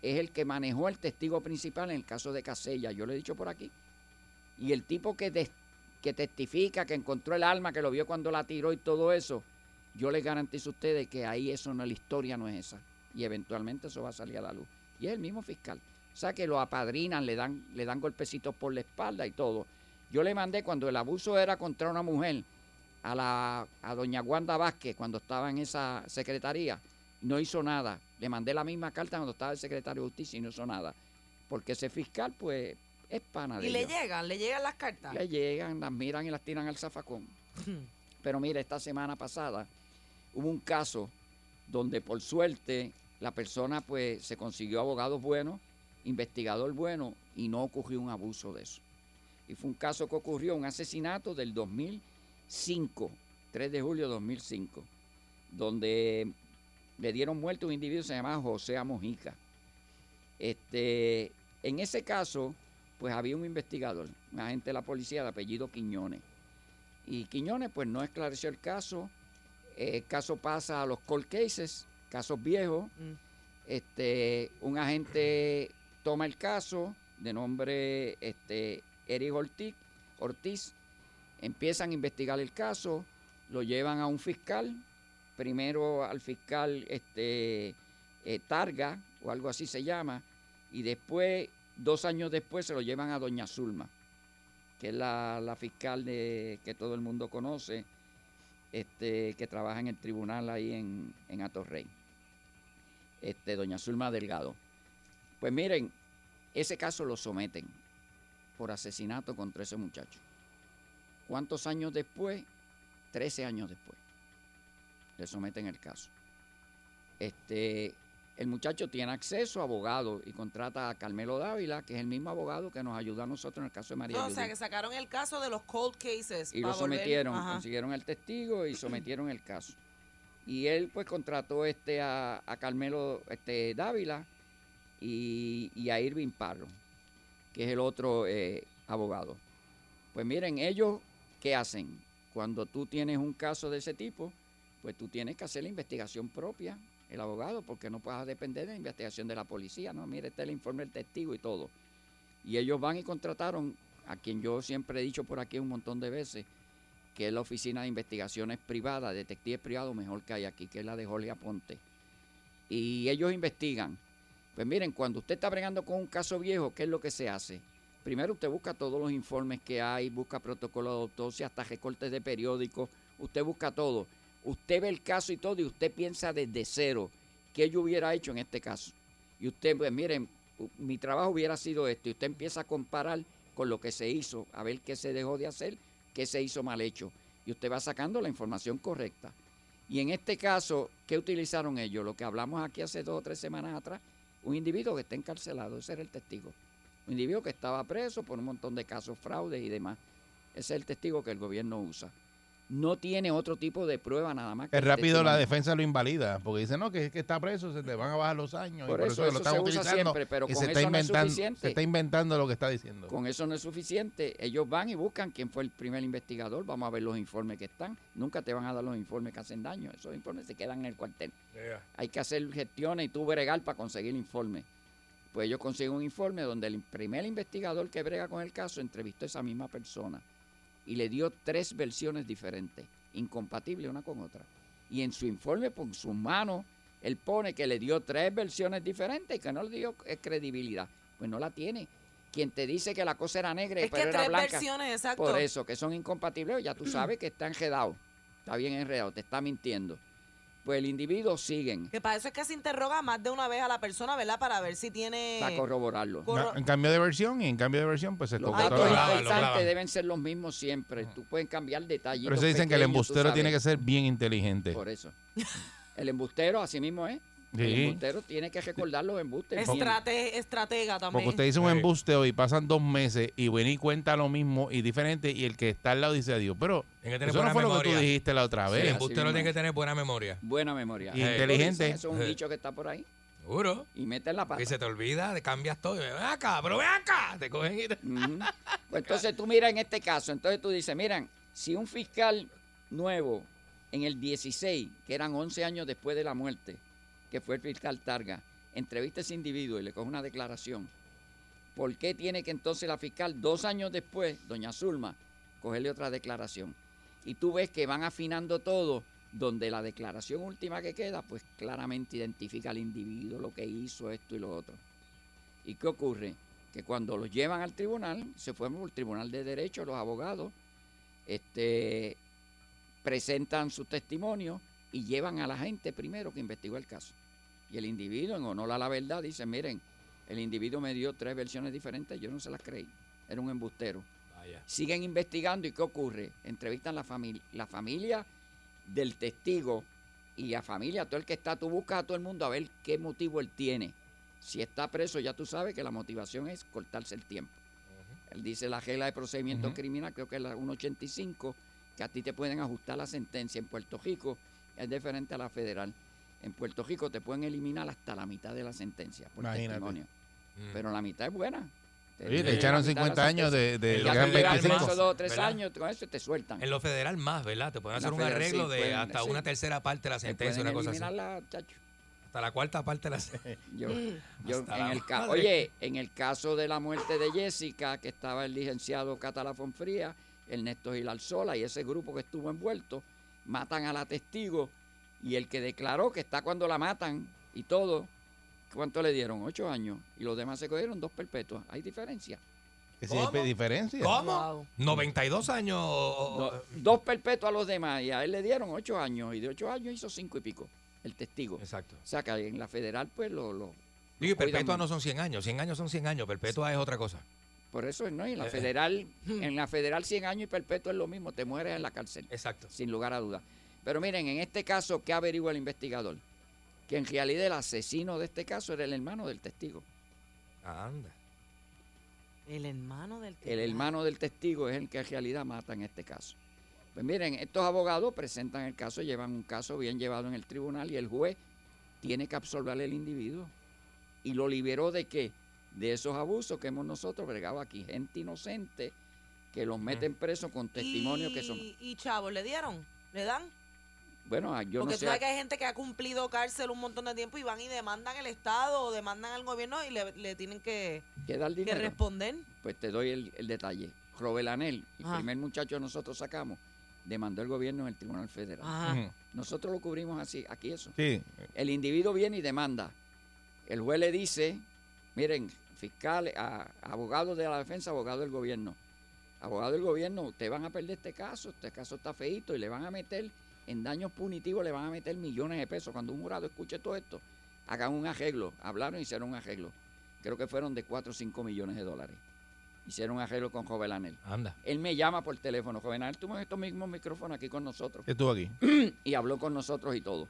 S20: es el que manejó el testigo principal en el caso de Casella. Yo lo he dicho por aquí. Y el tipo que, que testifica, que encontró el arma, que lo vio cuando la tiró y todo eso, yo les garantizo a ustedes que ahí eso no, la historia no es esa. Y eventualmente eso va a salir a la luz. Y es el mismo fiscal. O sea que lo apadrinan, le dan, le dan golpecitos por la espalda y todo. Yo le mandé cuando el abuso era contra una mujer a la a doña Wanda Vázquez cuando estaba en esa secretaría, no hizo nada. Le mandé la misma carta cuando estaba el secretario de justicia y no hizo nada. Porque ese fiscal, pues, es pana de
S4: Y le
S20: ellos.
S4: llegan, le llegan las cartas.
S20: Le llegan, las miran y las tiran al zafacón. Pero mira, esta semana pasada hubo un caso donde por suerte la persona pues se consiguió abogados buenos, investigador bueno y no ocurrió un abuso de eso. Y fue un caso que ocurrió, un asesinato del 2005, 3 de julio de 2005, donde le dieron muerte a un individuo que se llamaba José Mojica. Este, en ese caso, pues había un investigador, un agente de la policía de apellido Quiñones. Y Quiñones pues no esclareció el caso. Eh, El caso pasa a los cold cases, casos viejos. Este, un agente toma el caso de nombre este, Eric Ortiz, Ortiz. Empiezan a investigar el caso, lo llevan a un fiscal, primero al fiscal este, eh, Targa, o algo así se llama, y después, dos años después, se lo llevan a Doña Zulma, que es la, la fiscal de, que todo el mundo conoce, este, que trabaja en el tribunal ahí en, en Atorrey, este, Doña Zulma Delgado. Pues miren, ese caso lo someten por asesinato contra ese muchacho. ¿Cuántos años después? Trece años después. Le someten el caso. Este, el muchacho tiene acceso a abogado y contrata a Carmelo Dávila, que es el mismo abogado que nos ayudó a nosotros en el caso de María
S4: No, o sea, que sacaron el caso de los cold cases.
S20: Y lo sometieron,
S4: Ajá.
S20: consiguieron el testigo y sometieron el caso. Y él pues contrató este a, a Carmelo este, Dávila y, a Irving Parro, que es el otro eh, abogado. Pues miren, ellos, ¿qué hacen? Cuando tú tienes un caso de ese tipo, pues tú tienes que hacer la investigación propia, el abogado, porque no puedes depender de la investigación de la policía, ¿no? Mire, este es el informe del testigo y todo. Y ellos van y contrataron a quien yo siempre he dicho por aquí un montón de veces, que es la Oficina de Investigaciones Privadas, Detectives Privados mejor que hay aquí, que es la de Jorge Aponte. Y ellos investigan. Pues miren, cuando usted está bregando con un caso viejo, ¿qué es lo que se hace? Primero usted busca todos los informes que hay, busca protocolos de autopsia, hasta recortes de periódicos, usted busca todo. Usted ve el caso y todo y usted piensa desde cero qué yo hubiera hecho en este caso. Y usted, pues miren, mi trabajo hubiera sido esto. Y usted empieza a comparar con lo que se hizo, a ver qué se dejó de hacer, qué se hizo mal hecho. Y usted va sacando la información correcta. Y en este caso, ¿qué utilizaron ellos? Lo que hablamos aquí hace dos o tres semanas atrás, un individuo que está encarcelado, ese era el testigo. Un individuo que estaba preso por un montón de casos, fraudes y demás. Ese es el testigo que el gobierno usa. No tiene otro tipo de prueba nada más. que
S2: Es rápido la defensa lo invalida, porque dice, no, que es que está preso, se te van a bajar los años.
S20: Por
S2: y por
S20: eso,
S2: eso,
S20: eso
S2: lo están
S20: se usa
S2: utilizando.
S20: siempre, pero con
S2: se está,
S20: eso no es
S2: inventando,
S20: suficiente.
S2: se está inventando lo que está diciendo.
S20: Con eso no es suficiente. Ellos van y buscan quién fue el primer investigador. Vamos a ver los informes que están. Nunca te van a dar los informes que hacen daño. Esos informes se quedan en el cuartel. Hay que hacer gestiones y tú bregar para conseguir informe. Pues ellos consiguen un informe donde el primer investigador que brega con el caso entrevistó a esa misma persona. Y le dio tres versiones diferentes, incompatibles una con otra. Y en su informe, por sus manos, él pone que le dio tres versiones diferentes y que no le dio eh, credibilidad. Pues no la tiene. Quien te dice que la cosa era negra y
S4: Es que
S20: pero era
S4: tres
S20: blanca.
S4: versiones, exacto.
S20: Por eso, que son incompatibles, ya tú sabes que está enredado. Está bien enredado, te está mintiendo. Pues el individuo siguen
S4: Que para eso es que se interroga más de una vez a la persona, ¿verdad? Para ver si tiene...
S20: para corroborarlo.
S4: Corro-
S2: En cambio de versión y en cambio de versión, pues se
S20: Los datos importantes deben ser los mismos siempre. Tú puedes cambiar detallitos.
S2: Por eso dicen que el embustero tiene que ser bien inteligente.
S20: Por eso. El embustero, así mismo es. El
S2: Sí.
S20: embustero tiene que recordar los embustes.
S4: Estrate- estratega también.
S2: Porque usted dice un embusteo y pasan dos meses y viene y cuenta lo mismo y diferente y el que está al lado dice adiós. Pero
S3: Tiene que tener
S2: eso no fue lo que tú dijiste la otra
S3: Sí,
S2: vez.
S3: el embustero tiene que tener buena memoria.
S20: Buena memoria.
S2: Y inteligente.
S20: Eso es un dicho que está por ahí.
S3: Seguro.
S20: Y mete la pata.
S3: Y se te olvida, te cambias todo. Ven acá, pero ven acá. Te cogen y te...
S20: Pues entonces tú miras en este caso, entonces tú dices, miran, si un fiscal nuevo en el 16, que eran 11 años después de la muerte, que fue el fiscal Targa, entrevista a ese individuo y le coge una declaración, ¿por qué tiene que entonces la fiscal dos años después, doña Zulma, cogerle otra declaración? Y tú ves que van afinando todo, donde la declaración última que queda, pues claramente identifica al individuo, lo que hizo, esto y lo otro. ¿Y qué ocurre? Que cuando los llevan al tribunal, se por el Tribunal de Derecho, los abogados, este, presentan su testimonio y llevan a la gente primero que investigó el caso. Y el individuo, en honor a la verdad, dice, miren, el individuo me dio tres versiones diferentes, yo no se las creí, era un embustero. Siguen investigando y ¿qué ocurre? Entrevistan la familia, la familia del testigo y la familia, todo el que está, tú buscas a todo el mundo a ver qué motivo él tiene. Si está preso, ya tú sabes que la motivación es cortarse el tiempo. Él dice la regla de procedimiento
S3: Ujú.
S20: criminal, creo que es la 185, que a ti te pueden ajustar la sentencia. En Puerto Rico es diferente a la federal. En Puerto Rico te pueden eliminar hasta la mitad de la sentencia por
S2: Imagínate.
S20: testimonio. Pero la mitad es buena.
S2: Te
S20: dan
S2: echaron
S20: la mitad
S2: 50
S20: la
S2: años de- de- dan
S20: llevas
S2: 25.
S20: preso dos o tres
S3: ¿Verdad?
S20: años, con eso te sueltan.
S3: En lo federal más, ¿verdad? Te pueden
S20: En la
S3: hacer un
S20: federal,
S3: arreglo
S20: sí,
S3: de
S20: pueden-
S3: hasta
S20: sí.
S3: una tercera parte de la
S20: Te
S3: sentencia, una cosa así.
S20: eliminarla, chacho.
S3: Hasta la cuarta parte de la sentencia.
S20: Yo, yo en
S3: la
S20: el ca- oye, en el caso de la muerte de Jessica, que estaba el licenciado Catalafón Fría, Ernesto Gil Alzola y ese grupo que estuvo envuelto, matan a la testigo y el que declaró que está cuando la matan y todo, ¿cuánto le dieron? Ocho años. Y los demás se cogieron dos perpetuas. ¿Hay diferencia?
S2: Hay diferencia.
S3: ¿Cómo? 92 años.
S20: Do- dos perpetuos a los demás y a él le dieron ocho años y de ocho años hizo cinco y pico el testigo.
S3: Exacto.
S20: O sea que en la federal pues lo... lo
S3: Digo, perpetua no son 100 años. 100 años son 100 años. Perpetua es otra cosa.
S20: Por eso no, y en la
S3: Eh, eh.
S20: federal, en la federal 100 años y perpetuo es lo mismo, te mueres en la cárcel.
S3: Exacto.
S20: Sin lugar a dudas. Pero miren, en este caso, ¿qué averigua el investigador? Que en realidad el asesino de este caso era el hermano del testigo.
S3: Anda.
S4: El hermano del
S20: El hermano del testigo es el que en realidad mata en este caso. Pues miren, estos abogados presentan el caso, llevan un caso bien llevado en el tribunal y el juez tiene que absolver al individuo. ¿Y lo liberó de qué? De esos abusos que hemos nosotros bregado aquí. Gente inocente que los meten presos con testimonios que son...
S4: ¿Y, y chavos le dieron? ¿Le dan?
S20: Bueno, ah, yo
S4: Porque
S20: no
S4: tú
S20: sé...
S4: sabes que hay gente que ha cumplido cárcel un montón de tiempo y van y demandan el Estado o demandan al gobierno y le, le tienen que,
S20: ¿Qué da el
S4: que responder.
S20: Pues te doy el, el detalle. Robelanel, el
S4: Ajá.
S20: primer muchacho que nosotros sacamos, demandó el gobierno en el Tribunal Federal.
S4: Ajá.
S20: Nosotros lo cubrimos así, aquí eso.
S2: Sí.
S20: El individuo viene y demanda. El juez le dice, miren, fiscales, a- abogados de la defensa, abogados del gobierno. Abogados del gobierno, ustedes van a perder este caso, este caso está feito y le van a meter, en daños punitivos le van a meter millones de pesos. Cuando un jurado escuche todo esto, hagan un arreglo. Hablaron y hicieron un arreglo. Creo que fueron de 4 o 5 millones de dólares. Hicieron un arreglo con Jovelanel.
S3: Anda.
S20: Él me llama por teléfono. Jovelanel tuvo estos mismos micrófonos aquí con nosotros
S2: estuvo aquí.
S20: y habló con nosotros y todo.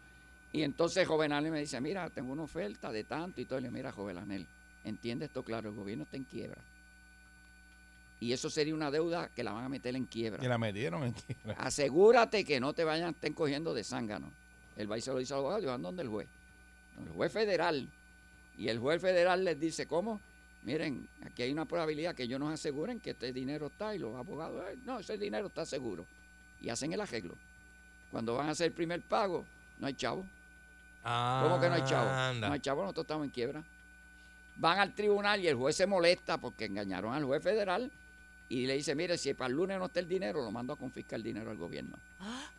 S20: Y entonces Jovenanel me dice, mira, tengo una oferta de tanto y todo. Y le digo, mira, Jovenanel, entiende esto claro, el gobierno está en quiebra. Y eso sería una deuda que la van a meter en quiebra.
S2: Que la metieron en quiebra.
S20: Asegúrate que no te vayan, estén cogiendo de zángano. El y se lo dice al abogado van donde el juez. El juez federal. Y el juez federal les dice, ¿cómo? Miren, aquí hay una probabilidad que ellos nos aseguren que este dinero está y los abogados, "Ay, no, ese dinero está seguro. Y hacen el arreglo. Cuando van a hacer el primer pago, no hay chavo. ¿Cómo que no hay chavo?
S3: Anda.
S20: No hay chavo, nosotros estamos en quiebra. Van al tribunal y el juez se molesta porque engañaron al juez federal y le dice, mire, si para el lunes no está el dinero, lo mando a confiscar el dinero al gobierno.
S4: Ah.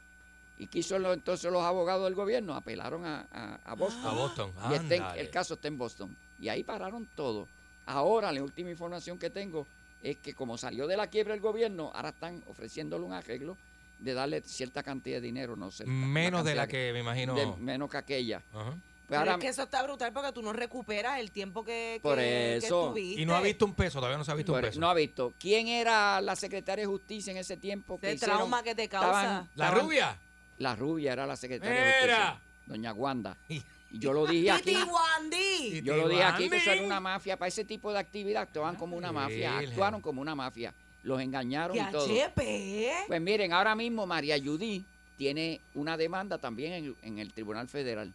S20: ¿Y qué hizo lo- entonces los abogados del gobierno? Apelaron a, a- a Boston.
S3: A Boston,
S20: Y está en-
S3: ándale.
S20: el caso está en Boston. Y ahí pararon todo. Ahora, la última información que tengo es que como salió de la quiebra el gobierno, ahora están ofreciéndole un arreglo de darle cierta cantidad de dinero, no sé.
S3: Menos de la que me imagino.
S20: de- menos que aquella.
S3: Ajá.
S20: Pues
S4: Pero
S20: ahora-
S4: es que eso está brutal porque tú no recuperas el tiempo que,
S20: Por
S4: que- que
S20: eso.
S4: estuviste.
S3: Y no ha visto un peso, todavía no se ha visto un
S20: Por-
S3: peso.
S20: No ha visto. ¿Quién era la secretaria de justicia en ese tiempo? que
S4: Ese
S20: hicieron?
S4: trauma que te causa.
S3: ¿La
S20: estaban-
S3: rubia?
S20: La rubia era la secretaria de
S3: Era.
S20: justicia. Doña Wanda. Y yo lo dije aquí.
S4: Titi Wandy.
S20: Yo lo dije aquí que eso era una mafia. Para ese tipo de actividad actuaban como una mafia.
S4: Virgen.
S20: Actuaron como una mafia. Los engañaron y todo.
S4: chepe.
S20: Pues miren, ahora mismo María Judy tiene una demanda también en, en el Tribunal Federal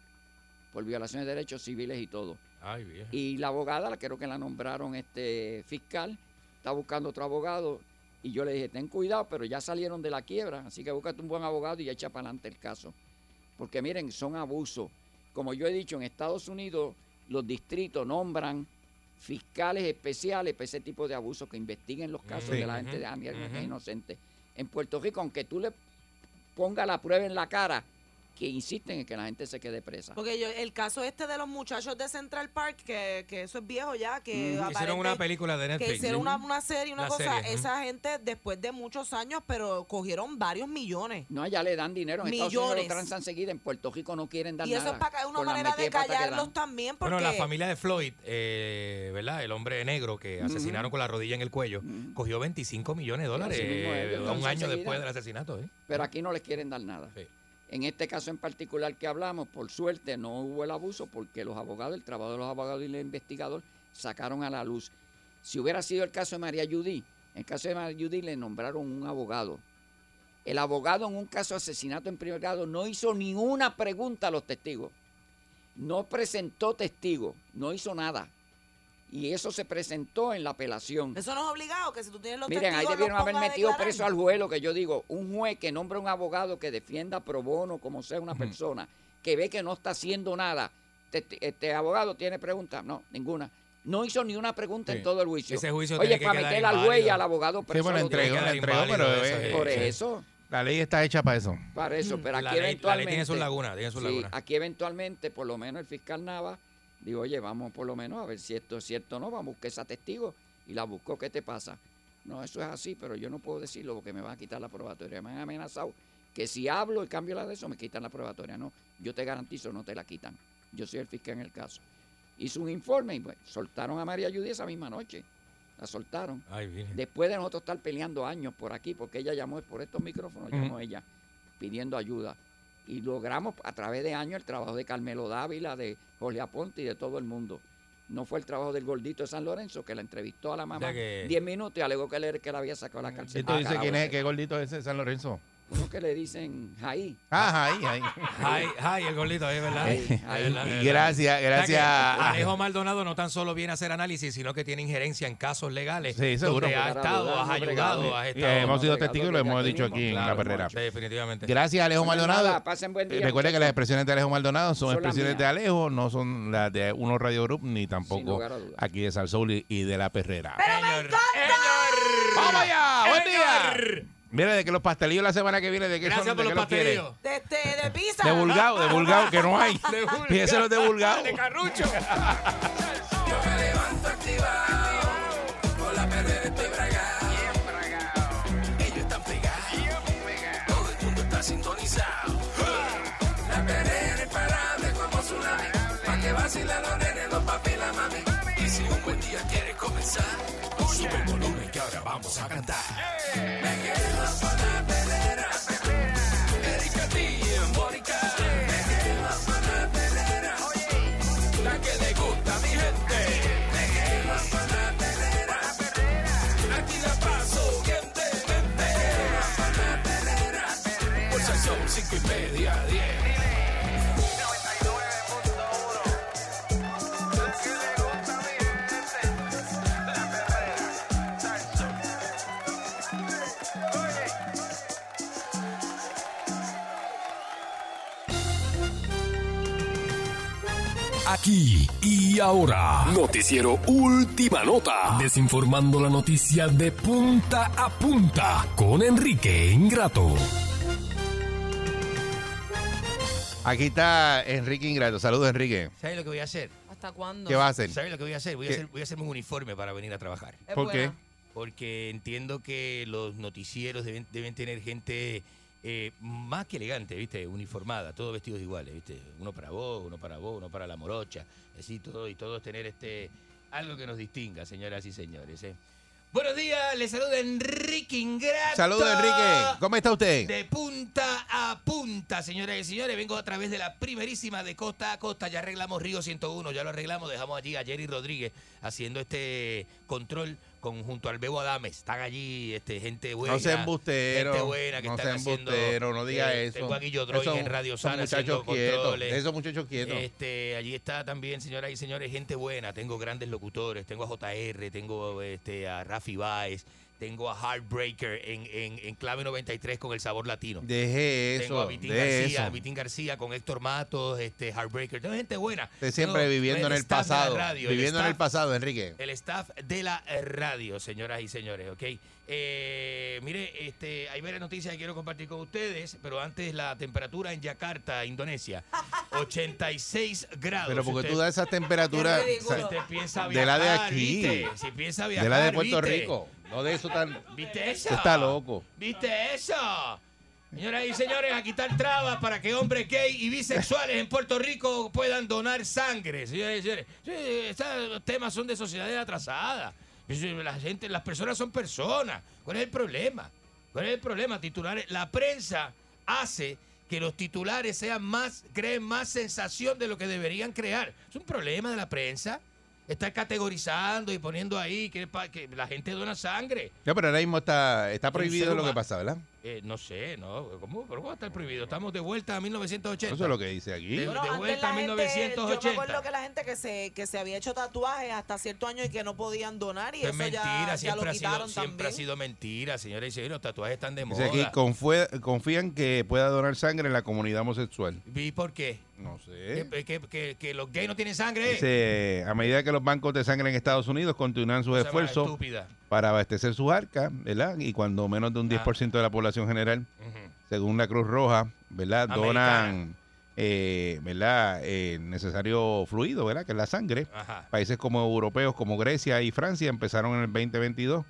S20: por violaciones de derechos civiles y todo.
S3: Ay, vieja.
S20: Y la abogada, la creo que la nombraron este fiscal, está buscando otro abogado. Y yo le dije, ten cuidado, pero ya salieron de la quiebra, así que búscate un buen abogado y echa para adelante el caso. Porque miren, son abusos. Como yo he dicho, en Estados Unidos los distritos nombran fiscales especiales para ese tipo de abusos que investiguen los casos
S3: Sí.
S20: de la gente de que es
S3: ujú.
S20: inocente. En Puerto Rico, aunque tú le pongas la prueba en la cara, que insisten en que la gente se quede presa.
S4: Porque yo, el caso este de los muchachos de Central Park, que, que eso es viejo ya, que
S20: Mm.
S3: Hicieron una película de Netflix.
S4: Que hicieron una, una serie, una, cosa,
S3: serie,
S4: esa gente después de muchos años, pero cogieron varios millones.
S20: No, allá le dan dinero. En Estados Unidos
S4: Millones.
S20: lo transan seguida. En Puerto Rico no quieren dar
S4: Y eso
S20: nada.
S4: es para una manera de callarlos también, porque
S3: Bueno, la familia de Floyd, eh, ¿verdad? El hombre negro que asesinaron con la rodilla en el cuello, cogió 25 millones de dólares
S20: mismo
S3: eh, un año después del asesinato. ¿eh?
S20: Pero aquí no les quieren dar nada. En este caso en particular que hablamos, por suerte no hubo el abuso porque los abogados, el trabajo de los abogados y el investigador sacaron a la luz. Si hubiera sido el caso de María Judy, en el caso de María Judy le nombraron un abogado. El abogado en un caso de asesinato en primer grado no hizo ninguna pregunta a los testigos. No presentó testigos, no hizo nada. Y eso se presentó en la apelación.
S4: eso no es obligado, que si tú tienes los
S20: Miren, ahí debieron haber metido preso al juez, lo que yo digo, un juez que nombra un abogado que defienda pro bono, como sea una persona, que ve que no está haciendo nada. Este, este abogado tiene preguntas, no, ninguna. No hizo ni una pregunta
S2: Sí.
S20: en todo el juicio.
S2: Ese juicio
S20: Oye, para meter al juez y al abogado
S2: Sí,
S20: preso.
S2: bueno,
S20: lo
S2: entregó,
S20: que
S2: entregó, pero eh,
S20: Por
S2: sí.
S20: eso.
S2: La ley está hecha para eso.
S20: Para eso, pero
S3: La
S20: aquí
S3: ley- la ley
S20: eventualmente.
S3: tiene sus lagunas, tiene sus
S20: sí,
S3: lagunas.
S20: aquí eventualmente, por lo menos el fiscal Nava, digo, oye, vamos por lo menos a ver si esto es cierto o no, vamos a buscar esa testigo. Y la buscó, ¿qué te pasa? No, eso es así, pero yo no puedo decirlo porque me van a quitar la probatoria. Me han amenazado que si hablo y cambio la de eso, me quitan la probatoria. No, yo te garantizo, no te la quitan. Yo soy el fiscal en el caso. Hizo un informe y pues, soltaron a María Judy esa misma noche. La soltaron.
S3: Ay.
S20: Después de nosotros estar peleando años por aquí, porque ella llamó por estos micrófonos, llamó ella pidiendo ayuda. Y logramos a través de años el trabajo de Carmelo Dávila, de Jorge Aponte y de todo el mundo. No fue el trabajo del gordito de San Lorenzo que la entrevistó a la mamá
S2: Ya que-
S20: 10 minutos y alegó que el que la había sacado de la cárcel.
S2: ¿Y tú
S20: Ah,
S2: dices
S20: carajo,
S2: quién es? ¿Qué gordito es ese? San Lorenzo.
S20: Uno que le dicen Jaí.
S2: Ah, ahí, ahí.
S3: Ay, ay, el gordito ahí, ¿verdad? Es
S20: ay.
S3: verdad, es
S2: Y
S3: verdad.
S2: gracias,
S3: O sea
S2: gracias
S3: Alejo Maldonado no tan solo viene a hacer análisis, sino que tiene injerencia en casos legales.
S2: Sí, seguro.
S3: Donde ha estado, has ayudado, has estado.
S2: hemos sido testigos y lo hemos dicho aquí en la perrera.
S3: sí, definitivamente.
S2: Gracias, Alejo
S20: Pues
S2: Maldonado.
S20: nada, pasen buen día,
S2: Y Recuerde que las expresiones de Alejo Maldonado son,
S20: Son
S2: expresiones de Alejo, no son las de Uno Radio Group ni tampoco aquí de Salsoul y, de la perrera.
S3: Señor.
S2: ¡Vamos allá! ¡Buen
S3: Señor.
S2: día! Mire, de que los pastelillos la semana que viene, ¿de qué
S3: Gracias
S2: son?
S3: por
S2: ¿De
S3: los
S2: qué los
S3: pastelillos.
S4: De, este, de pizza.
S2: De vulgado, de vulgado, que no hay.
S3: De vulgao.
S2: Pídeselos de vulgado.
S3: De carrucho.
S1: Aquí y
S11: ahora, Noticiero Última Nota, desinformando la noticia de punta a punta con Enrique Ingrato.
S2: Aquí está Enrique Ingrato. Saludos, Enrique.
S3: ¿Sabes lo que voy a hacer?
S4: ¿Hasta cuándo?
S2: ¿Qué va a hacer?
S3: ¿Sabes lo que voy a hacer? Voy a,
S2: ¿Qué?
S3: hacer, voy a hacerme un uniforme para venir a trabajar.
S2: ¿Por qué?
S3: Porque entiendo que los noticieros deben, deben tener gente eh, más que elegante, ¿viste? Uniformada, todos vestidos iguales, ¿viste? Uno para vos, uno para vos, uno para la morocha, así todo, y todos tener este algo que nos distinga, señoras y señores. ¿eh? Buenos días, les saluda Enrique Ingrato.
S2: Saludos, Enrique. ¿Cómo está usted?
S3: De punta a punta, señoras y señores. Vengo a través de la primerísima de costa a costa. Ya arreglamos Río 101, ya lo arreglamos. Dejamos allí a Jerry Rodríguez haciendo este control con, junto al Bebo Adames. Están allí este, gente buena.
S2: No sea embustero.
S3: Gente buena que
S2: no
S3: están haciendo.
S2: no diga
S3: eh,
S2: eso.
S3: Tengo a Guillo Droy
S2: Esos-
S3: en Radio Sana haciendo
S2: quietos,
S3: controles.
S2: esos muchachos quietos.
S3: Este, allí está también, señoras y señores, gente buena. Tengo grandes locutores. Tengo a JR, tengo este, a Rafi Baez, tengo a Heartbreaker en, en, en clave 93 con el sabor latino.
S2: Deje
S3: Tengo a
S2: eso,
S3: Vitín García,
S2: eso.
S3: Vitín García con Héctor Matos, este Heartbreaker. Tengo gente buena.
S2: Usted siempre
S3: Tengo
S2: viviendo en el
S3: de
S2: pasado.
S3: radio,
S2: viviendo en el pasado, Enrique.
S3: el staff de la radio, señoras y señores, ¿ok? Eh, mire, este, hay varias noticias que quiero compartir con ustedes, pero antes la temperatura en Yakarta, Indonesia, 86 grados.
S2: Pero porque
S3: Usted-
S2: tú das esa temperatura
S4: Qué ridículo.
S2: sa-
S3: Usted piensa
S2: de la de aquí,
S3: ¿viste? Si piensa
S2: de
S3: viajar,
S2: la de Puerto
S3: ¿viste?
S2: Rico, no de eso tan...
S3: ¿Viste eso?
S2: Está loco.
S3: ¿Viste eso? Señoras y señores, a quitar trabas para que hombres gay y bisexuales en Puerto Rico puedan donar sangre. Señoras y señores, estos temas son de sociedades atrasadas. La gente, las personas son personas. ¿Cuál es el problema? ¿Cuál es el problema? Titulares. La prensa hace que los titulares sean más, creen más sensación de lo que deberían crear. Es un problema de la prensa. Estar categorizando y poniendo ahí que, la gente dona sangre.
S2: No, pero ahora mismo está, está prohibido lo que pasa, ¿verdad?
S3: Eh, no sé, ¿no? ¿Cómo, ¿Pero ¿Cómo está el prohibido? Estamos de vuelta a 1980.
S2: Eso es lo que dice aquí.
S3: De- vuelta a
S4: gente, yo me
S3: 1980.
S4: acuerdo que la gente que se, que se había hecho tatuajes hasta cierto año y que no podían donar y
S3: Eso es
S4: eso ya-
S3: mentira,
S4: ya,
S3: siempre,
S4: lo
S3: ha sido,
S4: quitaron
S3: siempre ha sido mentira, señores y señores. Los tatuajes están de
S2: Dice
S3: moda.
S2: aquí, confue- confían que pueda donar sangre en la comunidad homosexual.
S3: ¿Y por qué?
S2: No sé.
S3: ¿Que, que, que- que los gays no tienen sangre?
S2: Dice, a medida que los bancos de sangre en Estados Unidos continúan sus
S3: Cosa más
S2: esfuerzos
S3: estúpida.
S2: Para abastecer sus arcas, ¿verdad? Y cuando menos de un 10% de la población general, según la Cruz Roja, ¿verdad? Donan, eh, ¿verdad? Eh, necesario fluido, ¿verdad? Que es la sangre.
S3: Ajá.
S2: Países como europeos, como Grecia y Francia, empezaron en el 2022,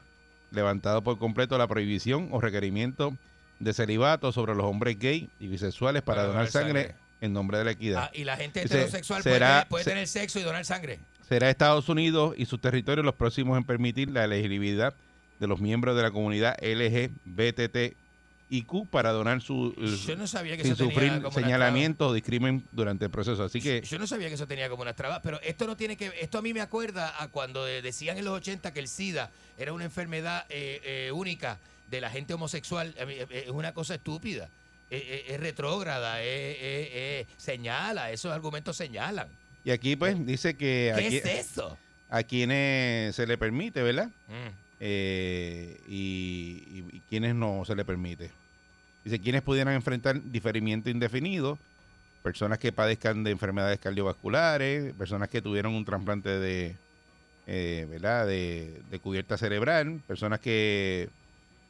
S2: levantado por completo la prohibición o requerimiento de celibato sobre los hombres gay y bisexuales para,
S3: Para
S2: donar
S3: donar
S2: sangre,
S3: sangre.
S2: en nombre de la equidad.
S3: Ah, y la gente heterosexual puede, tener, puede
S2: se-
S3: tener sexo y donar sangre.
S2: Será Estados Unidos y sus territorios los próximos en permitir la elegibilidad de los miembros de la comunidad LGBTIQ para donar su
S3: Yo no sabía que
S2: sin
S3: eso tenía
S2: sufrir
S3: como una
S2: señalamiento o discrimen durante el proceso. Así que
S3: Yo no sabía que eso tenía como unas trabas, pero esto no tiene que esto a mí me acuerda a cuando eh, decían en los 80 que el SIDA era una enfermedad eh, eh, única de la gente homosexual. Eh, eh, es una cosa estúpida, Eh, eh, es retrógrada, eh, eh, eh, señala, esos argumentos señalan.
S2: Y aquí pues dice que
S3: ¿Qué
S2: aquí-
S3: es eso?
S2: a quienes se le permite, ¿verdad?
S3: Mm.
S2: Eh, y, y- y quienes no se le permite. Dice, quienes pudieran enfrentar diferimiento indefinido, personas que padezcan de enfermedades cardiovasculares, personas que tuvieron un trasplante de, eh, ¿verdad? De, de cubierta cerebral, personas que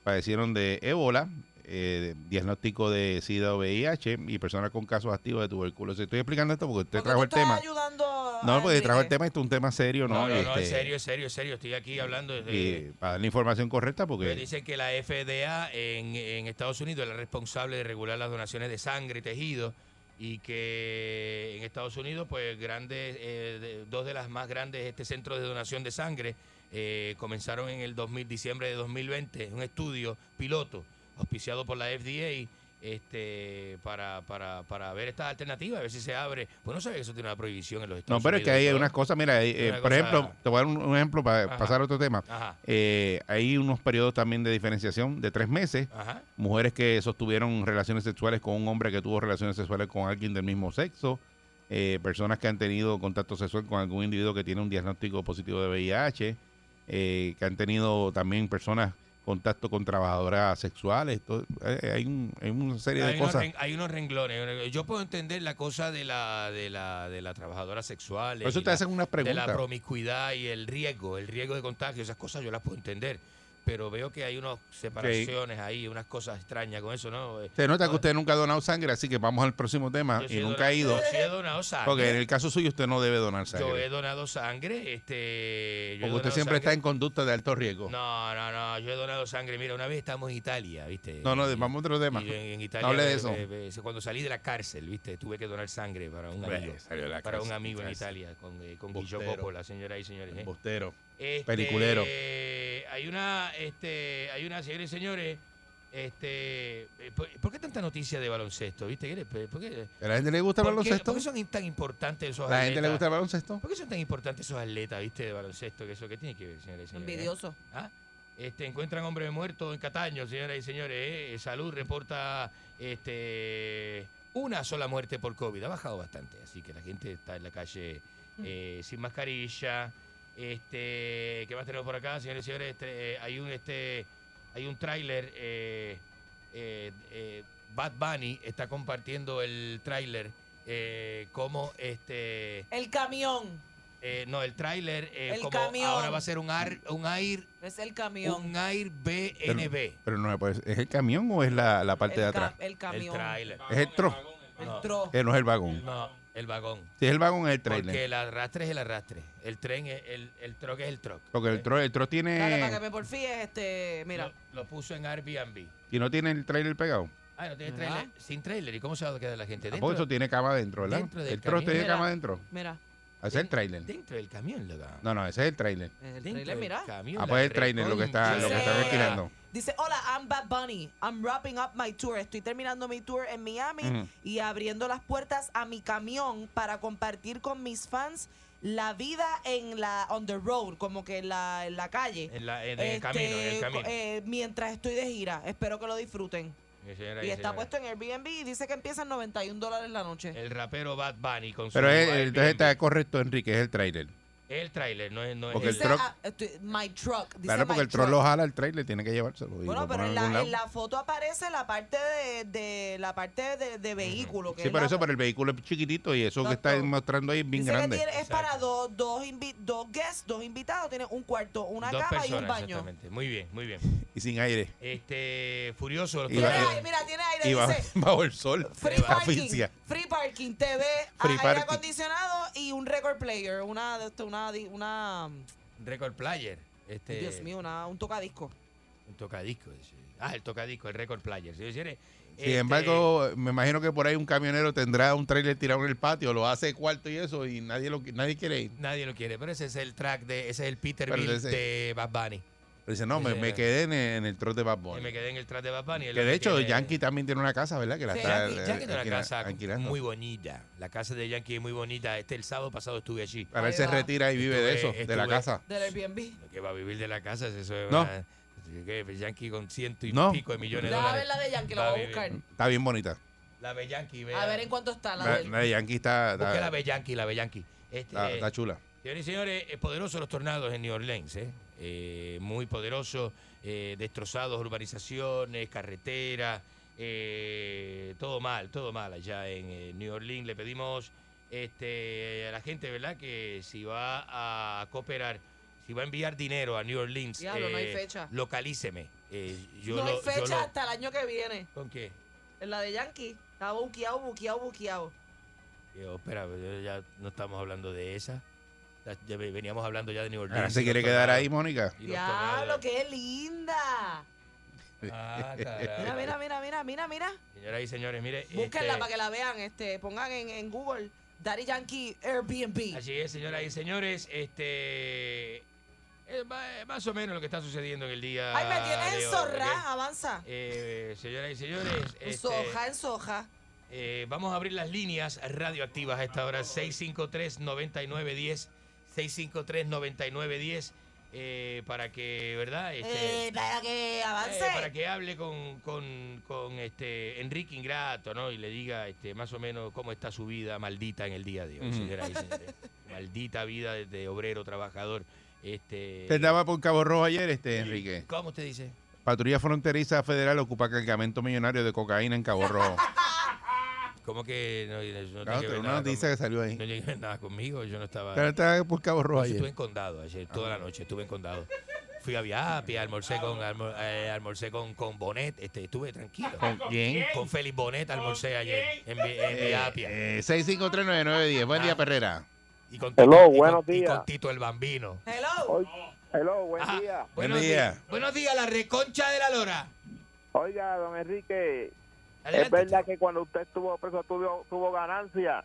S2: padecieron de ébola, eh, diagnóstico de SIDA o VIH y personas con casos activos de tuberculosis. Estoy explicando esto porque usted
S4: Porque
S2: trajo
S4: tú
S2: el
S4: estás
S2: tema.
S4: ayudando a
S2: No, porque trajo el tema, esto es un tema serio, ¿no?
S3: No, no, no,
S2: Este,
S3: es serio, es serio, es serio. Estoy aquí hablando de...
S2: y para dar la información correcta
S3: Pues
S2: porque
S3: dicen que la FDA en, en Estados Unidos es la responsable de regular las donaciones de sangre y tejido y que en Estados Unidos pues grandes eh, de- dos de las más grandes este centros de donación de sangre eh, comenzaron en el 2000 diciembre de 2020 un estudio piloto auspiciado por la FDA este para, para, para ver estas alternativas a ver si se abre pues no sabía que eso tiene una prohibición en los Estados
S2: No, pero es que
S3: Unidos
S2: hay unas cosas, mira, hay, eh,
S3: Una
S2: por
S3: cosa-
S2: ejemplo, te voy a dar un, un ejemplo para
S3: Ajá.
S2: pasar a otro tema. Eh, hay unos periodos también de diferenciación de tres meses.
S3: Ajá.
S2: Mujeres que sostuvieron relaciones sexuales con un hombre que tuvo relaciones sexuales con alguien del mismo sexo. eh, personas que han tenido contacto sexual con algún individuo que tiene un diagnóstico positivo de VIH. eh, que han tenido también personas contacto con trabajadoras sexuales. todo- eh, hay, un- hay una serie de
S3: hay,
S2: cosas.
S3: ren- hay unos renglones. Yo puedo entender la cosa de la de la, de la trabajadora sexual.
S2: Por eso te
S3: la-
S2: hacen unas
S3: De la
S2: preguntas.
S3: promiscuidad y el riesgo, el riesgo de contagio, esas cosas yo las puedo entender. Pero veo que hay unas separaciones ahí, unas cosas extrañas con eso, ¿no?
S2: Se nota que usted nunca ha donado sangre, así que vamos al próximo tema.
S3: Yo
S2: Y nunca
S3: donado-
S2: ha ido.
S3: yo sí he donado sangre.
S2: Porque en el caso suyo usted no debe donar
S3: Yo
S2: sangre.
S3: he donado sangre, este... yo
S2: Porque usted siempre está en conducta de alto riesgo.
S3: No, no, no, yo he donado sangre. Mira, una vez estamos en Italia, ¿viste?
S2: No, no,
S3: Y-
S2: vamos a otro tema.
S3: en, en
S2: No
S3: Italia,
S2: hable de eso.
S3: eh, cuando salí de la cárcel, ¿viste? Tuve que donar sangre para un amigo. para un amigo en. Italia, con, eh, con Guillo. Coppola, señoras y señores. ¿eh?
S2: Embustero.
S3: Este,
S2: Peliculero.
S3: Hay una, este, hay una, señores y señores, este, eh, ¿por, por qué tanta noticia de baloncesto? ¿Viste? ¿Qué le- ¿Por qué,
S2: ¿A la gente le gusta el
S3: por qué-
S2: baloncesto?
S3: ¿Por qué son tan importantes esos
S2: ¿La
S3: atletas?
S2: gente le gusta el baloncesto?
S3: ¿Por qué son tan importantes esos atletas, viste, de baloncesto? ¿Qué eso qué tiene que ver, señores y señores? eh?
S4: Envidioso.
S3: ¿Ah? Este, encuentran hombre muerto en Cataño, señoras y señores. ¿eh? Salud reporta este, una sola muerte por COVID. Ha bajado bastante, así que la gente está en la calle eh, sin mascarilla. Este, ¿Qué más tenemos por acá, señores y señores? Este, eh, hay un este, hay un tráiler. eh, eh, eh, Bad Bunny está compartiendo el tráiler eh, como este
S4: El camión.
S3: eh, no, el tráiler eh,
S4: El
S3: como
S4: camión.
S3: ahora va a ser un Air, un Air,
S4: Es el camión.
S3: un Air
S2: Pero,
S3: BNB.
S2: pero no, pues, ¿es el camión o es la, la parte de
S4: El ca-
S2: atrás?
S4: el camión.
S3: El tráiler.
S2: Es el tro.
S3: No,
S4: tro.
S2: No es el vagón.
S3: no, el vagón.
S2: Si es el vagón, es el
S3: Porque
S2: trailer.
S3: el arrastre es el arrastre. El tren, es el, el truck es el truck.
S2: Porque el tro, el tro
S4: Dale, para que
S2: tiene.
S4: me porfíes, este, mira.
S3: Lo, lo puso en Airbnb.
S2: Y no tiene el trailer pegado.
S3: Ah, no tiene trailer. Sin trailer. ¿Y cómo se va a quedar la gente?
S2: Ah,
S3: Dentro,
S2: Porque eso tiene cama adentro, ¿verdad?
S3: dentro del
S2: El tro
S3: camión.
S2: tiene
S4: Mira.
S2: cama adentro.
S4: Mira.
S2: Ese es el trailer.
S3: dentro del camión, loca.
S2: No, no, ese es el trailer.
S4: El trailer, mira.
S3: camión,
S2: Ah, pues el trailer lo que está, lo que está
S4: Dice-
S2: alquilando.
S4: Dice, hola, I'm Bad Bunny. I'm wrapping up my tour. Estoy terminando mi tour en Miami y abriendo las puertas a mi camión para compartir con mis fans la vida en la on the road, como que en la, en la calle.
S3: En, la, en el
S4: Este,
S3: camino, en el camino.
S4: eh, mientras estoy de gira. Espero que lo disfruten. Y está puesto en Airbnb y dice que empieza en 91 dólares la noche.
S3: El rapero Bad Bunny con su
S2: Pero es-
S3: Airbnb.
S2: entonces está correcto, Enrique, es el trailer.
S3: Es el tráiler, no es, no es
S2: Porque el truck-
S4: ah, my truck. Dice
S2: Claro, porque el
S4: truck.
S2: lo jala el trailer, tiene que llevárselo.
S4: Bueno, pero en la,
S2: lado.
S4: en la foto aparece la parte de, de la parte de, de vehículo. Que
S2: Sí,
S4: es la-
S2: eso, pero el vehículo es chiquitito y eso que está mostrando ahí es bien
S4: Dice que
S2: grande.
S4: tiene- es para dos, dos, invi- dos guests, dos invitados. Tiene un cuarto, una
S3: Dos
S4: cama y un baño.
S3: exactamente. Muy bien, muy bien.
S2: Y sin aire.
S3: Este, furioso. los
S2: Y
S4: Tiene aire, mira, tiene aire.
S2: Y va-
S4: dice
S2: bajo el sol.
S4: free parking, free parking, TV,
S2: Free
S4: aire
S2: parking.
S4: acondicionado y un record player. Una, de esto, una, una
S3: Record player. Este,
S4: Dios mío, una, un tocadisco.
S3: Un tocadisco. Ah, el tocadisco, el record player.
S2: Sin
S3: este,
S2: embargo, me imagino que por ahí un camionero tendrá un trailer tirado en el patio, lo hace cuarto y eso, y nadie lo nadie quiere ir.
S3: Nadie lo quiere, pero ese es el track de, ese es el Peterbilt de Bad Bunny.
S2: Pero dice, no, me, me quedé en, el- en el trote de Bad
S3: Y
S2: Bunny.
S3: me quedé en el track de Bad Bunny.
S2: Que de hecho,
S3: tiene-
S2: Yankee también tiene una casa, ¿verdad? Que la
S4: Sí,
S2: está
S3: Yankee,
S2: eh,
S3: Yankee tiene una casa
S2: alquilando.
S3: muy bonita. La casa de Yankee es muy bonita. Este el sábado pasado estuve allí.
S2: Ahora él se retira y vive de eso,
S3: Estuve-
S2: de la
S3: estuve-
S2: casa.
S4: Del Airbnb.
S3: Que va a vivir de la casa, eso es
S2: No.
S3: una- Yankee con ciento y
S2: No.
S3: pico de millones de dólares.
S4: la de Yankee, la
S3: Va a
S4: voy a buscar.
S2: Está bien bonita.
S3: La Beyanqui,
S4: A
S3: vea.
S4: ver en cuánto está la,
S2: La,
S4: de
S2: la de Yankee está,
S3: Busque
S2: está,
S3: la la Beyanqui. Este,
S2: está- está chula.
S3: Señores y señores, eh, poderosos los tornados en New Orleans, ¿eh? Eh, muy poderosos, eh, destrozados urbanizaciones, carreteras, eh, todo mal, todo mal allá en eh, New Orleans. Le pedimos este, a la gente, ¿verdad?, que si va a cooperar, si va a enviar dinero a New Orleans,
S4: Diablo, no hay fecha.
S3: localíceme. Yo
S4: no
S3: lo-
S4: hay
S3: yo
S4: fecha
S3: lo-
S4: hasta el año que viene.
S3: ¿Con qué?
S4: En la de Yankee. Está buqueado, buqueado, buqueado.
S3: Espera, ya no estamos hablando de esa. Ya- veníamos hablando ya de New Orleans.
S2: Ahora se quiere quedar ahí, Mónica.
S4: Diablo, qué linda.
S3: Ah,
S4: Mira, mira, mira, mira, mira, mira.
S3: Señoras y señores, mire.
S4: Búsquenla
S3: este,
S4: para que la vean, este, pongan en, en Google Daddy Yankee Airbnb.
S3: Así es, señoras y señores, este. es ma- más o menos lo que está sucediendo en el día.
S4: Ay, me tienes en zorra, avanza.
S3: Eh, señoras y señores,
S4: En
S3: este,
S4: soja, en soja.
S3: eh, vamos a abrir las líneas radioactivas a esta hora: 653-9910. 653-9910. Eh, para que, ¿verdad? Este,
S4: Eh, para que
S3: Eh,
S4: avance.
S3: para que hable con, con, con, este Enrique Ingrato, ¿no? Y le diga este más o menos cómo está su vida maldita en el día de hoy,
S2: Ujú.
S3: señoras y señores. Maldita vida de, de obrero, trabajador. Este,
S2: Te andaba por Cabo Rojo ayer, este Enrique.
S3: ¿Cómo usted dice?
S2: Patrulla Fronteriza Federal ocupa cargamento millonario de cocaína en Cabo Rojo.
S3: ¿Cómo que no, no
S2: Claro,
S3: que
S2: pero
S3: ver
S2: una
S3: nada
S2: noticia
S3: con-
S2: que salió ahí.
S3: No ver nada conmigo, yo no estaba.
S2: Pero estaba por Cabo Rojo ayer.
S3: Estuve en condado ayer, toda la noche, estuve en condado. Fui a Viapia, almorcé con almor- eh, almorcé con, con Bonet, este, estuve tranquilo.
S2: ¿Con quién?
S3: Con Félix Bonet almorcé ayer en, en Viapia.
S2: Eh, 6539910. Buen día, Perrera.
S3: Y con
S12: Hello,
S3: Tito- y con-
S12: buenos
S3: y
S12: días.
S3: con Tito el Bambino.
S4: Hello.
S12: Hello, buen
S3: Ajá.
S12: día.
S3: Buenos días. Buenos días, la reconcha de la lora.
S12: Oiga, don Enrique,
S3: Adelante.
S12: es verdad que cuando usted estuvo preso tuvo, tuvo ganancia.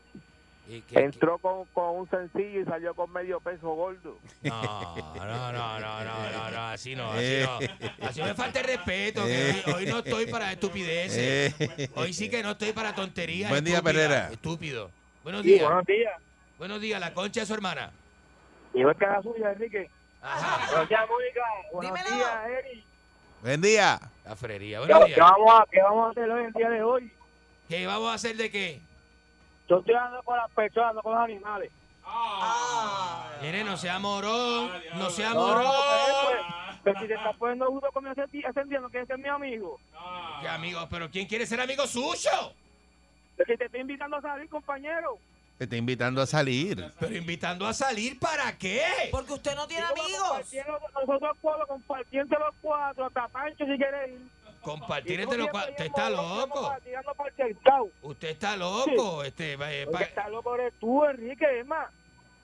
S3: ¿Y qué-
S12: Entró con, con un sencillo y salió con medio peso gordo.
S3: No, no, no, no, no, no, no, así no, así
S2: Eh.
S3: no. Así me falta el respeto, que hoy, hoy no estoy para estupideces.
S2: Eh.
S3: Hoy sí que no estoy para tonterías.
S2: Buen día, Perrera.
S3: Estúpido. Buenos
S12: Sí,
S3: días.
S12: buenos días.
S3: Buenos días, la concha de su hermana.
S12: Y no es cara suya, Enrique.
S3: Ajá.
S12: Buenos días, Mónica. Buenos
S4: Dímelo.
S12: días, Eri.
S2: Buen día.
S3: La frería.
S12: ¿Qué, qué vamos a, ¿Qué vamos a hacer hoy, el día de hoy?
S3: ¿Qué vamos a hacer de qué?
S12: Yo estoy hablando con las personas, no con los animales.
S3: Mire, no sea morón, no sea
S12: No,
S3: morón.
S12: Pero si te estás poniendo justo conmigo ascendiendo, ¿quieres ser mi amigo?
S3: ¿Qué amigos? ¿Pero quién quiere ser amigo suyo?
S12: Es que te estoy invitando a salir, compañero.
S2: Te está invitando a salir.
S3: Pero invitando a salir, ¿para qué?
S4: Porque usted no tiene amigos.
S12: Nosotros cuatro, compartiendo los cuatro, hasta Pancho si quieres ir.
S3: Compartir entre los cuatro. Usted está loco.
S12: El cercado.
S3: Usted está loco. Este, eh, pa-
S12: está loco eres tú, Enrique. Es más,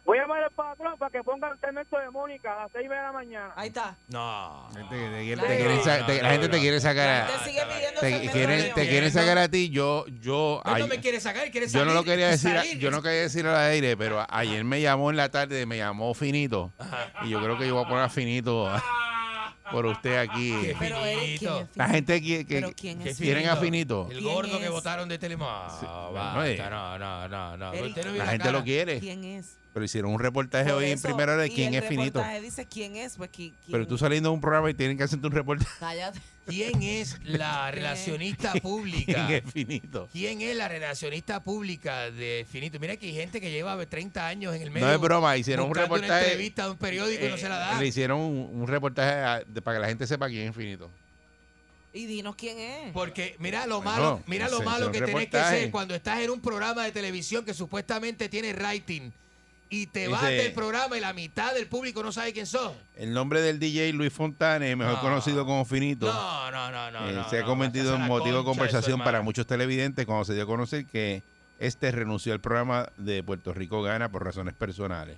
S12: voy a llamar al patrón para que ponga el segmento de Mónica a las seis de la mañana.
S4: Ahí está.
S3: No.
S2: Te- te quiere- te sa- te- la gente te quiere sacar a,
S4: gente sigue pidiendo
S2: te
S4: segmento
S2: quieren, te sacar a ti. Yo, yo,
S3: Él no
S2: ay-
S3: me quiere sacar, él quiere
S2: yo
S3: salir.
S2: no lo quería decir,
S3: salir.
S2: yo no quería decir al aire, pero ayer me llamó en la tarde, me llamó Finito. Y yo creo que yo voy a poner a Finito por usted aquí.
S3: Qué
S4: Pero Eric, ¿quién
S3: finito.
S4: es
S2: La gente que, que-
S4: ¿Pero quién
S2: que
S4: es
S2: quieren a Finito.
S3: El
S4: ¿Quién
S3: gordo que
S4: es?
S3: votaron de Telemar.
S2: eh.
S3: no, no, no, no.
S4: Eric,
S3: Usted no vio
S2: La
S3: la
S2: gente
S3: cara.
S2: lo quiere.
S4: ¿Quién es?
S2: Pero hicieron un reportaje
S4: Por
S2: hoy en
S4: eso,
S2: primera hora de
S4: y
S2: quién
S4: el
S2: es Finito.
S4: reportaje dice quién es, pues qui- quién.
S2: Pero tú saliendo de un programa y tienen que hacerte un reportaje.
S4: Cállate.
S3: ¿Quién es la relacionista pública?
S2: ¿Quién es Finito?
S3: ¿Quién es la relacionista pública de Finito? Mira que hay gente que lleva 30 años en el medio.
S2: No es broma, hicieron un
S3: buscando
S2: reportaje.
S3: Una entrevista de un periódico y no
S2: eh,
S3: se la da.
S2: Le hicieron un, un reportaje a- de- para que la gente sepa quién es Finito.
S4: Y dinos quién es.
S3: Porque mira lo
S2: Bueno,
S3: malo, mira lo malo que tenés que
S2: reportaje.
S3: ser cuando estás en un programa de televisión que supuestamente tiene rating y te
S2: Dice-
S3: vas del programa y la mitad del público no sabe quién sos.
S2: El nombre del DJ Luis Fontane, mejor
S3: No.
S2: conocido como Finito,
S3: No, no, no, no.
S2: eh,
S3: no,
S2: se ha convertido en motivo de conversación para muchos televidentes cuando se dio a conocer que este renunció al programa de Puerto Rico Gana por razones personales.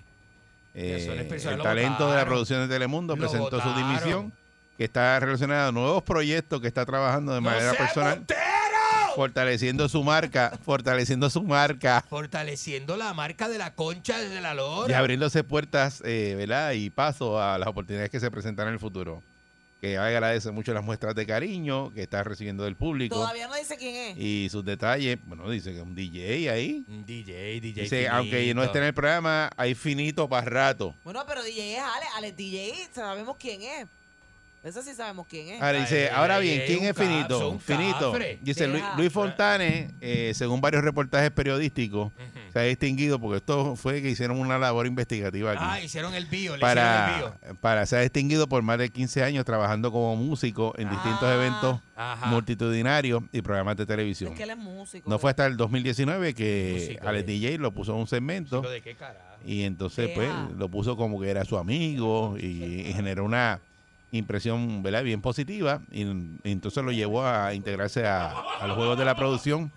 S2: Eh,
S3: Razones personales,
S2: el talento de la producción de Telemundo presentó su dimisión, que está relacionada a nuevos proyectos que está trabajando de
S3: ¡No
S2: manera personal,
S3: embustero!
S2: Fortaleciendo su marca, fortaleciendo su marca
S3: Fortaleciendo la marca de la concha desde la lora.
S2: y abriéndose puertas, eh, ¿verdad? Y paso a las oportunidades que se presentan en el futuro. Que agradece mucho las muestras de cariño que está recibiendo del público
S4: Todavía no dice quién es.
S2: y sus detalles. Bueno, dice que es un DJ ahí.
S3: Un DJ, DJ.
S2: Dice, aunque no esté en el programa, hay finito para rato.
S4: Bueno, pero DJ es Ale. Ale DJ, sabemos quién es. Ese sí sabemos quién es.
S2: Ahora dice,
S3: Ay,
S2: ahora
S3: ay,
S2: bien, ¿quién es finito? finito. Dice Luis, Fontane, eh, según varios reportajes periodísticos, se ha distinguido porque esto fue que hicieron una labor investigativa aquí.
S3: Ah, hicieron el bio, le hicieron el
S2: para,
S3: bio.
S2: para se ha distinguido por más de 15 años trabajando como músico en distintos
S4: Ah.
S2: eventos
S3: Ajá.
S2: multitudinarios y programas de televisión.
S4: Es que él es músico.
S2: No fue hasta el 2019 que Alex
S3: de-
S2: DJ lo puso en un segmento
S3: ¿De qué carajo?
S2: y entonces pues lo puso como que era su amigo y, y generó una impresión ¿verdad? bien positiva y, y entonces lo llevó a integrarse a, a los juegos de la producción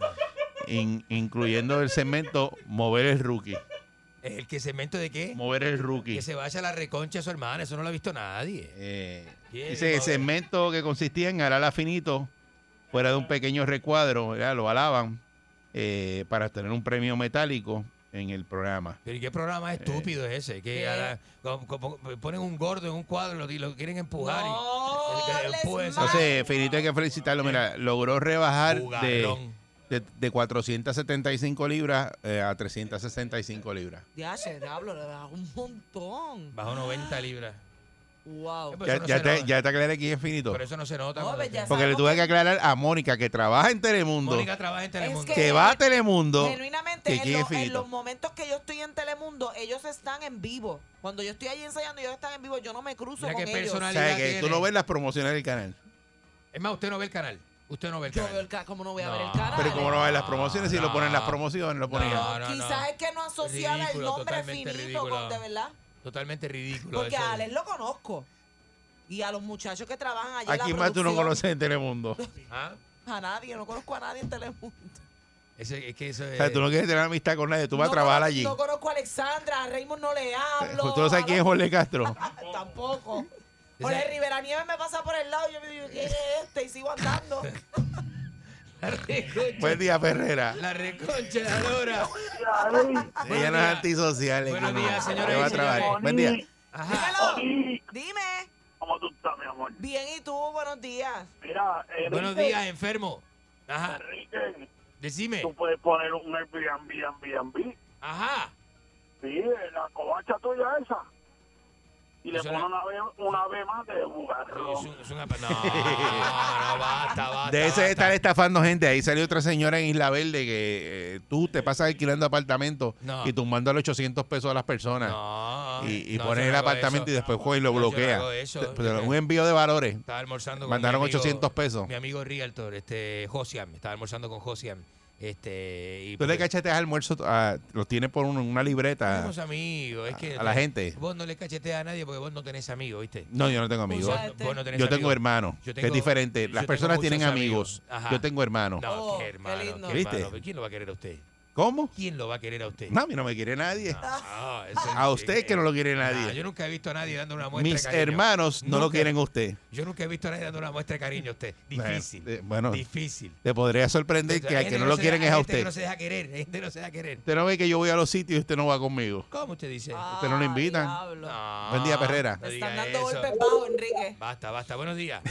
S2: in- incluyendo el segmento Mover el Rookie.
S3: ¿El que cemento de qué?
S2: Mover el Rookie.
S3: Que se vaya a la reconcha de su hermana, eso no lo ha visto nadie.
S2: Eh,
S3: ¿Quién
S2: dice el
S3: mover?
S2: segmento que consistía en arar a finito fuera de un pequeño recuadro, ¿verdad? lo alaban eh, para tener un premio metálico en el programa.
S3: Pero ¿y qué programa estúpido es ese? Que
S4: ¿Qué?
S3: ahora, como- como ponen un gordo en un cuadro y lo, quieren empujar. y-
S4: No,
S3: el que
S4: hables
S3: empuje esa-
S4: mal.
S2: Entonces, Finito hay que felicitarlo. Mira, logró rebajar de,
S3: Jugarrón.
S2: de, de 475 libras eh, a 365 libras.
S4: Ya, che, diablo, le da un montón.
S3: Bajo 90 libras.
S4: Wow.
S2: Ya,
S3: no
S2: ya te, ya te aclaré quién es Finito.
S3: Pero eso no se nota.
S4: No, pues ya
S2: Porque le tuve
S4: que-
S2: que aclarar a Mónica, que trabaja en Telemundo,
S3: Mónica trabaja en Telemundo.
S4: Es
S2: que va a Telemundo.
S4: Genuinamente,
S2: que
S4: en, lo- los momentos que yo estoy en Telemundo, ellos están en vivo. Cuando yo estoy allí ensayando, ellos están en vivo. Yo no me cruzo
S3: Mira
S4: con
S3: qué
S4: ellos.
S2: O sea, que tú no ves las promociones del canal.
S3: Es más, usted no ve el canal. Usted no ve el
S4: Yo
S3: canal.
S4: veo el ca- ¿Cómo no voy a ver el canal?
S2: Pero como no va en las promociones, si lo ponen en las promociones, lo ponen.
S3: No, no,
S4: Quizás es que no asociaba el nombre finito con, de verdad.
S3: Totalmente ridículo.
S4: Porque
S3: eso.
S4: a Alex lo conozco. Y a los muchachos que trabajan allá la
S2: Aquí más tú no conoces en Telemundo.
S3: ¿Ah?
S4: A nadie, no conozco a nadie en Telemundo.
S3: Ese- es que eso
S2: O
S3: es...
S2: sea, tú no quieres tener amistad con nadie, tú vas
S4: No
S2: a trabajar
S4: conozco-
S2: allí.
S4: No conozco a Alexandra, a Raymond no le hablo.
S2: Pues tú no sabes quién es Jorge Castro.
S4: Tampoco. Jorge Rivera Nieves me pasa por el lado y yo me digo, ¿quién es este? Y sigo andando.
S2: Buen día, Ferrera.
S3: La reconcha de la lora.
S2: Ella no es antisocial.
S3: Buenos días, y
S2: va a trabajar.
S3: señores.
S2: Buen día.
S4: Dímelo. Dime.
S19: ¿Cómo tú estás, mi amor?
S4: Bien, ¿y tú? Buenos días.
S19: Mira, Enrique,
S3: Buenos días, enfermo. Ajá.
S19: Enrique,
S3: Decime.
S19: tú puedes poner un Airbnb, Airbnb.
S3: Ajá.
S19: Sí, la covacha tuya esa. Y le pone una vez, una vez más de bugarrón.
S3: Es un- es una- No, no, basta, basta.
S2: De ese de estar estafando gente. Ahí salió otra señora en Isla Verde que eh, tú te pasas alquilando apartamentos
S3: No.
S2: y tumbando los 800 pesos a las personas.
S3: No,
S2: y y
S3: no,
S2: pones
S3: yo
S2: el
S3: no hago
S2: apartamento
S3: eso.
S2: y después coge y lo
S3: No, yo no
S2: bloquea.
S3: hago eso.
S2: Te- pero un envío de valores.
S3: Estaba almorzando con
S2: Mandaron
S3: mi amigo-
S2: 800 pesos.
S3: Mi amigo Realtor, este, Josiam. Estaba almorzando con Josiam. Este, y
S2: Tú le cacheteas almuerzo, a- los tienes por un- una libreta.
S3: Somos amigos. Es que
S2: a la gente.
S3: Vos no le cacheteas a nadie porque vos no tenés amigos, ¿viste?
S2: No, yo no tengo amigos.
S3: Vos, vos no tenés
S2: Yo tengo
S3: amigos.
S2: hermanos,
S3: Yo
S2: que
S3: tengo-
S2: es diferente. Las personas tienen amigos.
S3: Ajá.
S2: Yo tengo hermanos.
S3: No,
S4: Oh,
S3: qué
S4: qué
S3: hermano.
S4: lindo.
S3: qué
S2: ¿Viste?
S3: hermano. ¿Pero ¿Quién lo va a querer a usted?
S2: ¿Cómo?
S3: ¿Quién lo va a querer a usted?
S2: No, a mí no me quiere nadie.
S3: Ah, eso
S2: A
S3: es-
S2: usted que no lo quiere nadie.
S3: yo nunca he visto a nadie dando una muestra
S2: Mis
S3: de cariño.
S2: hermanos no lo quieren a usted.
S3: Yo nunca he visto a nadie dando una muestra de cariño a usted. Difícil.
S2: Eh, bueno,
S3: Difícil.
S2: te podría sorprender que al
S3: Hay
S2: que no lo quieren es a
S3: hay gente que
S2: usted.
S3: no se deja querer. Gente no se deja querer.
S2: Usted no ve que yo voy a los sitios y usted no va conmigo.
S3: ¿Cómo usted dice?
S2: Usted no lo invitan.
S3: No,
S2: Buen día, Perrera.
S3: diga
S4: están dando
S3: eso.
S4: golpes bajos, Enrique.
S3: Basta, basta. Buenos días.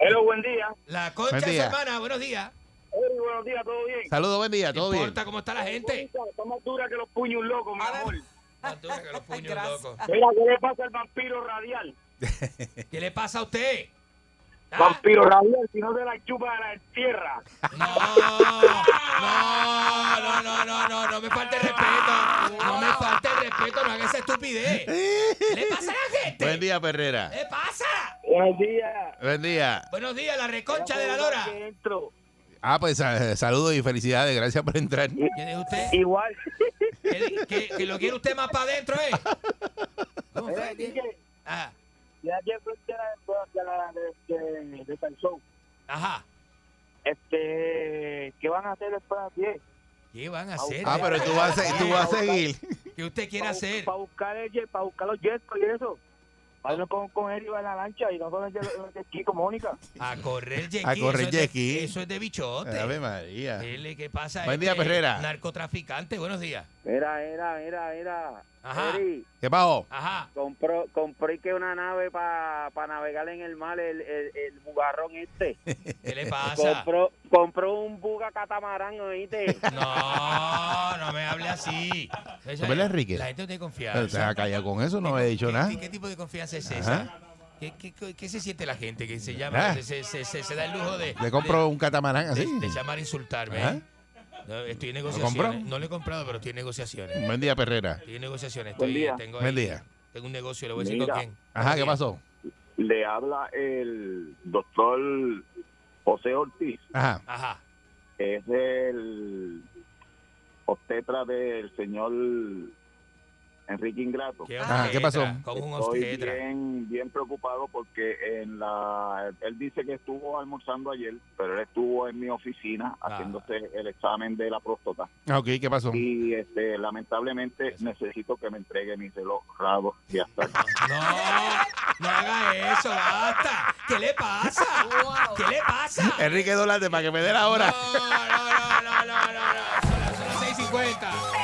S19: Hello, buen día.
S3: La concha
S2: Buen día.
S3: hermana. Buenos días.
S19: Hey, buenos días, ¿todo bien?
S2: Saludos, buen día, todo
S3: ¿No
S2: bien.
S3: importa cómo está la gente?
S19: Está más dura que los puños locos, mi amor.
S3: Más dura que los puños locos.
S19: Mira, ¿qué le pasa al vampiro radial?
S3: ¿Qué le pasa a usted? ¿Ah?
S19: Vampiro radial, si no te la chupa, la entierra.
S3: No, no, no, no, no, no, no me falte el respeto. No me falte el respeto, no haga esa estupidez. ¿Qué le pasa a la gente?
S2: Buen día, Perrera.
S3: ¿Qué pasa?
S19: Buenos días.
S2: Buen día.
S3: Buenos días, la reconcha de la lora.
S2: Ah, pues eh, saludos y felicidades. Gracias por entrar.
S3: ¿Quién es usted?
S19: Igual.
S3: ¿Que, que- que lo quiere usted más para adentro, eh? ¿Cómo
S19: Mira,
S3: fue?
S19: Enrique,
S3: Ah,
S19: ya enfrente de la- de
S3: ajá.
S19: Este, ¿qué van a hacer después de las 10?
S3: ¿Qué van a hacer?
S2: Ah, pero tú vas a, tú vas a seguir.
S3: ¿Qué usted quiere hacer?
S19: Para buscar, el para buscar los jets y eso. Irnos con, con él iba en la lancha y no con el jet ski con Mónica.
S3: A correr jet
S2: A correr
S3: eso es de-
S2: jet ski.
S3: Eso es de bichote.
S2: Ave María.
S3: Dile, ¿Qué pasa?
S2: Buen día,
S3: este
S2: Perrera.
S3: Narcotraficante, buenos días.
S10: Mira, mira, mira, mira.
S3: Ajá.
S10: Eri,
S2: ¿Qué pasó?
S3: Ajá.
S10: compró, compré que una nave para navegar en el mar, el, el, el bugarrón este.
S3: ¿Qué le pasa?
S10: compró, compró un buga catamarán, oíste.
S3: No, no me hable así. Esa-
S2: ¿Verdad, Enrique?
S3: La gente no tiene
S2: Pero
S3: confianza.
S2: se ha callado con eso, no he dicho
S3: ¿Qué,
S2: nada.
S3: qué- qué tipo de confianza es
S2: Ajá.
S3: esa? ¿Qué, qué, qué- qué se siente la gente que se llama,
S2: Ah.
S3: se, se- se- se- se da el lujo de,
S2: Le compro
S3: de-
S2: un catamarán así.
S3: de, de llamar a insultarme? ¿eh? No, estoy en negociaciones. No lo he comprado, pero estoy en negociaciones.
S2: Buen día, Perrera.
S3: Estoy en negociaciones.
S19: Buen
S3: Estoy,
S19: día.
S3: Tengo,
S2: Buen
S3: ahí-
S2: día.
S3: tengo un negocio, le voy a decir
S12: Mira.
S3: con quién.
S2: Ajá, ¿qué pasó?
S12: Le habla el doctor José Ortiz,
S2: Ajá.
S3: Ajá.
S12: es el obstetra del señor Enrique Ingrato.
S3: ¿Qué,
S2: Ajá, ¿qué pasó?
S3: obstetra? Como un
S12: Estoy bien, bien preocupado porque en la él dice que estuvo almorzando ayer, pero él estuvo en mi oficina
S3: Ah.
S12: haciéndose el examen de la próstata
S2: Ah, ok, ¿qué pasó?
S12: y este lamentablemente necesito que me entregue mi reloj rabo y hasta
S3: No, no haga eso, basta. ¿Qué le pasa? ¿Qué le pasa?
S2: Enrique Dolante, para que me dé la hora.
S3: No, no, no, no, no, no, no. Son las, son las 6.50.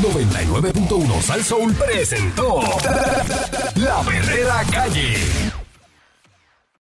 S21: 99.1 Sal Soul presentó La Verdadera Calle.